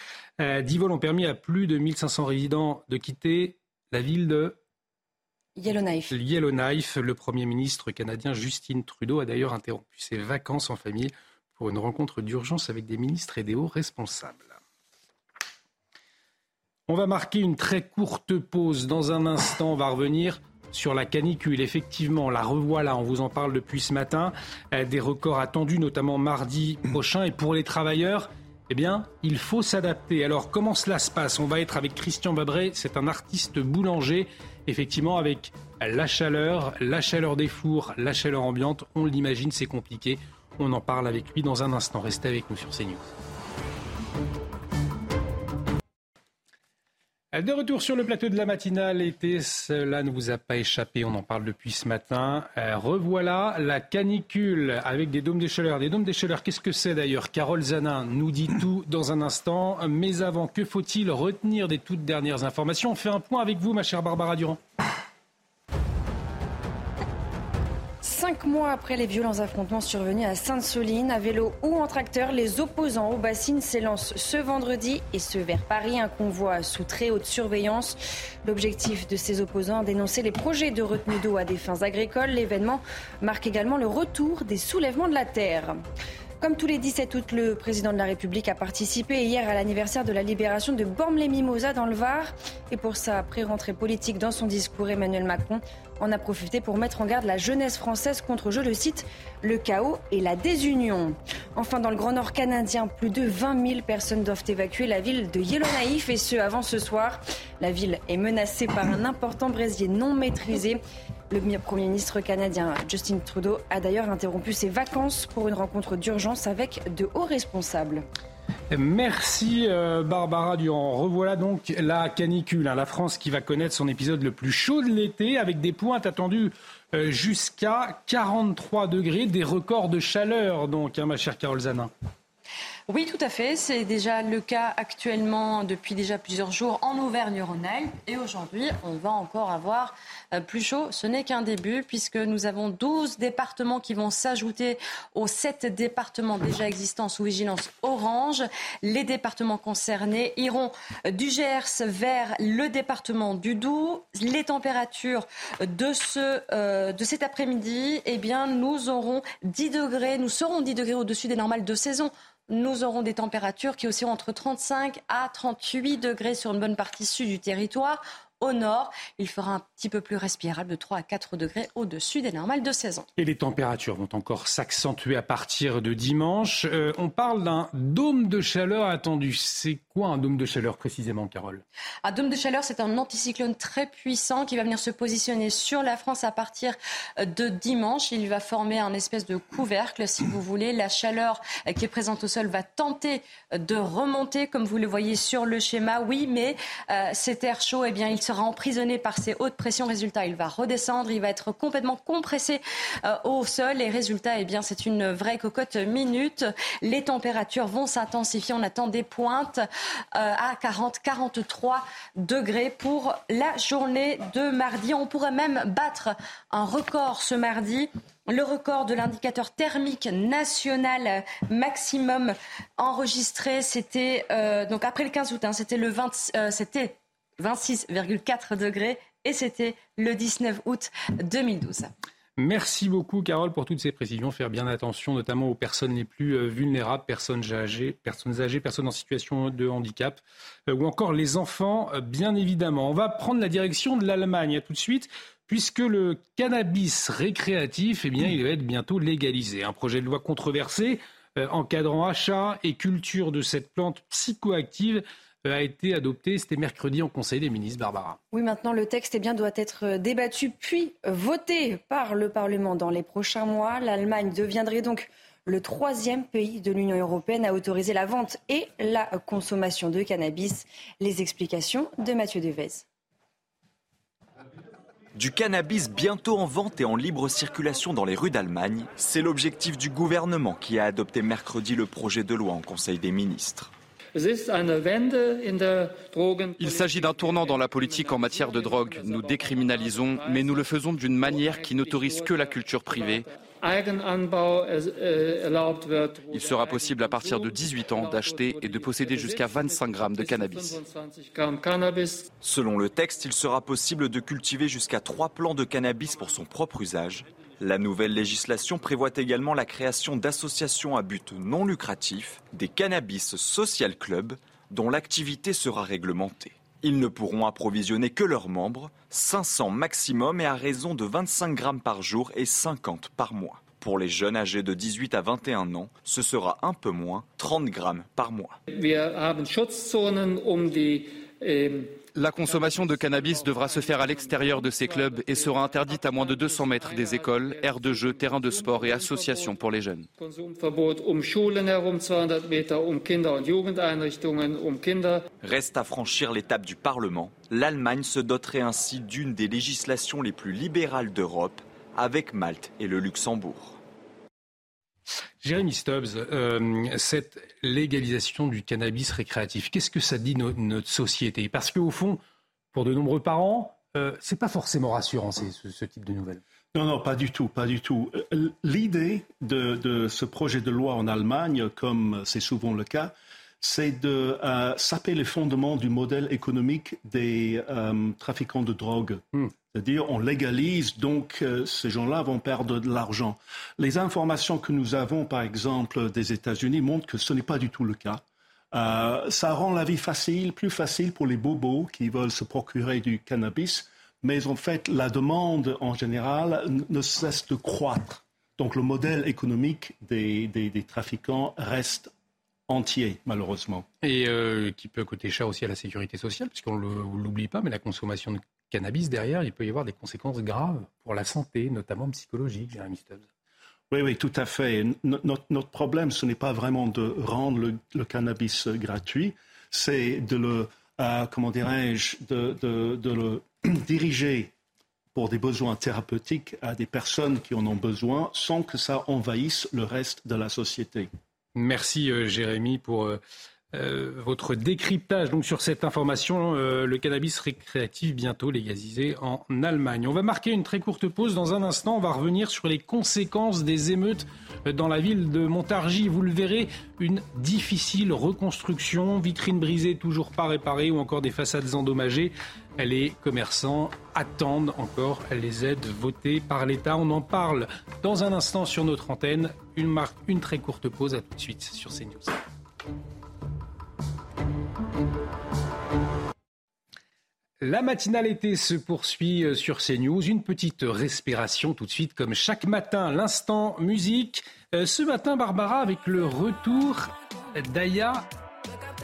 Euh, dix vols ont permis à plus de 1500 résidents de quitter la ville de Yellowknife. Yellowknife. Le Premier ministre canadien Justin Trudeau a d'ailleurs interrompu ses vacances en famille pour une rencontre d'urgence avec des ministres et des hauts responsables. On va marquer une très courte pause. Dans un instant, on va revenir sur la canicule. Effectivement, la revoilà, on vous en parle depuis ce matin. Euh, des records attendus, notamment mardi prochain. Et pour les travailleurs, eh bien, il faut s'adapter. Alors, comment cela se passe? On va être avec Christian Babret, c'est un artiste boulanger. Effectivement, avec la chaleur, la chaleur des fours, la chaleur ambiante, on l'imagine, c'est compliqué. On en parle avec lui dans un instant. Restez avec nous sur CNews. De retour sur le plateau de la matinale été, cela ne vous a pas échappé, on en parle depuis ce matin. Euh, revoilà la canicule avec des dômes de chaleur. Des dômes de chaleur, qu'est-ce que c'est d'ailleurs? Carole Zanin nous dit tout dans un instant. Mais avant, que faut-il retenir des toutes dernières informations? On fait un point avec vous, ma chère Barbara Durand. Cinq mois après les violents affrontements survenus à Sainte-Soline, à vélo ou en tracteur, les opposants aux bassines s'élancent ce vendredi et ce vers Paris, un convoi sous très haute surveillance. L'objectif de ces opposants, dénoncer les projets de retenue d'eau à des fins agricoles. L'événement marque également le retour des soulèvements de la terre. Comme tous les 17 août, le président de la République a participé hier à l'anniversaire de la libération de Bormes-les-Mimosas dans le Var. Et pour sa pré-rentrée politique dans son discours, Emmanuel Macron en a profité pour mettre en garde la jeunesse française contre, je le cite, le chaos et la désunion. Enfin, dans le Grand Nord canadien, plus de 20 000 personnes doivent évacuer la ville de Yellowknife et ce avant ce soir. La ville est menacée par un important brésier non maîtrisé. Le Premier ministre canadien Justin Trudeau a d'ailleurs interrompu ses vacances pour une rencontre d'urgence avec de hauts responsables. Merci euh, Barbara Durand. Revoilà donc la canicule, hein. la France qui va connaître son épisode le plus chaud de l'été avec des pointes attendues euh, jusqu'à 43 degrés, des records de chaleur donc, hein, ma chère Carole Zanin. Oui, tout à fait. C'est déjà le cas actuellement depuis déjà plusieurs jours en Auvergne-Rhône-Alpes. Et aujourd'hui, on va encore avoir euh, plus chaud. Ce n'est qu'un début puisque nous avons 12 départements qui vont s'ajouter aux 7 départements déjà existants sous vigilance orange. Les départements concernés iront du Gers vers le département du Doubs. Les températures de, ce, euh, de cet après-midi, eh nous aurons 10 degrés, nous serons 10 degrés au-dessus des normales de saison nous aurons des températures qui oscilleront entre 35 à 38 degrés sur une bonne partie sud du territoire. Au nord, il fera un petit peu plus respirable de 3 à 4 degrés au-dessus des normales de saison. Et les températures vont encore s'accentuer à partir de dimanche. Euh, on parle d'un dôme de chaleur attendu. C'est quoi un dôme de chaleur précisément, Carole? Un dôme de chaleur, c'est un anticyclone très puissant qui va venir se positionner sur la France à partir de dimanche. Il va former un espèce de couvercle, si vous voulez. La chaleur qui est présente au sol va tenter de remonter, comme vous le voyez sur le schéma. Oui, mais euh, cet air chaud, eh bien, il emprisonné par ces hautes pressions. Résultat, il va redescendre, il va être complètement compressé euh, au sol. Et résultat, eh bien, c'est une vraie cocotte minute. Les températures vont s'intensifier. On attend des pointes euh, à 40, 43 degrés pour la journée de mardi. On pourrait même battre un record ce mardi le record de l'indicateur thermique national maximum enregistré, c'était euh, donc après le 15 août, hein, c'était le 20, c'était 26,4 degrés et c'était le 19 août 2012. Merci beaucoup, Carole, pour toutes ces précisions. Faire bien attention, notamment aux personnes les plus euh, vulnérables, personnes âgées, personnes âgées, personnes en situation de handicap, euh, ou encore les enfants, euh, bien évidemment. On va prendre la direction de l'Allemagne tout de suite, puisque le cannabis récréatif, eh bien, il va être bientôt légalisé. Un projet de loi controversé encadrant achat et culture de cette plante psychoactive a été adopté. C'était mercredi en Conseil des ministres, Barbara. Oui, maintenant le texte eh bien, doit être débattu puis voté par le Parlement dans les prochains mois. L'Allemagne deviendrait donc le troisième pays de l'Union européenne à autoriser la vente et la consommation de cannabis. Les explications de Mathieu Devez. Du cannabis bientôt en vente et en libre circulation dans les rues d'Allemagne, c'est l'objectif du gouvernement qui a adopté mercredi le projet de loi en Conseil des ministres. Il s'agit d'un tournant dans la politique en matière de drogue. Nous décriminalisons, mais nous le faisons d'une manière qui n'autorise que la culture privée. Il sera possible à partir de 18 ans d'acheter et de posséder jusqu'à 25 grammes de cannabis. Selon le texte, il sera possible de cultiver jusqu'à 3 plants de cannabis pour son propre usage. La nouvelle législation prévoit également la création d'associations à but non lucratif, des cannabis social clubs, dont l'activité sera réglementée. Ils ne pourront approvisionner que leurs membres, 500 maximum et à raison de 25 grammes par jour et 50 par mois. Pour les jeunes âgés de 18 à 21 ans, ce sera un peu moins, 30 grammes par mois. La consommation de cannabis devra se faire à l'extérieur de ces clubs et sera interdite à moins de 200 mètres des écoles, aires de jeux, terrains de sport et associations pour les jeunes. Reste à franchir l'étape du Parlement. L'Allemagne se doterait ainsi d'une des législations les plus libérales d'Europe, avec Malte et le Luxembourg. Jérémy Stubbs, euh, cette légalisation du cannabis récréatif, qu'est-ce que ça dit notre société? Parce qu'au fond, pour de nombreux parents, euh, ce n'est pas forcément rassurant ce, ce, type de nouvelles. Non, non, pas du tout, pas du tout. Euh, l'idée de, ce projet de loi en Allemagne, comme c'est souvent le cas, c'est de saper les fondements du modèle économique des trafiquants de drogue. Hmm. C'est-à-dire, on légalise, donc euh, ces gens-là vont perdre de l'argent. Les informations que nous avons, par exemple, des États-Unis montrent que ce n'est pas du tout le cas. Euh, ça rend la vie facile, plus facile pour les bobos qui veulent se procurer du cannabis, mais en fait, la demande en général ne cesse de croître. Donc le modèle économique des, trafiquants reste entier, malheureusement. Et euh, qui peut coûter cher aussi à la sécurité sociale, puisqu'on ne l'oublie pas, mais la consommation de cannabis, derrière, il peut y avoir des conséquences graves pour la santé, notamment psychologique, Jérémy Stubbs. Oui, oui, tout à fait. Notre, problème, ce n'est pas vraiment de rendre le, cannabis gratuit, c'est de le, euh, comment dirais-je, de, le diriger pour des besoins thérapeutiques à des personnes qui en ont besoin sans que ça envahisse le reste de la société. Merci euh, Jérémy pour euh, votre décryptage donc sur cette information, euh, le cannabis récréatif bientôt légalisé en Allemagne. On va marquer une très courte pause. Dans un instant, on va revenir sur les conséquences des émeutes euh, dans la ville de Montargis. Vous le verrez, une difficile reconstruction, vitrines brisées toujours pas réparées ou encore des façades endommagées. Les commerçants attendent encore les aides votées par l'État. On en parle dans un instant sur notre antenne. Une, marque, une très courte pause. À tout de suite sur CNews. La matinale été se poursuit euh, sur CNews. Une petite respiration tout de suite, comme chaque matin. L'instant musique. Euh, ce matin, Barbara, avec le retour d'Aya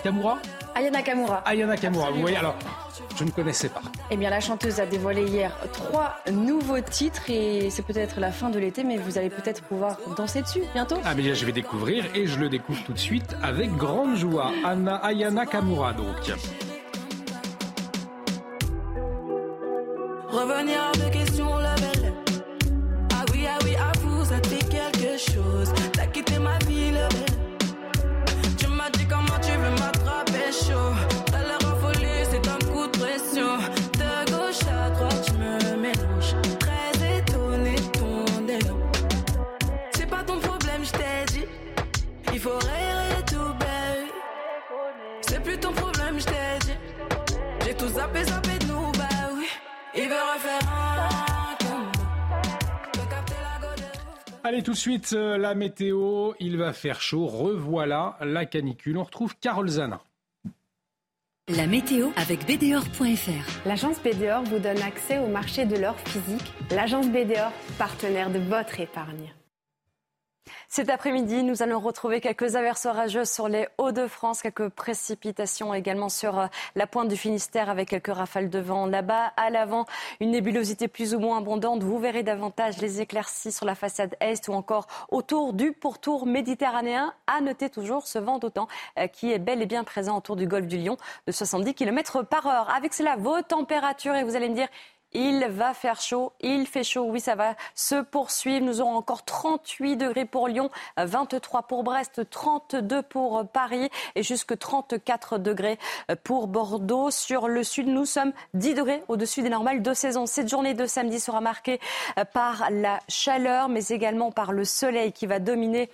Kamura Ayana Kamura. Ayana Kamura. Vous voyez, alors, je ne connaissais pas. Eh bien, la chanteuse a dévoilé hier trois nouveaux titres et c'est peut-être la fin de l'été, mais vous allez peut-être pouvoir danser dessus bientôt. Ah, mais je vais découvrir et je le découvre tout de suite avec grande joie. Anna Ayana Kamura, donc. Revenir à mes questions, la belle. Ah oui, ah oui, avoue, ça te fait quelque chose. Allez, tout de suite, euh, la météo. Il va faire chaud. Revoilà la canicule. On retrouve Carole Zana. La météo avec BDOR.fr. L'agence BDOR vous donne accès au marché de l'or physique. L'agence BDOR, partenaire de votre épargne. Cet après-midi, nous allons retrouver quelques averses orageuses sur les Hauts-de-France, quelques précipitations également sur euh, la pointe du Finistère avec quelques rafales de vent là-bas. À l'avant, une nébulosité plus ou moins abondante. Vous verrez davantage les éclaircies sur la façade est ou encore autour du pourtour méditerranéen. À noter toujours ce vent d'autant euh, qui est bel et bien présent autour du golfe du Lion de 70 km par heure. Avec cela, vos températures, et vous allez me dire, il va faire chaud, il fait chaud, oui, ça va se poursuivre. Nous aurons encore 38 degrés pour Lyon, 23 pour Brest, 32 pour Paris et jusque 34 degrés pour Bordeaux. Sur le sud, nous sommes 10 degrés au-dessus des normales de saison. Cette journée de samedi sera marquée par la chaleur, mais également par le soleil qui va dominer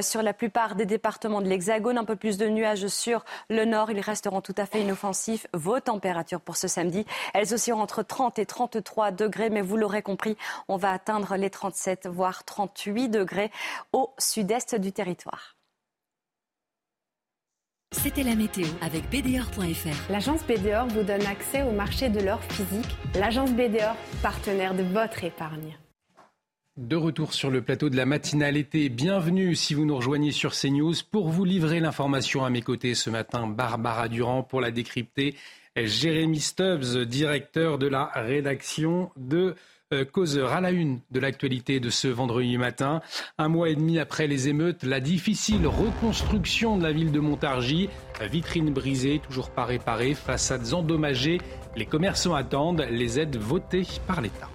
sur la plupart des départements de l'Hexagone. Un peu plus de nuages sur le nord. Ils resteront tout à fait inoffensifs. Vos températures pour ce samedi, elles oscilleront entre 30 et 33 degrés, mais vous l'aurez compris, on va atteindre les 37 voire 38 degrés au sud-est du territoire. C'était la météo avec BDOR.fr. L'agence BDOR vous donne accès au marché de l'or physique. L'agence BDOR, partenaire de votre épargne. De retour sur le plateau de la matinale été, bienvenue si vous nous rejoignez sur CNews pour vous livrer l'information à mes côtés ce matin, Barbara Durand pour la décrypter, Jérémy Stubbs, directeur de la rédaction de euh, Causeur à la une de l'actualité de ce vendredi matin. Un mois et demi après les émeutes, la difficile reconstruction de la ville de Montargis, vitrine brisée, toujours pas réparée, façades endommagées, les commerçants attendent les aides votées par l'État.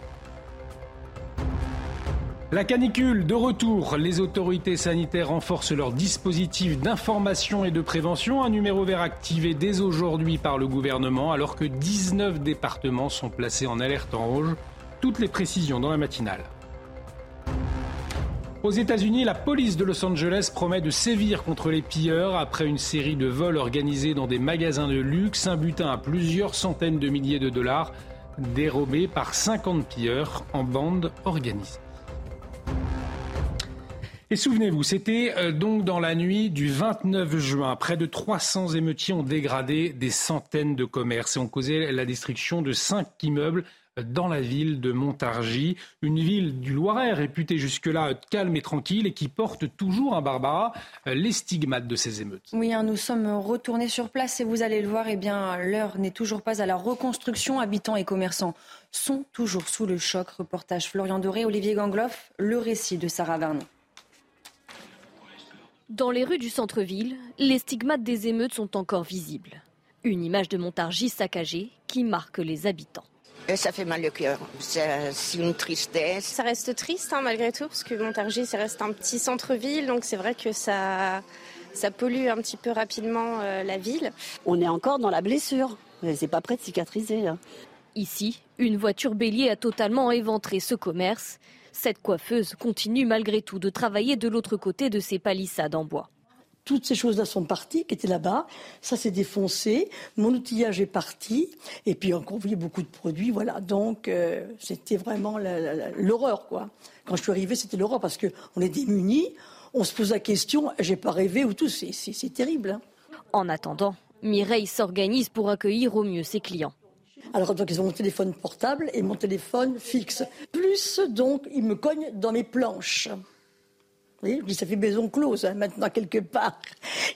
La canicule de retour. Les autorités sanitaires renforcent leur dispositif d'information et de prévention. Un numéro vert activé dès aujourd'hui par le gouvernement alors que 19 départements sont placés en alerte en rouge. Toutes les précisions dans la matinale. Aux États-Unis, la police de Los Angeles promet de sévir contre les pilleurs après une série de vols organisés dans des magasins de luxe, un butin à plusieurs centaines de milliers de dollars dérobés par 50 pilleurs en bande organisée. Et souvenez-vous, c'était euh, donc dans la nuit du 29 juin. Près de 300 émeutiers ont dégradé des centaines de commerces et ont causé la destruction de cinq immeubles dans la ville de Montargis, une ville du Loiret réputée jusque-là calme et tranquille et qui porte toujours, un Barbara, euh, les stigmates de ces émeutes. Oui, hein, nous sommes retournés sur place et vous allez le voir, eh bien, l'heure n'est toujours pas à la reconstruction. Habitants et commerçants sont toujours sous le choc. Reportage Florian Doré, Olivier Gangloff, le récit de Sarah Vernon. Dans les rues du centre-ville, les stigmates des émeutes sont encore visibles. Une image de Montargis saccagée qui marque les habitants. Et ça fait mal au cœur. C'est une tristesse. Ça reste triste hein, malgré tout, parce que Montargis, ça reste un petit centre-ville, donc c'est vrai que ça, ça pollue un petit peu rapidement euh, la ville. On est encore dans la blessure. C'est pas prêt de cicatriser. Hein. Ici, une voiture bélier a totalement éventré ce commerce. Cette coiffeuse continue malgré tout de travailler de l'autre côté de ces palissades en bois. Toutes ces choses-là sont parties, qui étaient là-bas. Ça s'est défoncé. Mon outillage est parti. Et puis encore, vous beaucoup de produits. Voilà. Donc, euh, c'était vraiment l'horreur, quoi. Quand je suis arrivée, c'était l'horreur parce qu'on est démunis. On se pose la question, j'ai pas rêvé ou tout. C'est terrible. Hein. En attendant, Mireille s'organise pour accueillir au mieux ses clients. Alors donc ils ont mon téléphone portable et mon téléphone fixe. Plus donc ils me cognent dans mes planches. Vous voyez, ça fait maison close hein, maintenant quelque part.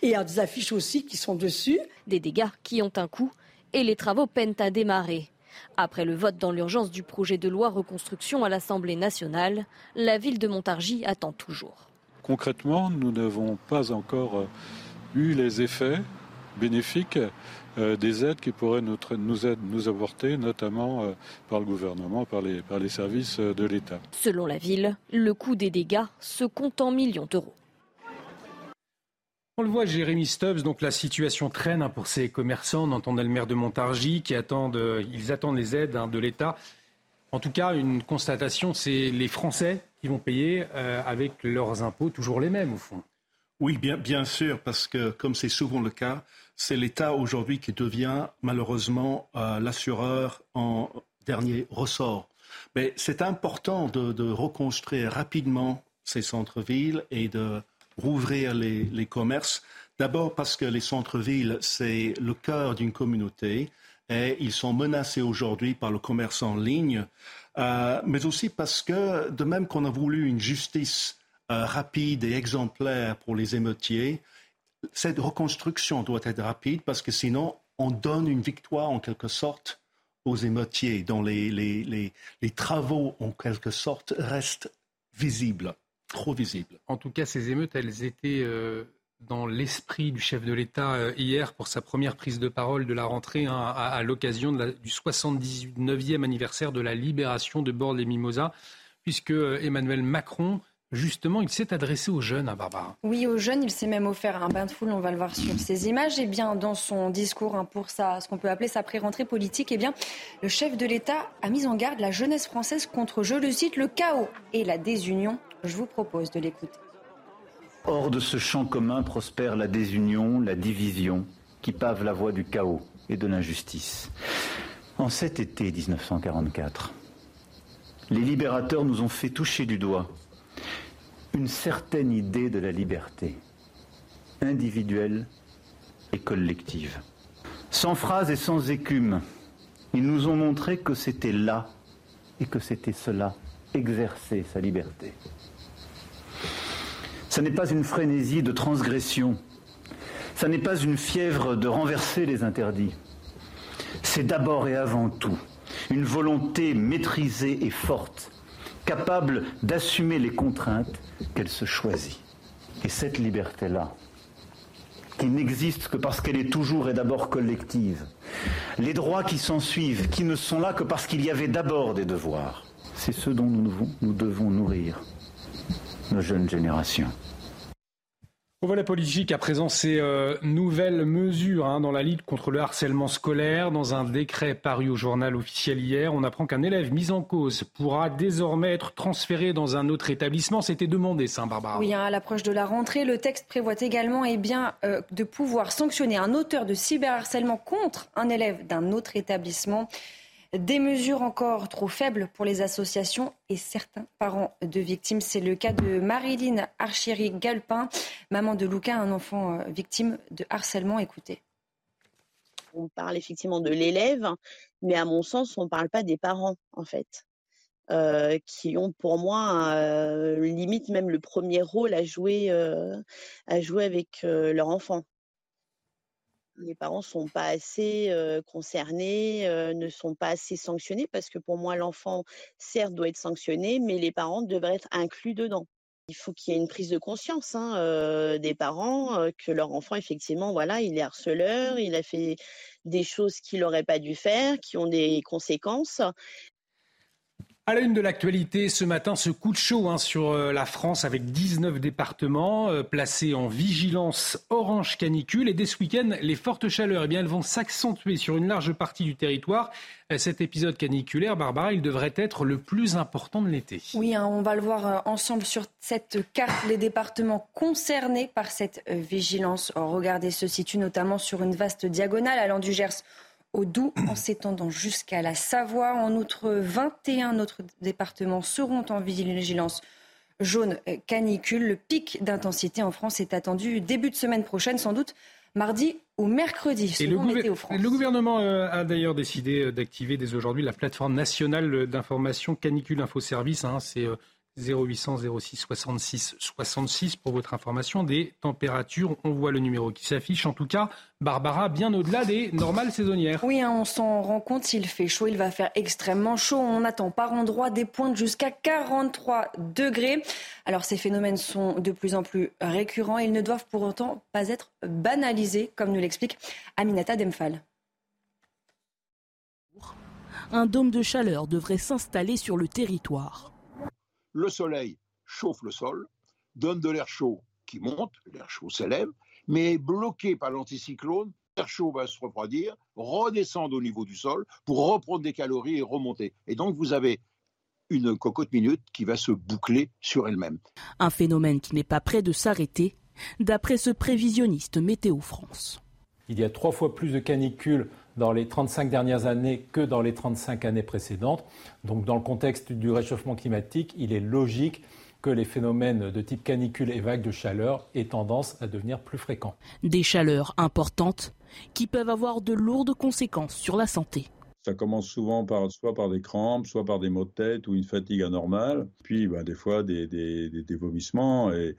Et il y a des affiches aussi qui sont dessus. Des dégâts qui ont un coût et les travaux peinent à démarrer. Après le vote dans l'urgence du projet de loi reconstruction à l'Assemblée nationale, la ville de Montargis attend toujours. Concrètement, nous n'avons pas encore euh, eu les effets bénéfiques des aides qui pourraient nous, nous, apporter, notamment euh, par le gouvernement, par les, par les services euh, de l'État. Selon la ville, le coût des dégâts se compte en millions d'euros. On le voit, Jérémy Stubbs, donc la situation traîne hein, pour ces commerçants. On entendait le maire de Montargis qui attendent, ils attendent les aides hein, de l'État. En tout cas, une constatation, c'est les Français qui vont payer avec leurs impôts, toujours les mêmes au fond. Oui, bien, bien sûr, parce que comme c'est souvent le cas, c'est l'État aujourd'hui qui devient malheureusement euh, l'assureur en dernier ressort. Mais c'est important de, reconstruire rapidement ces centres-villes et de rouvrir les, commerces. D'abord parce que les centres-villes, c'est le cœur d'une communauté et ils sont menacés aujourd'hui par le commerce en ligne, euh, mais aussi parce que, de même qu'on a voulu une justice euh, rapide et exemplaire pour les émeutiers, cette reconstruction doit être rapide parce que sinon, on donne une victoire en quelque sorte aux émeutiers, dont les, les, les, travaux en quelque sorte restent visibles, trop visibles. En tout cas, ces émeutes, elles étaient euh, dans l'esprit du chef de l'État euh, hier pour sa première prise de parole de la rentrée hein, à, l'occasion du 79e anniversaire de la libération de bord les Mimosas, puisque euh, Emmanuel Macron Justement, il s'est adressé aux jeunes, à hein, Barbara. Oui, aux jeunes, il s'est même offert un bain de foule, on va le voir sur ces images. Et eh bien, dans son discours hein, pour sa, ce qu'on peut appeler sa pré-rentrée politique, eh bien, le chef de l'État a mis en garde la jeunesse française contre, je le cite, le chaos et la désunion. Je vous propose de l'écouter. Hors de ce champ commun prospère la désunion, la division, qui pave la voie du chaos et de l'injustice. En cet été 1944, les libérateurs nous ont fait toucher du doigt une certaine idée de la liberté, individuelle et collective. Sans phrase et sans écume, ils nous ont montré que c'était là et que c'était cela, exercer sa liberté. Ce n'est pas une frénésie de transgression. Ce n'est pas une fièvre de renverser les interdits. C'est d'abord et avant tout une volonté maîtrisée et forte, capable d'assumer les contraintes qu'elle se choisit. Et cette liberté-là, qui n'existe que parce qu'elle est toujours et d'abord collective, les droits qui s'en suivent, qui ne sont là que parce qu'il y avait d'abord des devoirs, c'est ce dont nous devons nourrir nos jeunes générations. On voit politique à présent ces euh, nouvelles mesures hein, dans la lutte contre le harcèlement scolaire. Dans un décret paru au journal officiel hier, on apprend qu'un élève mis en cause pourra désormais être transféré dans un autre établissement. C'était demandé, ça, Barbara. Oui, hein, à l'approche de la rentrée, le texte prévoit également eh bien, euh, de pouvoir sanctionner un auteur de cyberharcèlement contre un élève d'un autre établissement. Des mesures encore trop faibles pour les associations et certains parents de victimes. C'est le cas de Marilyn Archéry-Galpin, maman de Lucas, un enfant euh, victime de harcèlement. Écoutez. On parle effectivement de l'élève, mais à mon sens, on ne parle pas des parents, en fait. Euh, qui ont pour moi euh, limite même le premier rôle à jouer avec leur enfant les parents ne sont pas assez concernés, ne sont pas assez sanctionnés, parce que pour moi, l'enfant, certes, doit être sanctionné, mais les parents devraient être inclus dedans. Il faut qu'il y ait une prise de conscience hein, des parents que leur enfant, effectivement, voilà, il est harceleur, il a fait des choses qu'il n'aurait pas dû faire, qui ont des conséquences. À la une de l'actualité ce matin, ce coup de chaud hein, sur euh, la France avec 19 départements euh, placés en vigilance orange canicule. Et dès ce week-end, les fortes chaleurs, eh bien, elles vont s'accentuer sur une large partie du territoire. Euh, cet épisode caniculaire, Barbara, il devrait être le plus important de l'été. Oui, hein, on va le voir ensemble sur cette carte. Les départements concernés par cette vigilance, regardez, se situent notamment sur une vaste diagonale allant du Gers au Doubs en s'étendant jusqu'à la Savoie. En outre, 21 autres départements seront en vigilance jaune canicule. Le pic d'intensité en France est attendu début de semaine prochaine, sans doute mardi ou mercredi. Et le, le, gouvernement euh, a d'ailleurs décidé euh, d'activer dès aujourd'hui la plateforme nationale d'information canicule info service. Hein. C'est 0800 06 66 66 pour votre information des températures. On voit le numéro qui s'affiche. En tout cas, Barbara, bien au-delà des normales saisonnières. Oui, hein, on s'en rend compte. S'il fait chaud, il va faire extrêmement chaud. On attend par endroits des pointes jusqu'à 43 degrés. Alors ces phénomènes sont de plus en plus récurrents. Ils ne doivent pour autant pas être banalisés, comme nous l'explique Aminata Demphal. Un dôme de chaleur devrait s'installer sur le territoire le soleil chauffe le sol, donne de l'air chaud qui monte, l'air chaud s'élève, mais bloqué par l'anticyclone, l'air chaud va se refroidir, redescendre au niveau du sol pour reprendre des calories et remonter. Et donc vous avez une cocotte minute qui va se boucler sur elle-même. Un phénomène qui n'est pas prêt de s'arrêter, d'après ce prévisionniste Météo France. Il y a trois fois plus de canicules dans les 35 dernières années que dans les 35 années précédentes. Donc dans le contexte du réchauffement climatique, il est logique que les phénomènes de type canicule et vagues de chaleur aient tendance à devenir plus fréquents. Des chaleurs importantes qui peuvent avoir de lourdes conséquences sur la santé. Ça commence souvent par, soit par des crampes, soit par des maux de tête ou une fatigue anormale, puis ben, des fois des, des, des, des vomissements et,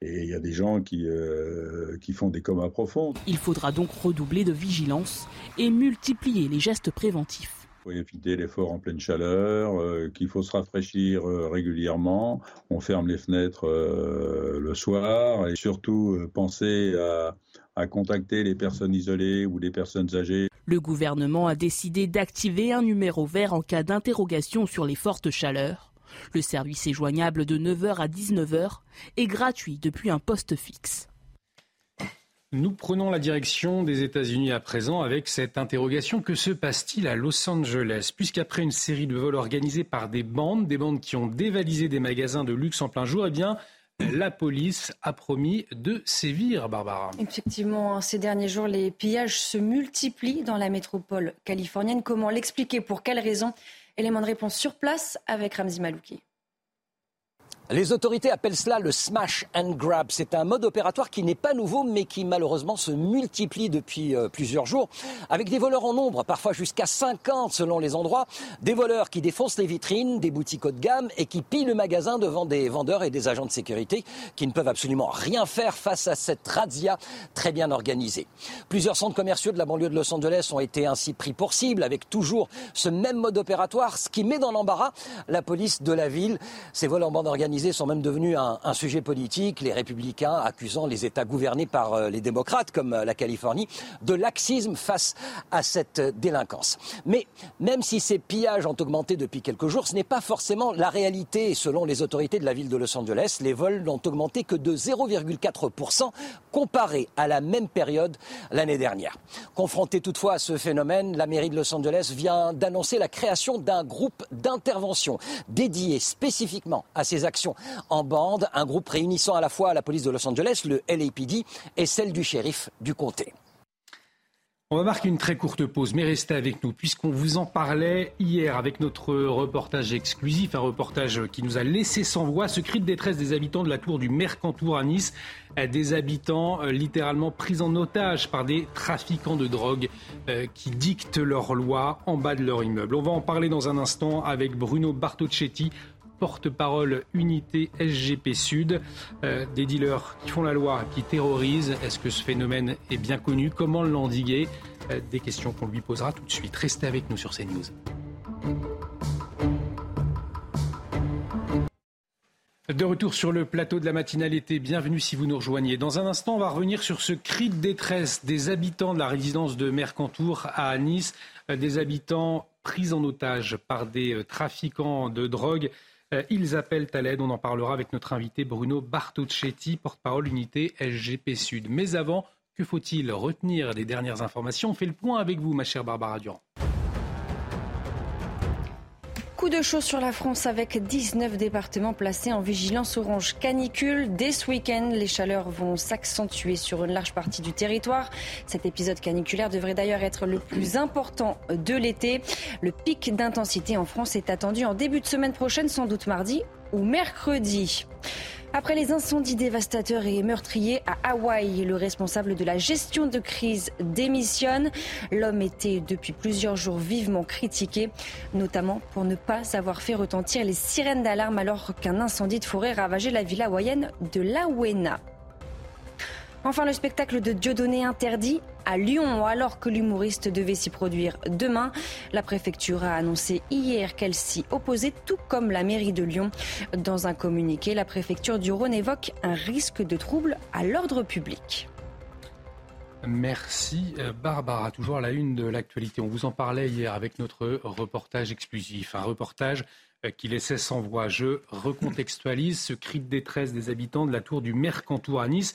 et il y a des gens qui, euh, qui font des comas profonds. Il faudra donc redoubler de vigilance et multiplier les gestes préventifs. Il faut éviter l'effort en pleine chaleur, euh, qu'il faut se rafraîchir euh, régulièrement. On ferme les fenêtres euh, le soir et surtout penser à, à contacter les personnes isolées ou les personnes âgées. Le gouvernement a décidé d'activer un numéro vert en cas d'interrogation sur les fortes chaleurs. Le service est joignable de 9h à 19h et gratuit depuis un poste fixe. Nous prenons la direction des États-Unis à présent avec cette interrogation. Que se passe-t-il à Los Angeles? Puisqu'après une série de vols organisés par des bandes, des bandes qui ont dévalisé des magasins de luxe en plein jour, eh bien, la police a promis de sévir, Barbara. Effectivement, hein, ces derniers jours, les pillages se multiplient dans la métropole californienne. Comment l'expliquer? Pour quelles raisons Élément de réponse sur place avec Ramzi Malouki. Les autorités appellent cela le smash and grab. C'est un mode opératoire qui n'est pas nouveau, mais qui malheureusement se multiplie depuis euh, plusieurs jours, avec des voleurs en nombre, parfois jusqu'à 50 selon les endroits. Des voleurs qui défoncent les vitrines des boutiques haut de gamme et qui pillent le magasin devant des vendeurs et des agents de sécurité qui ne peuvent absolument rien faire face à cette razzia très bien organisée. Plusieurs centres commerciaux de la banlieue de Los Angeles ont été ainsi pris pour cible, avec toujours ce même mode opératoire, ce qui met dans l'embarras la police de la ville. Ces vols en bande organisée sont même devenus un, un, sujet politique, les républicains accusant les États gouvernés par euh, les démocrates, comme euh, la Californie, de laxisme face à cette délinquance. Mais même si ces pillages ont augmenté depuis quelques jours, ce n'est pas forcément la réalité. Selon les autorités de la ville de Los Angeles, les vols n'ont augmenté que de 0,4% comparé à la même période l'année dernière. Confrontée toutefois à ce phénomène, la mairie de Los Angeles vient d'annoncer la création d'un groupe d'intervention dédié spécifiquement à ces actions en bande, un groupe réunissant à la fois la police de Los Angeles, le LAPD et celle du shérif du comté. On va marquer une très courte pause, mais restez avec nous, puisqu'on vous en parlait hier avec notre reportage exclusif, un reportage qui nous a laissé sans voix, ce cri de détresse des habitants de la tour du Mercantour à Nice, des habitants littéralement pris en otage par des trafiquants de drogue qui dictent leurs lois en bas de leur immeuble. On va en parler dans un instant avec Bruno Bartocchetti, porte-parole unité SGP Sud, euh, des dealers qui font la loi, qui terrorisent. Est-ce que ce phénomène est bien connu? Comment l'endiguer? Euh, Des questions qu'on lui posera tout de suite. Restez avec nous sur CNews. De retour sur le plateau de la matinale été, bienvenue si vous nous rejoignez. Dans un instant, on va revenir sur ce cri de détresse des habitants de la résidence de Mercantour à Nice, des habitants pris en otage par des trafiquants de drogue. Ils appellent à l'aide. On en parlera avec notre invité Bruno Bartocchetti, porte-parole unité SGP Sud. Mais avant, que faut-il retenir des dernières informations? On fait le point avec vous, ma chère Barbara Durand. Coup de chaud sur la France avec 19 départements placés en vigilance orange canicule. Dès ce week-end, les chaleurs vont s'accentuer sur une large partie du territoire. Cet épisode caniculaire devrait d'ailleurs être le plus important de l'été. Le pic d'intensité en France est attendu en début de semaine prochaine, sans doute mardi ou mercredi. Après les incendies dévastateurs et meurtriers à Hawaï, le responsable de la gestion de crise démissionne. L'homme était depuis plusieurs jours vivement critiqué, notamment pour ne pas avoir fait retentir les sirènes d'alarme alors qu'un incendie de forêt ravageait la ville hawaïenne de Lawena. Enfin, le spectacle de Dieudonné interdit à Lyon, alors que l'humoriste devait s'y produire demain. La préfecture a annoncé hier qu'elle s'y opposait, tout comme la mairie de Lyon. Dans un communiqué, la préfecture du Rhône évoque un risque de trouble à l'ordre public. Merci Barbara. Toujours à la une de l'actualité. On vous en parlait hier avec notre reportage exclusif. Un reportage qui laissait sans voix. Je recontextualise ce cri de détresse des habitants de la tour du Mercantour à Nice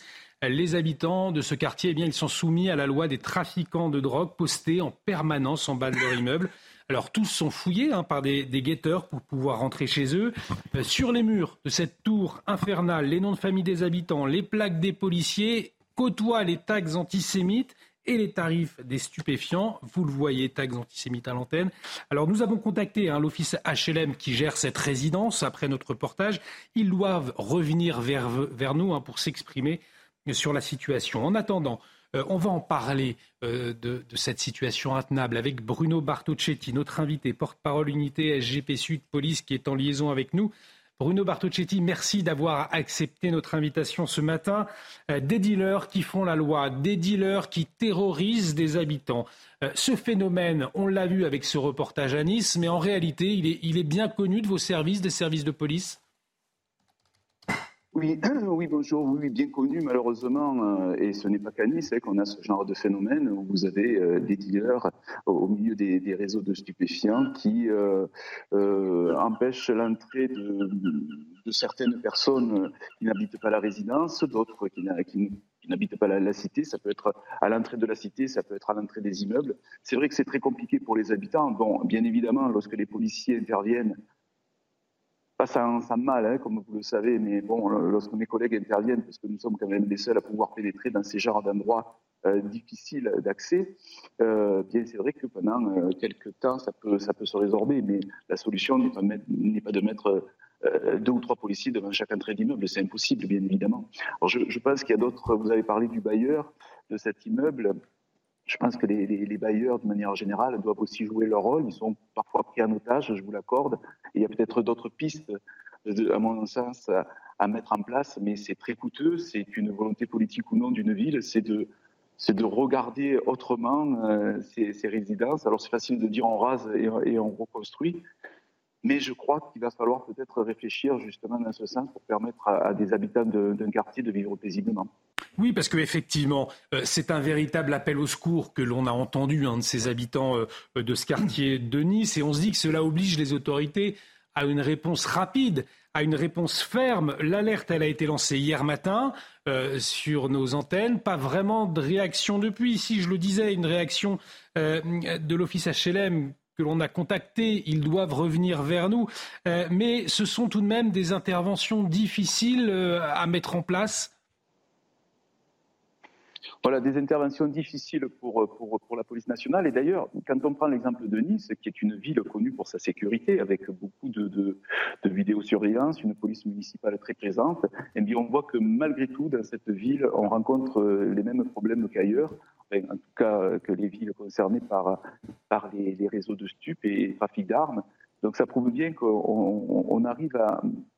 les habitants de ce quartier, eh bien, ils sont soumis à la loi des trafiquants de drogue postés en permanence en bas de leur immeuble. Alors tous sont fouillés hein, par des, guetteurs pour pouvoir rentrer chez eux. Euh, sur les murs de cette tour infernale, les noms de famille des habitants, les plaques des policiers côtoient les tags antisémites et les tarifs des stupéfiants. Vous le voyez, tags antisémites à l'antenne. Alors nous avons contacté hein, l'office HLM qui gère cette résidence après notre reportage. Ils doivent revenir vers, vers nous hein, pour s'exprimer sur la situation. En attendant, euh, on va en parler euh, de, cette situation intenable avec Bruno Bartocchetti, notre invité, porte-parole unité SGP Sud Police, qui est en liaison avec nous. Bruno Bartocchetti, merci d'avoir accepté notre invitation ce matin. Euh, des dealers qui font la loi, des dealers qui terrorisent des habitants. ce phénomène, on l'a vu avec ce reportage à Nice, mais en réalité, il est bien connu de vos services, des services de police? Oui, oui, bonjour. Oui, bien connu malheureusement, euh, et ce n'est pas qu'à Nice hein, qu'on a ce genre de phénomène où vous avez euh, des dealers au milieu des, réseaux de stupéfiants qui euh, empêchent l'entrée de, certaines personnes qui n'habitent pas la résidence, d'autres qui, n'habitent pas la, cité. Ça peut être à l'entrée de la cité, ça peut être à l'entrée des immeubles. C'est vrai que c'est très compliqué pour les habitants. Bon, bien évidemment, lorsque les policiers interviennent, pas sans, mal, hein, comme vous le savez, mais bon, lorsque mes collègues interviennent, parce que nous sommes quand même les seuls à pouvoir pénétrer dans ces genres d'endroits euh, difficiles d'accès, euh, bien c'est vrai que pendant euh, quelques temps, ça peut, ça peut se résorber, mais la solution n'est pas, de mettre deux ou trois policiers devant chaque entrée d'immeuble, c'est impossible, bien évidemment. Alors je pense qu'il y a d'autres, vous avez parlé du bailleur de cet immeuble, je pense que les, bailleurs, de manière générale, doivent aussi jouer leur rôle. Ils sont parfois pris en otage, je vous l'accorde. Il y a peut-être d'autres pistes, à mon sens, à, mettre en place, mais c'est très coûteux. C'est une volonté politique ou non d'une ville. C'est de, regarder autrement euh, ces, résidences. Alors c'est facile de dire on rase et on reconstruit, mais je crois qu'il va falloir peut-être réfléchir justement dans ce sens pour permettre à, des habitants d'un quartier de vivre paisiblement. Oui, parce qu'effectivement, euh, c'est un véritable appel au secours que l'on a entendu un de ces habitants euh, de ce quartier de Nice, et on se dit que cela oblige les autorités à une réponse rapide, à une réponse ferme. L'alerte, elle a été lancée hier matin euh, sur nos antennes. Pas vraiment de réaction depuis. Si je le disais, une réaction de l'office HLM que l'on a contactés, ils doivent revenir vers nous. Mais ce sont tout de même des interventions difficiles à mettre en place. Voilà, des interventions difficiles pour, pour, pour la police nationale. Et d'ailleurs, quand on prend l'exemple de Nice, qui est une ville connue pour sa sécurité, avec beaucoup de, de, vidéosurveillance, une police municipale très présente, eh bien, on voit que malgré tout, dans cette ville, on rencontre euh, les mêmes problèmes qu'ailleurs en tout cas que les villes concernées par, par les, réseaux de stupes et trafic d'armes. Donc ça prouve bien qu'on arrive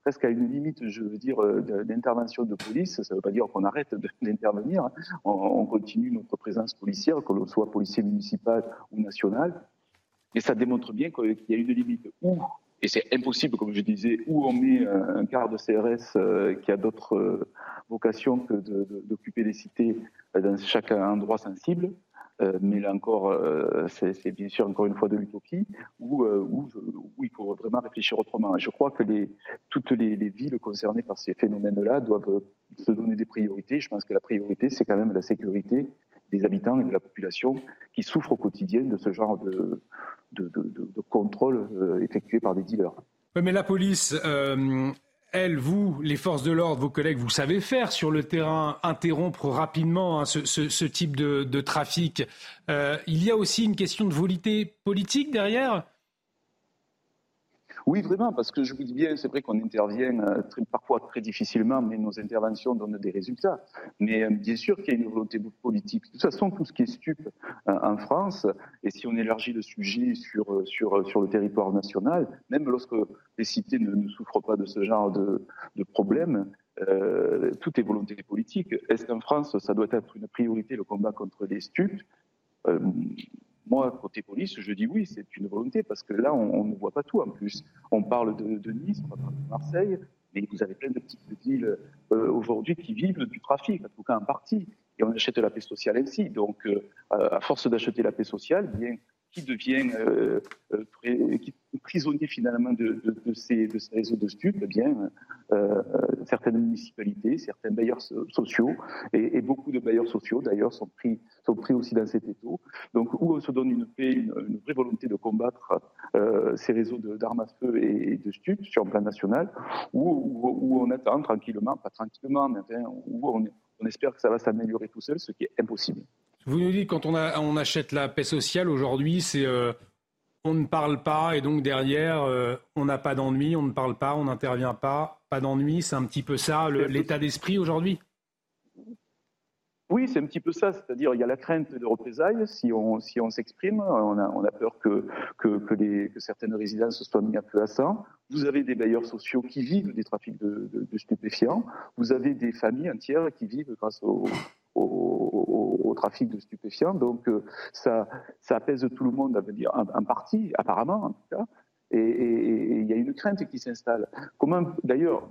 presque à une limite, je veux dire, euh, d'intervention de police. Ça ne veut pas dire qu'on arrête d'intervenir. On, on, continue notre présence policière, que l'on soit policier municipal ou national. Et ça démontre bien qu'il y a une limite où et c'est impossible, comme je disais, où on met un quart de CRS euh, qui a d'autres euh, vocations que d'occuper des cités dans chaque endroit sensible. Mais là encore, c'est bien sûr encore une fois de l'utopie, où, où, il faut vraiment réfléchir autrement. je crois que toutes les, les, villes concernées par ces phénomènes-là doivent se donner des priorités. Je pense que la priorité, c'est quand même la sécurité des habitants et de la population qui souffrent au quotidien de ce genre de, de, contrôle euh, effectué par des dealers. mais la police, euh, elle, vous, les forces de l'ordre, vos collègues, vous savez faire sur le terrain, interrompre rapidement hein, ce, type de, trafic. Euh, il y a aussi une question de volonté politique derrière oui, vraiment, parce que je vous dis bien, c'est vrai qu'on intervient euh, parfois très difficilement, mais nos interventions donnent des résultats. Mais euh, bien sûr qu'il y a une volonté politique. De toute façon, tout ce qui est stup euh, en France, et si on élargit le sujet sur, sur, sur le territoire national, même lorsque les cités ne, souffrent pas de ce genre de, de problème, tout est volonté politique. Est-ce qu'en France, ça doit être une priorité, le combat contre les stupes moi, côté police, je dis oui, c'est une volonté, parce que là, on, ne voit pas tout en plus. On parle de, Nice, on parle de Marseille, mais vous avez plein de petites villes euh, aujourd'hui qui vivent du trafic, en tout cas en partie. Et on achète la paix sociale ainsi. Donc, euh, à force d'acheter la paix sociale, bien, qui devient euh, euh prisonnier finalement de, ces, réseaux de stupes, eh bien, euh, certaines municipalités, certains bailleurs sociaux, et, beaucoup de bailleurs sociaux d'ailleurs sont pris, sont pris aussi dans cet étau. Donc où on se donne une paix, une, vraie volonté de combattre euh, ces réseaux d'armes à feu et, de stupes sur un plan national, où, on attend tranquillement, pas tranquillement, mais enfin, où on espère que ça va s'améliorer tout seul, ce qui est impossible. Vous nous dites quand on, a, on achète la paix sociale aujourd'hui, c'est euh, on ne parle pas et donc derrière euh, on n'a pas d'ennui, on ne parle pas, on n'intervient pas, pas d'ennui. C'est un petit peu ça l'état d'esprit aujourd'hui? Oui, c'est un petit peu ça, c'est-à-dire il y a la crainte de représailles si on si on s'exprime, on a, on a peur que que, que, certaines résidences soient mises à peu à sang. Vous avez des bailleurs sociaux qui vivent des trafics de, de, stupéfiants. Vous avez des familles entières qui vivent grâce au, au, trafic de stupéfiants. Donc euh, ça, ça apaise tout le monde, à dire en, partie, apparemment en tout cas. Et il y a une crainte qui s'installe. Comment, d'ailleurs,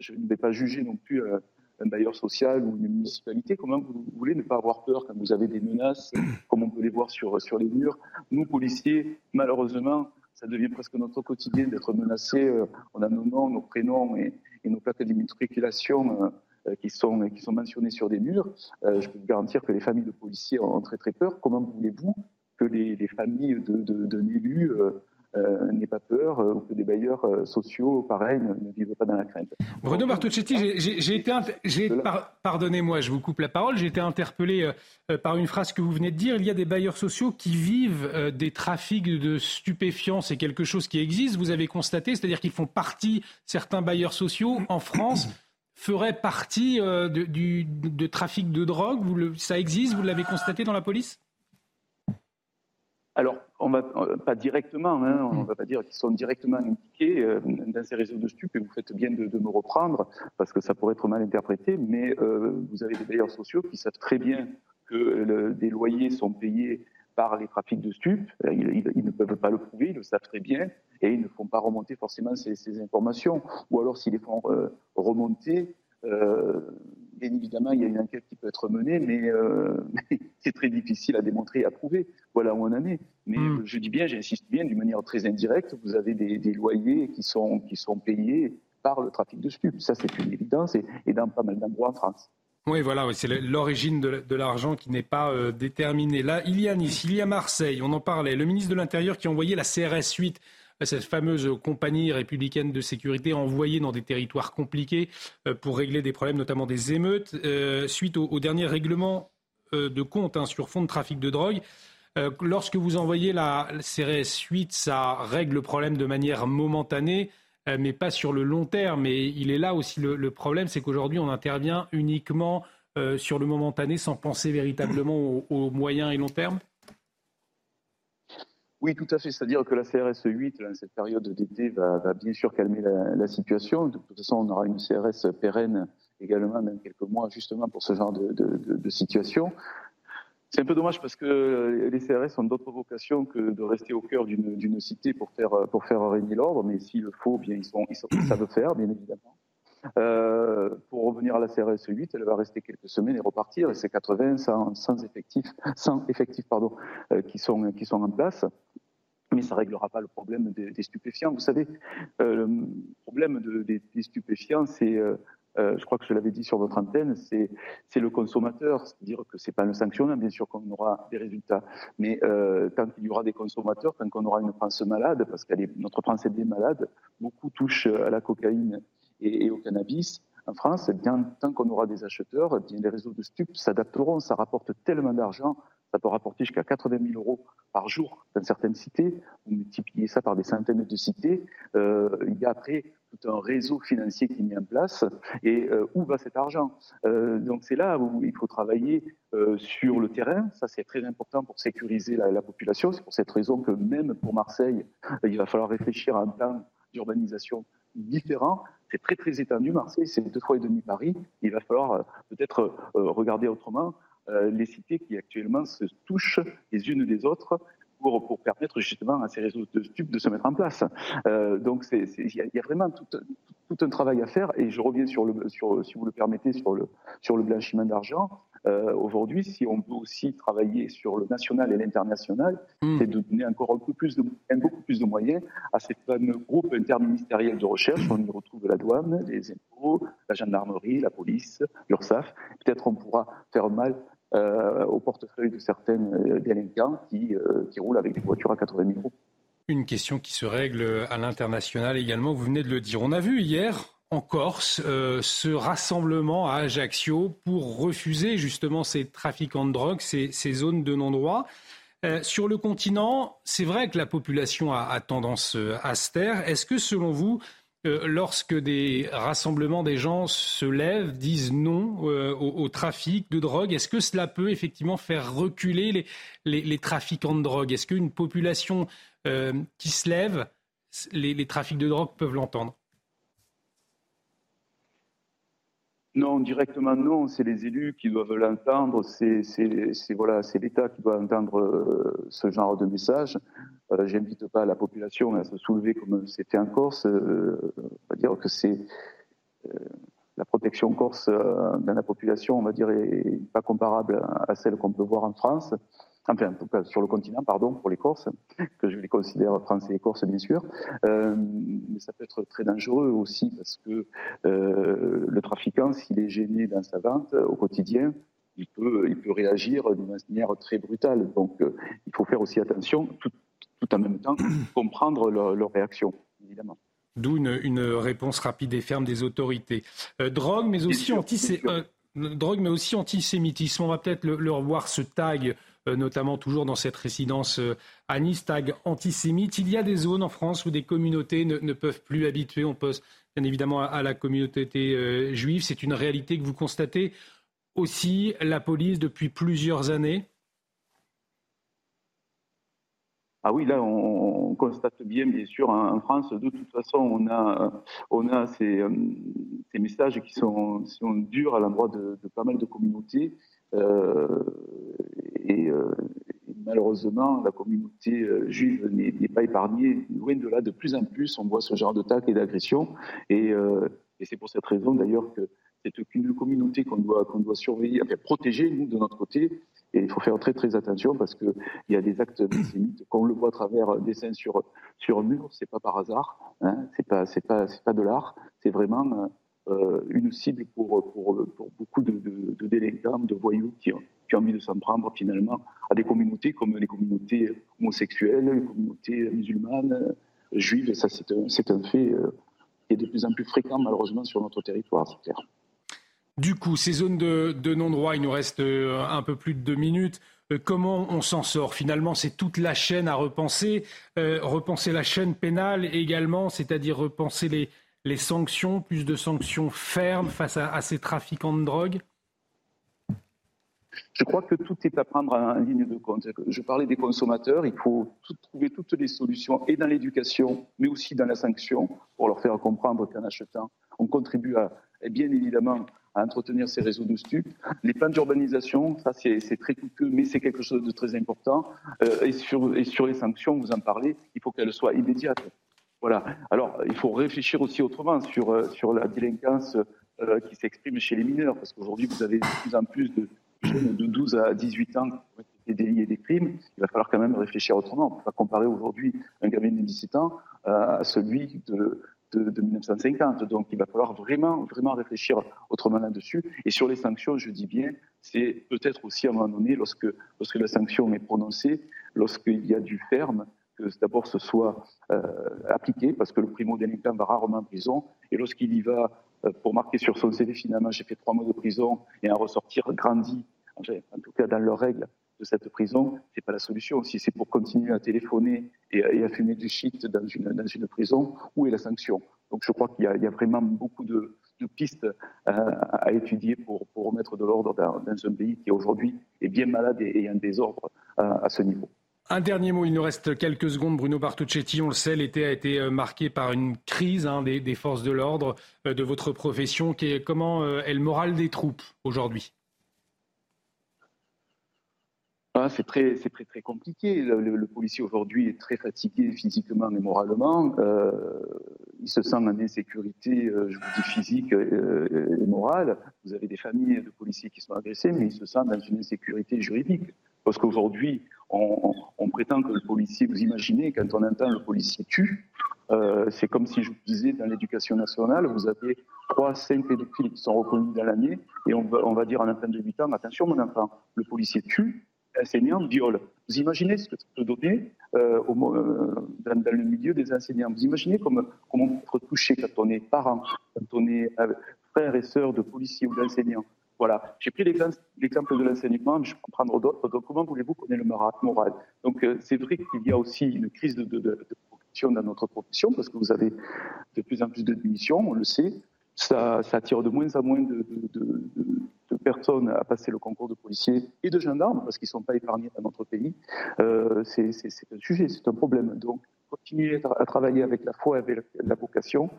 je ne vais pas juger non plus euh, un bailleur social ou une municipalité, comment vous, voulez ne pas avoir peur quand vous avez des menaces, comme on peut les voir sur, sur les murs Nous, policiers, malheureusement, ça devient presque notre quotidien d'être menacés. Euh, on a nos noms, nos prénoms et, et nos plaques d'immatriculation euh, euh, qui sont, qui sont mentionnés sur des murs. je peux vous garantir que les familles de policiers ont très très peur. Comment voulez-vous que les, les familles d'un de, de, élu euh, n'aient pas peur euh, ou que des bailleurs euh, sociaux, pareil, ne, vivent pas dans la crainte. Bruno Martuccetti, j'ai été, pardonnez-moi, je vous coupe la parole, j'ai été interpellé par une phrase que vous venez de dire. Il y a des bailleurs sociaux qui vivent des trafics de stupéfiants. C'est quelque chose qui existe. Vous avez constaté, c'est-à-dire qu'ils font partie, certains bailleurs sociaux en France feraient partie de, du de trafic de drogue. Vous le, ça existe Vous l'avez constaté dans la police? Alors, on va pas directement, hein, on ne va pas dire qu'ils sont directement impliqués euh, dans ces réseaux de stupes, et vous faites bien de, me reprendre, parce que ça pourrait être mal interprété, mais euh, vous avez des bailleurs sociaux qui savent très bien que des loyers sont payés par les trafics de stupes, ils, ne peuvent pas le prouver, ils le savent très bien, et ils ne font pas remonter forcément ces, informations, ou alors s'ils les font euh, remonter, bien évidemment, il y a une enquête qui peut être menée, mais, euh, c'est très difficile à démontrer et à prouver. Voilà où on en est. Mais hmm. je dis bien, j'insiste bien, d'une manière très indirecte, vous avez des, loyers qui sont, qui sont payés par le trafic de stupes. Ça, c'est une évidence et, dans pas mal d'endroits en France. Oui, voilà, c'est l'origine de, l'argent qui n'est pas euh, déterminée. Là, il y a Nice, il y a Marseille, on en parlait. Le ministre de l'Intérieur qui a envoyé la CRS 8 cette fameuse compagnie républicaine de sécurité envoyée dans des territoires compliqués euh, pour régler des problèmes, notamment des émeutes, euh, suite au, dernier règlement euh, de compte hein, sur fond de trafic de drogue. lorsque vous envoyez la CRS 8, ça règle le problème de manière momentanée, mais pas sur le long terme. Et il est là aussi le, problème, c'est qu'aujourd'hui, on intervient uniquement sur le momentané sans penser véritablement au, au moyen et long terme oui, tout à fait. C'est-à-dire que la CRS 8, dans cette période d'été, va, bien sûr calmer la, situation. De toute façon, on aura une CRS pérenne également dans quelques mois, justement pour ce genre de, situation. C'est un peu dommage parce que les CRS ont d'autres vocations que de rester au cœur d'une cité pour faire, pour faire régner l'ordre, mais s'il le faut, bien ils, sont, ils, sont, ils savent faire, bien évidemment. Euh, pour revenir à la CRS 8, elle va rester quelques semaines et repartir. Et c'est 80 sans, sans effectifs, sans effectifs pardon, euh, qui sont qui sont en place. Mais ça réglera pas le problème des, stupéfiants. Vous savez, euh, le problème de, des, stupéfiants, c'est je crois que je l'avais dit sur votre antenne, c'est le consommateur, c'est-à-dire que c'est pas le sanctionnant, bien sûr qu'on aura des résultats, mais euh, tant qu'il y aura des consommateurs, tant qu'on aura une France malade, parce que notre France est bien malade, beaucoup touchent à la cocaïne et, au cannabis, en France, eh bien, tant qu'on aura des acheteurs, eh bien, les réseaux de stupes s'adapteront. Ça rapporte tellement d'argent, ça peut rapporter jusqu'à 80 000 euros par jour dans certaines cités. Vous multipliez ça par des centaines de cités. Euh, il y a après tout un réseau financier qui est mis en place. Et euh, où va cet argent? Euh, Donc c'est là où il faut travailler sur le terrain. Ça, c'est très important pour sécuriser la population. C'est pour cette raison que même pour Marseille, il va falloir réfléchir à un plan d'urbanisation différent. C'est très très étendu. Marseille, c'est deux fois et demi Paris. Il va falloir euh, peut-être euh, regarder autrement euh, les cités qui actuellement se touchent les unes des autres pour, pour permettre justement à ces réseaux de stupes de se mettre en place. donc il y, a vraiment tout, tout, un travail à faire. Et je reviens sur le, sur, si vous le permettez, sur le, sur le blanchiment d'argent. Euh, Aujourd'hui, si on peut aussi travailler sur le national et l'international, hmm. c'est de donner encore un peu plus de, beaucoup plus de moyens à ces fameux groupes interministériels de recherche. On y retrouve la douane, les impôts, la gendarmerie, la police, l'URSSAF. Peut-être on pourra faire mal euh, au portefeuille de certains euh, délinquants qui, euh, qui roulent avec des voitures à 80 000 euros. Une question qui se règle à l'international également, vous venez de le dire. On a vu hier en Corse euh, ce rassemblement à Ajaccio pour refuser justement ces trafiquants de drogue, ces, zones de non-droit. Euh, sur le continent, c'est vrai que la population a, tendance euh, à se taire. Est-ce que selon vous, lorsque des rassemblements des gens se lèvent, disent non au, trafic de drogue, est-ce que cela peut effectivement faire reculer les, trafiquants de drogue? Est-ce qu'une population qui se lève, les trafics de drogue peuvent l'entendre? Non, directement non, c'est les élus qui doivent l'entendre, c'est voilà, l'État qui doit entendre euh, ce genre de message. Euh, J'invite pas la population à se soulever comme c'était en Corse. Euh, on va dire que c'est euh, la protection corse dans la population, on va dire, est pas comparable à celle qu'on peut voir en France enfin en tout cas sur le continent, pardon, pour les Corses, que je les considère français et Corses bien sûr, euh, mais ça peut être très dangereux aussi parce que euh, le trafiquant, s'il est gêné dans sa vente au quotidien, il peut, il peut réagir d'une manière très brutale. Donc euh, il faut faire aussi attention, tout en même temps comprendre leur, leur réaction, évidemment. D'où une, une, réponse rapide et ferme des autorités. Euh, drogue, mais aussi, anti euh, drogue, mais aussi antisémitisme. On va peut-être le, le revoir ce tag euh, notamment toujours dans cette résidence euh, à Nice, tag antisémite. Il y a des zones en France où des communautés ne, peuvent plus habituer. On pense bien évidemment à, la communauté euh, juive. C'est une réalité que vous constatez aussi, la police, depuis plusieurs années ah oui, là, on, constate bien, bien sûr, en, France, de toute façon, on a, on a ces, messages qui sont, sont, durs à l'endroit de, pas mal de communautés. Euh, et, euh, malheureusement, la communauté euh, juive n'est pas épargnée. Loin de là, de plus en plus, on voit ce genre d'attaques et d'agressions. Et, et c'est pour cette raison, d'ailleurs, que c'est une communauté qu'on doit, qu'on doit surveiller, protéger, nous, de notre côté. Et il faut faire très très attention parce qu'il y a des actes antisémites, qu'on le voit à travers des dessins sur, sur un mur, c'est pas par hasard, hein, c'est pas, de l'art, c'est vraiment euh, une cible pour, beaucoup de, de, de, délinquants, de voyous qui, qui ont envie de s'en prendre finalement à des communautés comme les communautés homosexuelles, les communautés musulmanes, juives. Ça, c'est un, fait euh, qui est de plus en plus fréquent malheureusement sur notre territoire, clair. Du coup, ces zones de, non-droit, il nous reste euh, un peu plus de deux minutes. Comment on s'en sort? Finalement, c'est toute la chaîne à repenser. repenser la chaîne pénale également, c'est-à-dire repenser les, les sanctions, plus de sanctions fermes face à, ces trafiquants de drogue? Je crois que tout est à prendre en ligne de compte. Je parlais des consommateurs, il faut trouver toutes les solutions, et dans l'éducation, mais aussi dans la sanction, pour leur faire comprendre qu'en achetant, on contribue à, bien évidemment à entretenir ces réseaux de stupes. Les plans d'urbanisation, ça c'est très coûteux, mais c'est quelque chose de très important. Euh, et, sur, et les sanctions, vous en parlez, il faut qu'elles soient immédiates. Voilà. Alors, il faut réfléchir aussi autrement sur, euh, la délinquance euh, qui s'exprime chez les mineurs, parce qu'aujourd'hui, vous avez de plus en plus de jeunes de 12 à 18 ans qui des délits et des crimes. Il va falloir quand même réfléchir autrement. On ne peut pas comparer aujourd'hui un gamin de 17 ans à celui de, de, 1950. Donc, il va falloir vraiment, vraiment réfléchir autrement là-dessus. Et sur les sanctions, je dis bien, c'est peut-être aussi à un moment donné, lorsque, lorsque la sanction est prononcée, lorsqu'il y a du ferme, que d'abord ce soit euh, appliqué, parce que le primo-délinquant va rarement en prison, et lorsqu'il y va euh, pour marquer sur son CV finalement j'ai fait trois mois de prison et en ressortir grandi, en tout cas dans leurs règles de cette prison, c'est pas la solution. Si c'est pour continuer à téléphoner et, à fumer du shit dans une, prison, où est la sanction? Donc je crois qu'il y, a vraiment beaucoup de, pistes à étudier pour, remettre de l'ordre dans, un pays qui aujourd'hui est bien malade et, et un désordre à ce niveau. Un dernier mot, il nous reste quelques secondes. Bruno Bartuccetti, on le sait, l'été a été euh, marqué par une crise hein, des, forces de l'ordre euh, de votre profession. Qui est, comment euh, est le moral des troupes aujourd'hui? Ah, c'est très, très, très compliqué. Le, policier aujourd'hui est très fatigué physiquement et moralement. il se sent en insécurité, je vous dis physique et morale. Vous avez des familles de policiers qui sont agressés, mais il se sent dans une insécurité juridique. Parce qu'aujourd'hui, on, prétend que le policier, vous imaginez, quand on entend le policier tue, euh, c'est comme si je vous disais, dans l'éducation nationale, vous avez 3, 5 pédophiles qui sont reconnus dans l'année, et on va, dire un enfant de 8 ans, attention mon enfant, le policier tue, enseignant viole. Vous imaginez ce que ça peut donner euh, euh, dans, le milieu des enseignants Vous imaginez comment, on peut être touché quand on est parent, quand on est frère et sœur de policiers ou d'enseignants voilà, j'ai pris l'exemple de l'enseignement, je peux en prendre d'autres. Donc, comment voulez-vous qu'on ait le moral Donc, euh, c'est vrai qu'il y a aussi une crise de, de, de, dans notre profession parce que vous avez de plus en plus de démissions, on le sait. Ça, attire de moins en moins de, personnes à passer le concours de policiers et de gendarmes parce qu'ils ne sont pas épargnés dans notre pays. Euh, c'est un sujet, c'est un problème. Donc, continuer à travailler avec la foi et avec la vocation,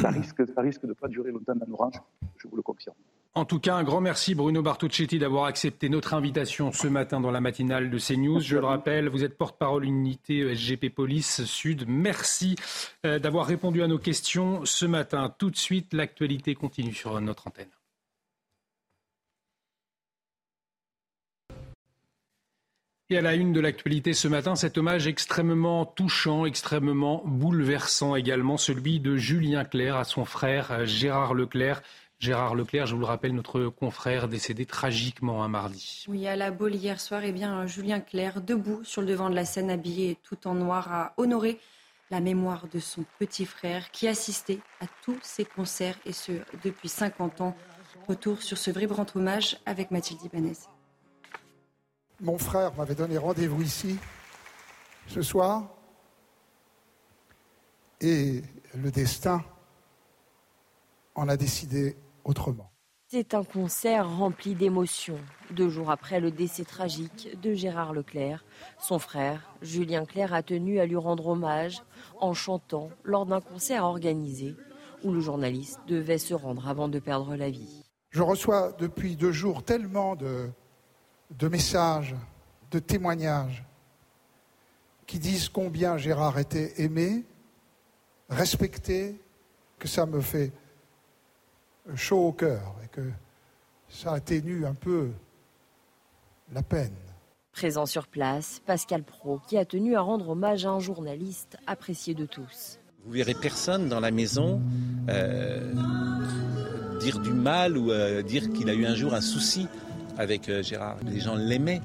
ça risque, ça risque de ne pas durer longtemps dans l'orange, je vous le confirme. En tout cas, un grand merci Bruno Bartuccetti d'avoir accepté notre invitation ce matin dans la matinale de CNews. Je le rappelle, vous êtes porte-parole unité SGP Police Sud. Merci euh, d'avoir répondu à nos questions ce matin. Tout de suite, l'actualité continue sur notre antenne. Et à la une de l'actualité ce matin, cet hommage extrêmement touchant, extrêmement bouleversant également, celui de Julien Clerc à son frère euh, Gérard Leclerc. Gérard Leclerc, je vous le rappelle, notre confrère décédé tragiquement un mardi. Oui, à la Baule hier soir, eh bien, Julien Clerc, debout sur le devant de la scène, habillé tout en noir, a honoré la mémoire de son petit frère qui assistait à tous ses concerts et ce depuis 50 ans. Retour sur ce vibrant hommage avec Mathilde Ibanez. Mon frère m'avait donné rendez-vous ici ce soir et le destin en a décidé autrement. C'est un concert rempli d'émotions. Deux jours après le décès tragique de Gérard Leclerc, son frère, Julien Clerc, a tenu à lui rendre hommage en chantant lors d'un concert organisé où le journaliste devait se rendre avant de perdre la vie. Je reçois depuis deux jours tellement de, de messages, de témoignages qui disent combien Gérard était aimé, respecté, que ça me fait chaud au cœur et que ça atténue un peu la peine. Présent sur place, Pascal Pro, qui a tenu à rendre hommage à un journaliste apprécié de tous. Vous verrez personne dans la maison euh, dire du mal ou euh, dire qu'il a eu un jour un souci avec euh, Gérard. Les gens l'aimaient.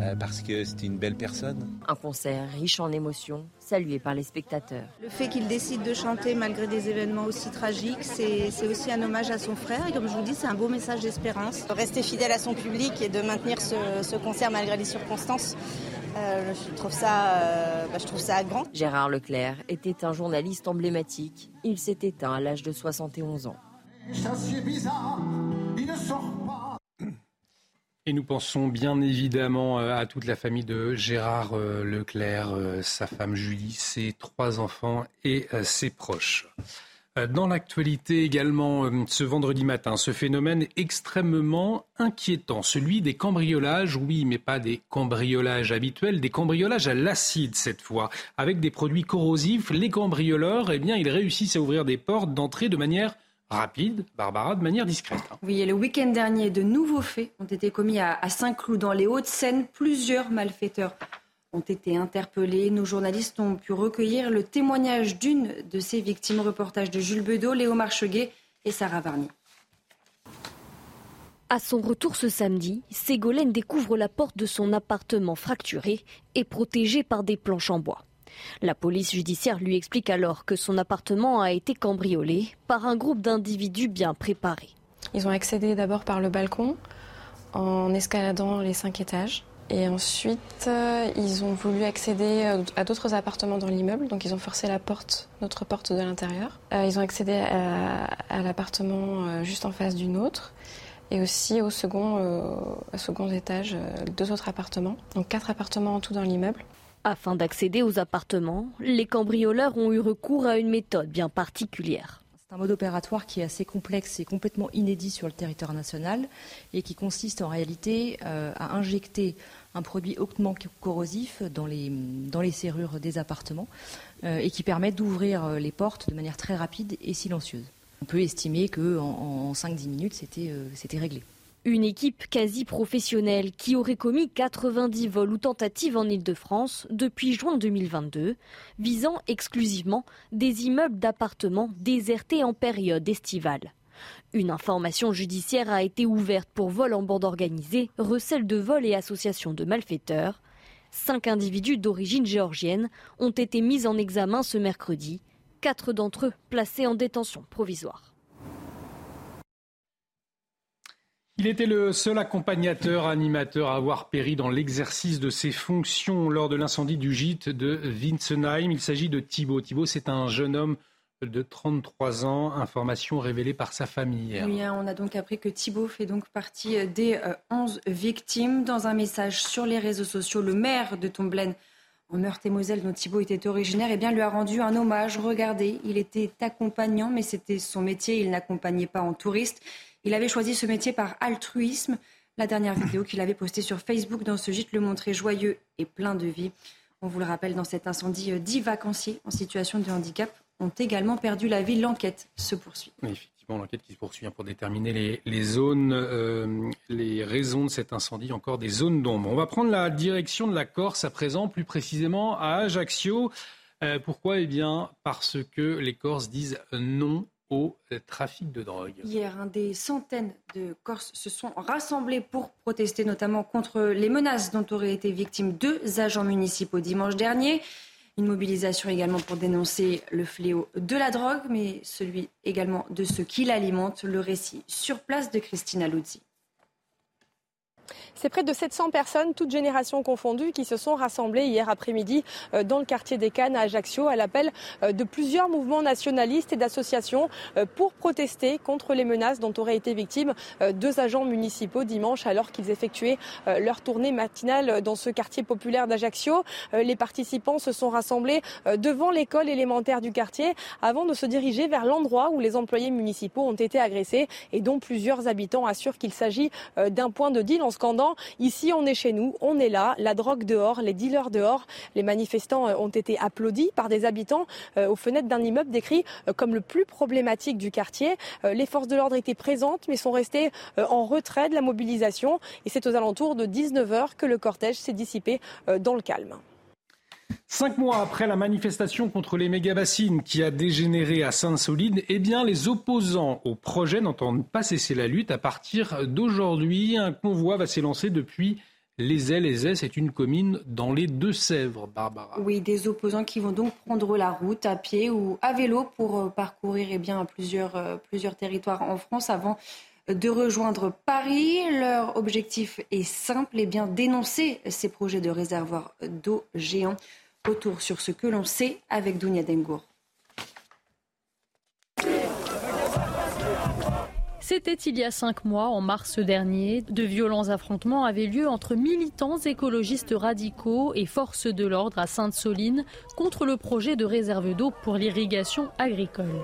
Euh, parce que c'était une belle personne. Un concert riche en émotions, salué par les spectateurs. Le fait qu'il décide de chanter malgré des événements aussi tragiques, c'est aussi un hommage à son frère. Et comme je vous dis, c'est un beau message d'espérance. Rester fidèle à son public et de maintenir ce, concert malgré les circonstances. Euh, je, trouve ça, euh, bah, je trouve ça grand. Gérard Leclerc était un journaliste emblématique. Il s'est éteint à l'âge de 71 ans. bizarre, il ne sort pas. Et nous pensons bien évidemment euh, à toute la famille de Gérard euh, Leclerc, euh, sa femme Julie, ses trois enfants et ses proches. Dans l'actualité également, ce vendredi matin, ce phénomène extrêmement inquiétant, celui des cambriolages, oui, mais pas des cambriolages habituels, des cambriolages à l'acide cette fois, avec des produits corrosifs. Les cambrioleurs, eh bien, ils réussissent à ouvrir des portes d'entrée de manière rapide, Barbara, de manière discrète. Hein. Oui, et le week-end dernier, de nouveaux faits ont été commis à, Saint-Cloud, dans les Hauts-de-Seine. Plusieurs malfaiteurs ont été interpellés. Nos journalistes ont pu recueillir le témoignage d'une de ces victimes. Reportage de Jules Bedeau, Léo Marcheguet et Sarah Varny. À son retour ce samedi, Ségolène découvre la porte de son appartement fracturée et protégée par des planches en bois. La police judiciaire lui explique alors que son appartement a été cambriolé par un groupe d'individus bien préparés. Ils ont accédé d'abord par le balcon en escaladant les cinq étages. Et ensuite, euh, ils ont voulu accéder euh, à d'autres appartements dans l'immeuble, donc ils ont forcé la porte, notre porte de l'intérieur. Euh, ils ont accédé à, l'appartement juste en face du nôtre et aussi au second, au second étage, deux autres appartements. Donc quatre appartements en tout dans l'immeuble. Afin d'accéder aux appartements, les cambrioleurs ont eu recours à une méthode bien particulière. C'est un mode opératoire qui est assez complexe et complètement inédit sur le territoire national et qui consiste en réalité euh, à injecter un produit hautement corrosif dans les, serrures des appartements euh, et qui permet d'ouvrir euh, les portes de manière très rapide et silencieuse. On peut estimer qu'en en, 5-10 minutes, c'était réglé. Une équipe quasi professionnelle qui aurait commis 90 vols ou tentatives en Ile-de-France depuis juin 2022, visant exclusivement des immeubles d'appartements désertés en période estivale. Une information judiciaire a été ouverte pour vol en bande organisée, recel de vol et association de malfaiteurs. Cinq individus d'origine géorgienne ont été mis en examen ce mercredi, quatre d'entre eux placés en détention provisoire. Il était le seul accompagnateur, animateur à avoir péri dans l'exercice de ses fonctions lors de l'incendie du gîte de Winsenheim. Il s'agit de Thibaut. Thibaut, c'est un jeune homme de 33 ans, information révélée par sa famille. Oui, hein, on a donc appris que Thibaut fait donc partie des 11 euh, victimes. Dans un message sur les réseaux sociaux, le maire de Tomblaine, en Meurthe-et-Moselle, dont Thibaut était originaire, eh bien, lui a rendu un hommage. Regardez, il était accompagnant, mais c'était son métier. Il n'accompagnait pas en touriste. Il avait choisi ce métier par altruisme. La dernière vidéo qu'il avait postée sur Facebook dans ce gîte le montrait joyeux et plein de vie. On vous le rappelle, dans cet incendie, euh, dix vacanciers en situation de handicap ont également perdu la vie. L'enquête se poursuit. Effectivement, l'enquête qui se poursuit hein, pour déterminer les, zones, euh, les raisons de cet incendie, encore des zones d'ombre. On va prendre la direction de la Corse à présent, plus précisément à Ajaccio. Euh, pourquoi? Eh bien, parce que les Corses disent non au trafic de drogue. Hier, des centaines de Corses se sont rassemblés pour protester notamment contre les menaces dont auraient été victimes deux agents municipaux dimanche dernier. Une mobilisation également pour dénoncer le fléau de la drogue, mais celui également de ceux qui l'alimentent. Le récit sur place de Christina Luzzi. C'est près de 700 personnes, toutes générations confondues, qui se sont rassemblées hier après-midi euh, dans le quartier des Cannes à Ajaccio à l'appel euh, de plusieurs mouvements nationalistes et d'associations euh, pour protester contre les menaces dont auraient été victimes deux agents municipaux dimanche alors qu'ils effectuaient leur tournée matinale dans ce quartier populaire d'Ajaccio. Les participants se sont rassemblés devant l'école élémentaire du quartier avant de se diriger vers l'endroit où les employés municipaux ont été agressés et dont plusieurs habitants assurent qu'il s'agit d'un point de deal scandant ici on est chez nous, on est là, la drogue dehors, les dealers dehors. Les manifestants euh, ont été applaudis par des habitants euh, aux fenêtres d'un immeuble décrit euh, comme le plus problématique du quartier. Les forces de l'ordre étaient présentes mais sont restées en retrait de la mobilisation et c'est aux alentours de 19h que le cortège s'est dissipé dans le calme. Cinq mois après la manifestation contre les méga-bassines qui a dégénéré à Sainte-Solide, eh bien, les opposants au projet n'entendent pas cesser la lutte. À partir d'aujourd'hui, un convoi va s'élancer depuis les ailes. Les ailes, c'est une commune dans les Deux-Sèvres, Barbara. Oui, des opposants qui vont donc prendre la route à pied ou à vélo pour euh, parcourir eh bien, plusieurs, euh, plusieurs territoires en France avant de rejoindre Paris. Leur objectif est simple, eh bien dénoncer ces projets de réservoirs d'eau géants. Retour sur ce que l'on sait avec Dounia Dengour. C'était il y a cinq mois, en mars dernier. De violents affrontements avaient lieu entre militants écologistes radicaux et forces de l'ordre à Sainte-Soline contre le projet de réserve d'eau pour l'irrigation agricole.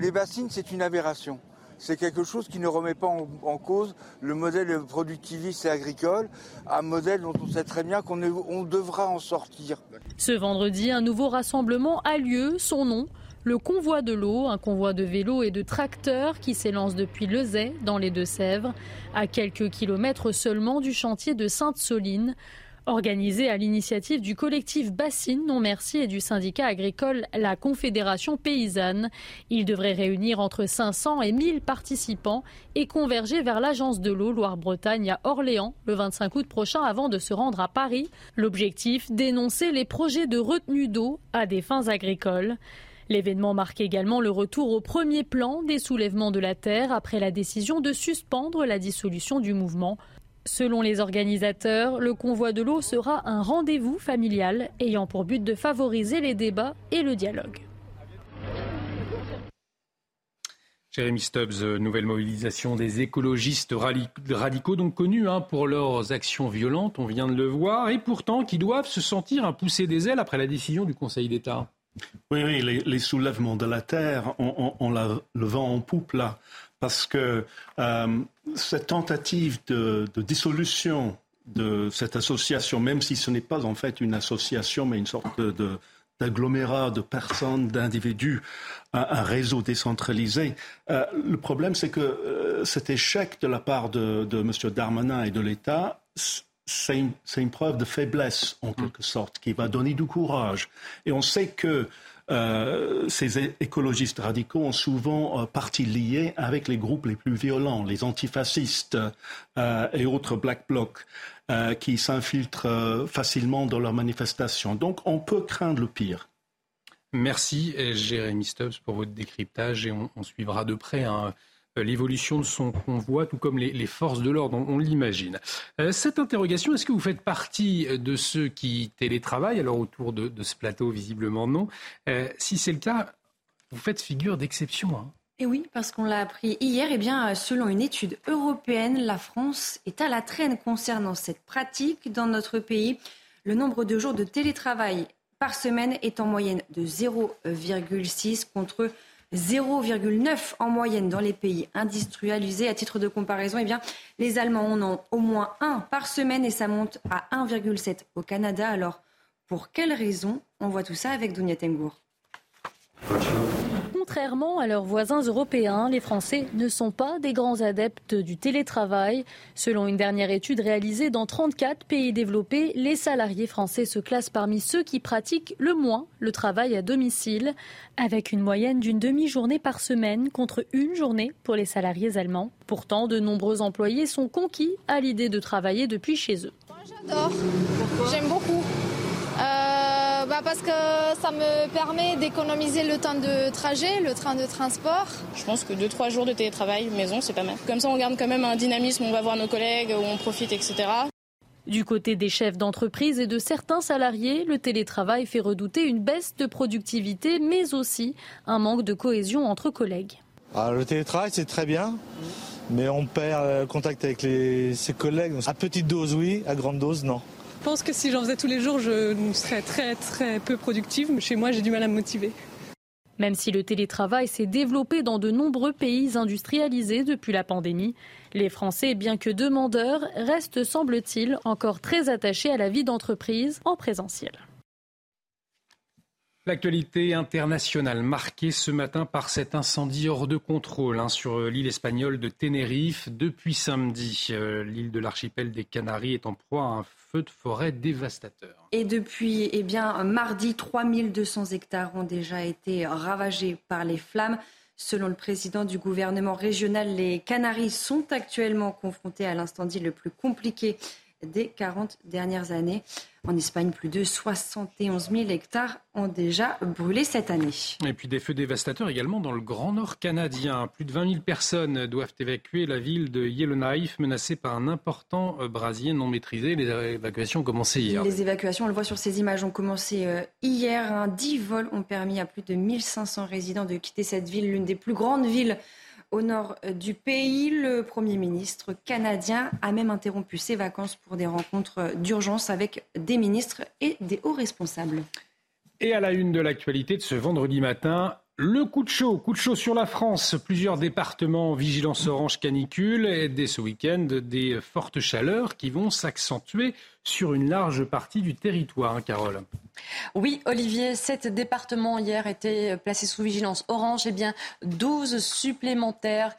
Les bassines, c'est une aberration c'est quelque chose qui ne remet pas en, cause le modèle productiviste et agricole, un modèle dont on sait très bien qu'on on devra en sortir. Ce vendredi, un nouveau rassemblement a lieu, son nom, le convoi de l'eau, un convoi de vélos et de tracteurs qui s'élance depuis Lezay, dans les Deux-Sèvres, à quelques kilomètres seulement du chantier de Sainte-Soline. Organisé à l'initiative du collectif Bassine Non Merci et du syndicat agricole La Confédération Paysanne, il devrait réunir entre 500 et 1000 participants et converger vers l'agence de l'eau Loire-Bretagne à Orléans le 25 août prochain avant de se rendre à Paris. L'objectif, dénoncer les projets de retenue d'eau à des fins agricoles. L'événement marque également le retour au premier plan des soulèvements de la terre après la décision de suspendre la dissolution du mouvement. Selon les organisateurs, le convoi de l'eau sera un rendez-vous familial ayant pour but de favoriser les débats et le dialogue. Jérémy Stubbs, nouvelle mobilisation des écologistes radicaux, donc connus hein, pour leurs actions violentes, on vient de le voir, et pourtant qui doivent se sentir un pousser des ailes après la décision du Conseil d'État. Oui, oui, les, soulèvements de la terre, on, le vent en poupe là parce que euh, cette tentative de, dissolution de cette association, même si ce n'est pas en fait une association, mais une sorte de, d'agglomérat de personnes, d'individus, un, réseau décentralisé. Euh, le problème, c'est que euh, cet échec de la part de, de M. Darmanin et de l'État, c'est une, une, preuve de faiblesse, en quelque sorte, qui va donner du courage. Et on sait que euh, ces écologistes radicaux ont souvent partie liée avec les groupes les plus violents, les antifascistes et autres black blocs. qui s'infiltrent facilement dans leurs manifestations. Donc on peut craindre le pire. Merci Jérémy Stubbs pour votre décryptage et on, suivra de près hein, euh, l'évolution de son convoi, tout comme les, forces de l'ordre, on, l'imagine. Euh, cette interrogation, est-ce que vous faites partie de ceux qui télétravaillent? Alors autour de, ce plateau, visiblement non. Euh, si c'est le cas, vous faites figure d'exception. Et hein. eh oui, parce qu'on l'a appris hier, eh bien, selon une étude européenne, la France est à la traîne concernant cette pratique dans notre pays. Le nombre de jours de télétravail par semaine est en moyenne de 0,6 contre 0,9 en moyenne dans les pays industrialisés. À titre de comparaison, eh bien, les Allemands en ont au moins un par semaine et ça monte à 1,7 au Canada. Alors, pour quelles raisons On voit tout ça avec Dunia Tengour. Contrairement à leurs voisins européens, les Français ne sont pas des grands adeptes du télétravail. Selon une dernière étude réalisée dans 34 pays développés, les salariés français se classent parmi ceux qui pratiquent le moins le travail à domicile, avec une moyenne d'une demi-journée par semaine contre une journée pour les salariés allemands. Pourtant, de nombreux employés sont conquis à l'idée de travailler depuis chez eux. J'adore. J'aime beaucoup. Euh, bah parce que ça me permet d'économiser le temps de trajet, le train de transport. Je pense que 2-3 jours de télétravail maison, c'est pas mal. Comme ça, on garde quand même un dynamisme, on va voir nos collègues, on profite, etc. Du côté des chefs d'entreprise et de certains salariés, le télétravail fait redouter une baisse de productivité, mais aussi un manque de cohésion entre collègues. Ah, le télétravail, c'est très bien, mais on perd le contact avec ses collègues. À petite dose, oui, à grande dose, non. Je pense que si j'en faisais tous les jours, je serais très très peu productive. Chez moi, j'ai du mal à me motiver. Même si le télétravail s'est développé dans de nombreux pays industrialisés depuis la pandémie, les Français, bien que demandeurs, restent, semble-t-il, encore très attachés à la vie d'entreprise en présentiel. L'actualité internationale marquée ce matin par cet incendie hors de contrôle hein, sur l'île espagnole de Tenerife. Depuis samedi, euh, l'île de l'archipel des Canaries est en proie à un de forêt dévastateur. Et depuis eh bien, mardi, 3200 hectares ont déjà été ravagés par les flammes. Selon le président du gouvernement régional, les Canaries sont actuellement confrontés à l'incendie le plus compliqué des 40 dernières années. En Espagne, plus de 71 000 hectares ont déjà brûlé cette année. Et puis des feux dévastateurs également dans le Grand Nord canadien. Plus de 20 000 personnes doivent évacuer la ville de Yellowknife, menacée par un important euh, brasier non maîtrisé. Les évacuations ont commencé hier. Les évacuations, on le voit sur ces images, ont commencé euh, hier. 10 vols ont permis à plus de 1500 résidents de quitter cette ville, l'une des plus grandes villes au nord euh, du pays. Le Premier ministre canadien a même interrompu ses vacances pour des rencontres d'urgence avec des ministres et des hauts responsables. Et à la une de l'actualité de ce vendredi matin, le coup de chaud, coup de chaud sur la France. Plusieurs départements vigilance orange canicule et dès ce week-end des fortes chaleurs qui vont s'accentuer sur une large partie du territoire, hein, Carole. Oui, Olivier, sept départements hier étaient placés sous vigilance orange. Eh bien, 12 supplémentaires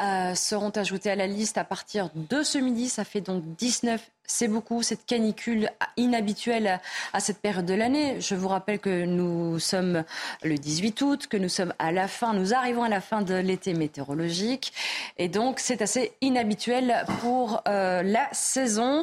euh, seront ajoutés à la liste à partir de ce midi. Ça fait donc 19 c'est beaucoup, cette canicule inhabituelle à cette période de l'année. Je vous rappelle que nous sommes le 18 août, que nous sommes à la fin, nous arrivons à la fin de l'été météorologique. Et donc, c'est assez inhabituel pour euh, la saison.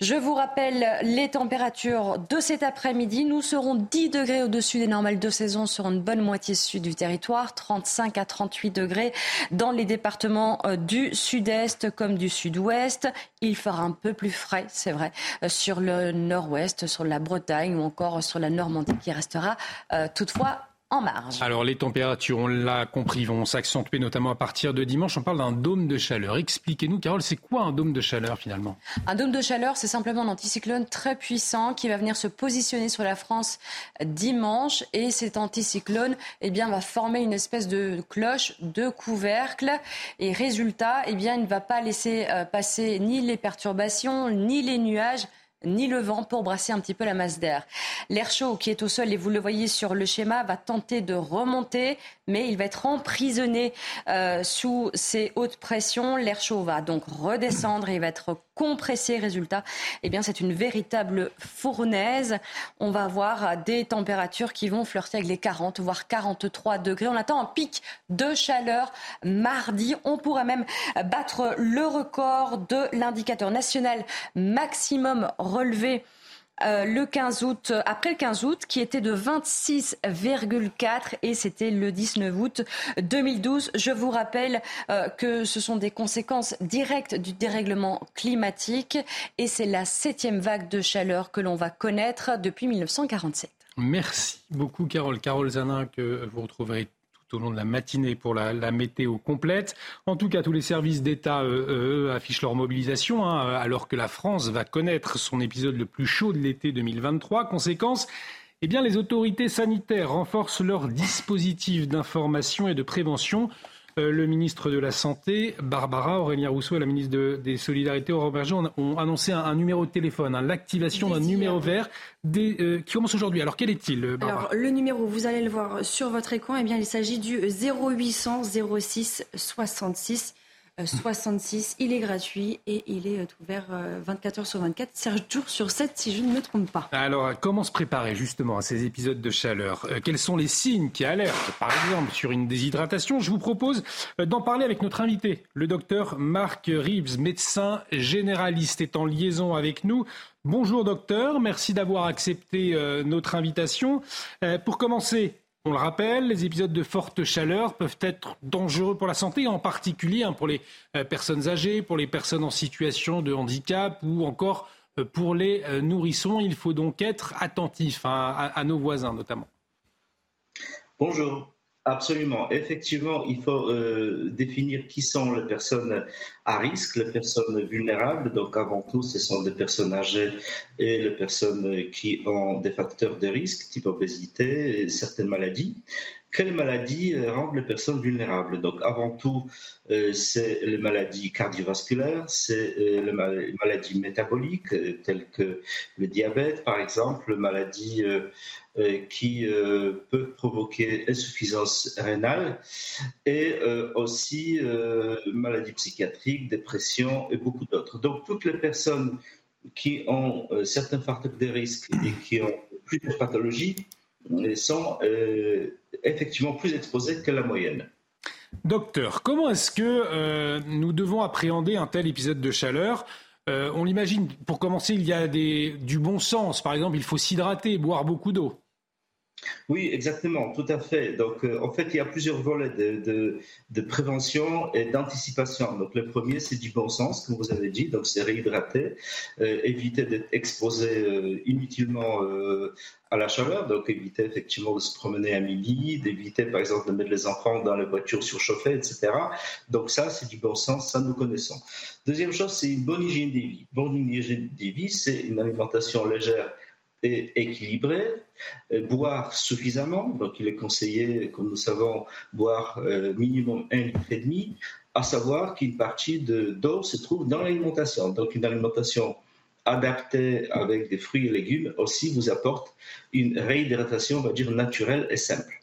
Je vous rappelle les températures de cet après-midi. Nous serons 10 degrés au-dessus des normales de saison sur une bonne moitié sud du territoire, 35 à 38 degrés dans les départements euh, du sud-est comme du sud-ouest. Il fera un peu plus frais c'est vrai, euh, sur le nord-ouest, sur la Bretagne ou encore sur la Normandie qui restera euh, toutefois en marge. Alors les températures, on l'a compris, vont s'accentuer notamment à partir de dimanche. On parle d'un dôme de chaleur. Expliquez-nous, Carole, c'est quoi un dôme de chaleur finalement? Un dôme de chaleur, c'est simplement un anticyclone très puissant qui va venir se positionner sur la France dimanche. Et cet anticyclone eh bien, va former une espèce de cloche, de couvercle. Et résultat, eh bien, il ne va pas laisser euh, passer ni les perturbations, ni les nuages ni le vent pour brasser un petit peu la masse d'air. L'air chaud qui est au sol, et vous le voyez sur le schéma, va tenter de remonter, mais il va être emprisonné euh, sous ces hautes pressions. L'air chaud va donc redescendre et il va être compressé. Résultat, eh bien, c'est une véritable fournaise. On va avoir des températures qui vont flirter avec les 40, voire 43 degrés. On attend un pic de chaleur mardi. On pourrait même battre le record de l'indicateur national maximum relevé euh, le 15 août, après le 15 août, qui était de 26,4 et c'était le 19 août 2012. Je vous rappelle euh, que ce sont des conséquences directes du dérèglement climatique et c'est la septième vague de chaleur que l'on va connaître depuis 1947. Merci beaucoup, Carole. Carole Zanin, que vous retrouverez au long de la matinée pour la, météo complète. En tout cas, tous les services d'État euh, affichent leur mobilisation, hein, alors que la France va connaître son épisode le plus chaud de l'été 2023. Conséquence, eh bien, les autorités sanitaires renforcent leur dispositif d'information et de prévention. Euh, le ministre de la Santé, Barbara Aurélien Rousseau et la ministre des Solidarités, Aurore Berger, ont, annoncé un, numéro de téléphone, hein, l'activation d'un numéro vert euh, qui commence aujourd'hui. Alors, quel est-il, euh, Barbara Alors, le numéro, vous allez le voir sur votre écran, eh bien, il s'agit du 0800 06 66 66. Il est gratuit et il est ouvert 24 heures sur 24, 7 jours sur 7 si je ne me trompe pas. Alors, comment se préparer justement à ces épisodes de chaleur? Euh, Quels sont les signes qui alertent, par exemple, sur une déshydratation? Je vous propose euh, d'en parler avec notre invité, le docteur Marc Reeves, médecin généraliste, est en liaison avec nous. Bonjour docteur, merci d'avoir accepté euh, notre invitation. Pour commencer, on le rappelle, les épisodes de forte chaleur peuvent être dangereux pour la santé, en particulier hein, pour les euh, personnes âgées, pour les personnes en situation de handicap ou encore euh, pour les euh, nourrissons. Il faut donc être attentif hein, à nos voisins notamment. Bonjour. Absolument. Effectivement, il faut euh, définir qui sont les personnes à risque, les personnes vulnérables. Donc, avant tout, ce sont des personnes âgées et les personnes qui ont des facteurs de risque, type obésité et certaines maladies. Quelles maladies euh, rendent les personnes vulnérables? Donc, avant tout, euh, c'est les maladies cardiovasculaires, c'est les maladies métaboliques, telles que le diabète, par exemple, maladies euh, qui euh, peut provoquer insuffisance rénale et euh, aussi maladies psychiatriques, dépression et beaucoup d'autres. Donc toutes les personnes qui ont certains facteurs de risque et qui ont plusieurs pathologies sont effectivement plus exposées que la moyenne. Docteur, comment est-ce que nous devons appréhender un tel épisode de chaleur? On l'imagine, pour commencer, il y a du bon sens. Par exemple, il faut s'hydrater, boire beaucoup d'eau. Oui, exactement, tout à fait. Donc, euh, en fait, il y a plusieurs volets de, prévention et d'anticipation. Donc, le premier, c'est du bon sens, comme vous avez dit. Donc, c'est réhydrater, euh, éviter d'être exposé euh, inutilement à la chaleur. Donc, éviter effectivement de se promener à midi, d'éviter, par exemple, de mettre les enfants dans les voitures surchauffées, etc. Donc, ça, c'est du bon sens, ça nous connaissons. Deuxième chose, c'est une bonne hygiène des vies. Bonne hygiène des vies, c'est une alimentation légère équilibré, euh, boire suffisamment, donc il est conseillé, comme nous savons, boire euh, minimum un litre et demi, à savoir qu'une partie de d'eau se trouve dans l'alimentation. Donc une alimentation adaptée avec des fruits et légumes aussi vous apporte une réhydratation, on va dire, naturelle et simple.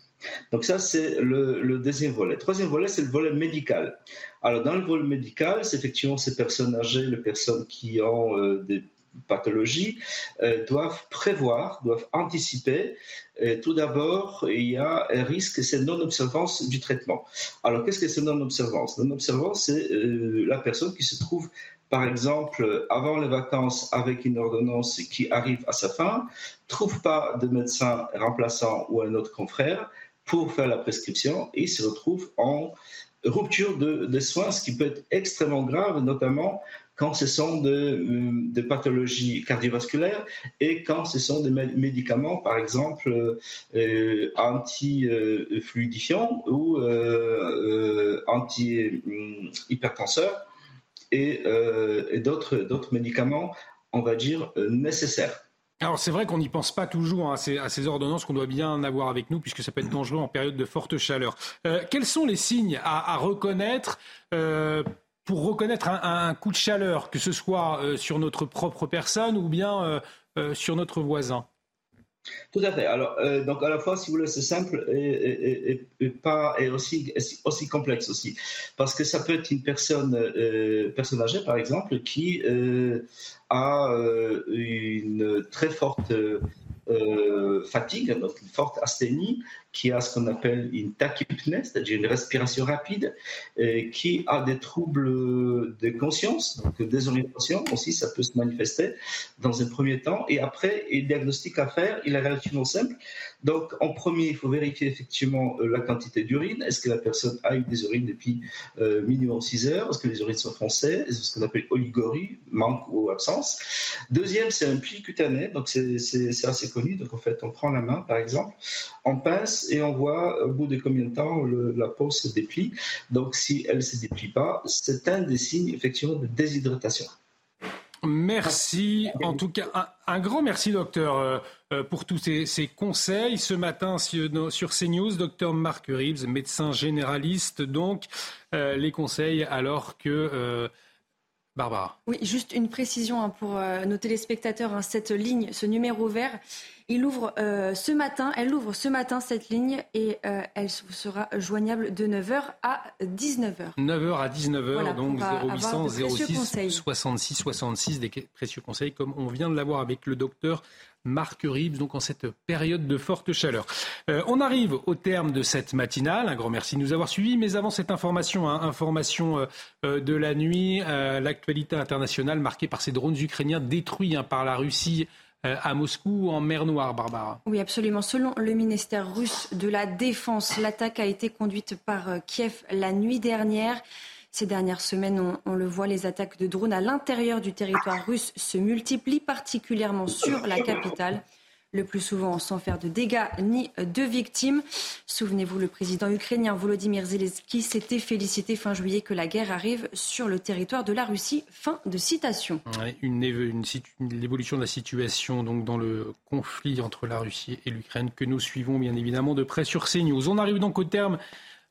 Donc ça, c'est le, deuxième volet. Troisième volet, c'est le volet médical. Alors dans le volet médical, c'est effectivement ces personnes âgées, les personnes qui ont euh, des pathologies euh, doivent prévoir, doivent anticiper. Euh, tout d'abord, il y a un risque, c'est non-observance du traitement. Alors, qu'est-ce que c'est non-observance? Non-observance, c'est euh, la personne qui se trouve, par exemple, avant les vacances avec une ordonnance qui arrive à sa fin, trouve pas de médecin remplaçant ou un autre confrère pour faire la prescription et se retrouve en rupture de, de, soins, ce qui peut être extrêmement grave, notamment quand ce sont des de pathologies cardiovasculaires et quand ce sont des médicaments, par exemple, euh, anti-fluidifiants ou euh, anti-hypertenseurs et, et d'autres médicaments, on va dire, nécessaires. Alors c'est vrai qu'on n'y pense pas toujours à, ces, ordonnances qu'on doit bien avoir avec nous puisque ça peut être dangereux en période de forte chaleur. Euh, quels sont les signes à, reconnaître euh, pour reconnaître un, coup de chaleur, que ce soit sur notre propre personne ou bien sur notre voisin tout à fait. Alors, donc à la fois, si vous voulez, c'est simple et, pas et aussi aussi complexe aussi, parce que ça peut être une personne personne âgée, par exemple, qui a une très forte fatigue, donc une forte asthénie, qui a ce qu'on appelle une tachypnée, c'est-à-dire une respiration rapide, et qui a des troubles de conscience, donc désorientation aussi, ça peut se manifester dans un premier temps. Et après, le diagnostic à faire, il est relativement simple. Donc, en premier, il faut vérifier effectivement euh, la quantité d'urine. Est-ce que la personne a eu des urines depuis euh, minimum 6 heures? Est-ce que les urines sont foncées? Est-ce ce qu'on appelle oligorie, manque ou absence? Deuxième, c'est un pli cutané, donc c'est assez connu. Donc, en fait, on prend la main, par exemple, on pince et on voit au bout de combien de temps la peau se déplie. Donc, si elle ne se déplie pas, c'est un des signes effectivement de déshydratation. Merci. En tout cas, un, grand merci, docteur, euh, euh, pour tous ces, conseils. Ce matin, sur, sur CNews, docteur Marc Reeves, médecin généraliste, donc, euh, les conseils alors que. Barbara. Oui, juste une précision hein, pour nos téléspectateurs. Hein, cette ligne, ce numéro vert, il ouvre euh, ce matin, elle ouvre ce matin cette ligne et euh, elle sera joignable de 9h à 19h. 9h à 19h, donc 0800 06 66 66, des précieux conseils comme on vient de l'avoir avec le docteur Marc donc en cette période de forte chaleur. Euh, on arrive au terme de cette matinale. Un grand merci de nous avoir suivis. Mais avant cette information, hein, information de la nuit, l'actualité internationale marquée par ces drones ukrainiens détruits hein, par la Russie euh, à Moscou en mer Noire, Barbara. Oui, absolument. Selon le ministère russe de la Défense, l'attaque a été conduite par euh, Kiev la nuit dernière. Ces dernières semaines, on, le voit, les attaques de drones à l'intérieur du territoire russe se multiplient, particulièrement sur la capitale le plus souvent sans faire de dégâts ni de victimes. Souvenez-vous, le président ukrainien Volodymyr Zelensky s'était félicité fin juillet que la guerre arrive sur le territoire de la Russie. Fin de citation. l'évolution de la situation donc dans le conflit entre la Russie et l'Ukraine que nous suivons bien évidemment de près sur CNews. On arrive donc au terme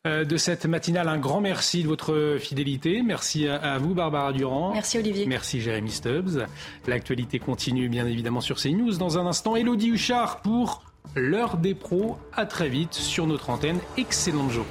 de cette matinale. Un grand merci de votre fidélité. Merci à, vous, Barbara Durand. Merci, Olivier. Merci, Jérémy Stubbs. L'actualité continue, bien évidemment, sur CNews. Dans un instant, Elodie Huchard pour l'heure des pros. À très vite sur notre antenne. Excellente journée.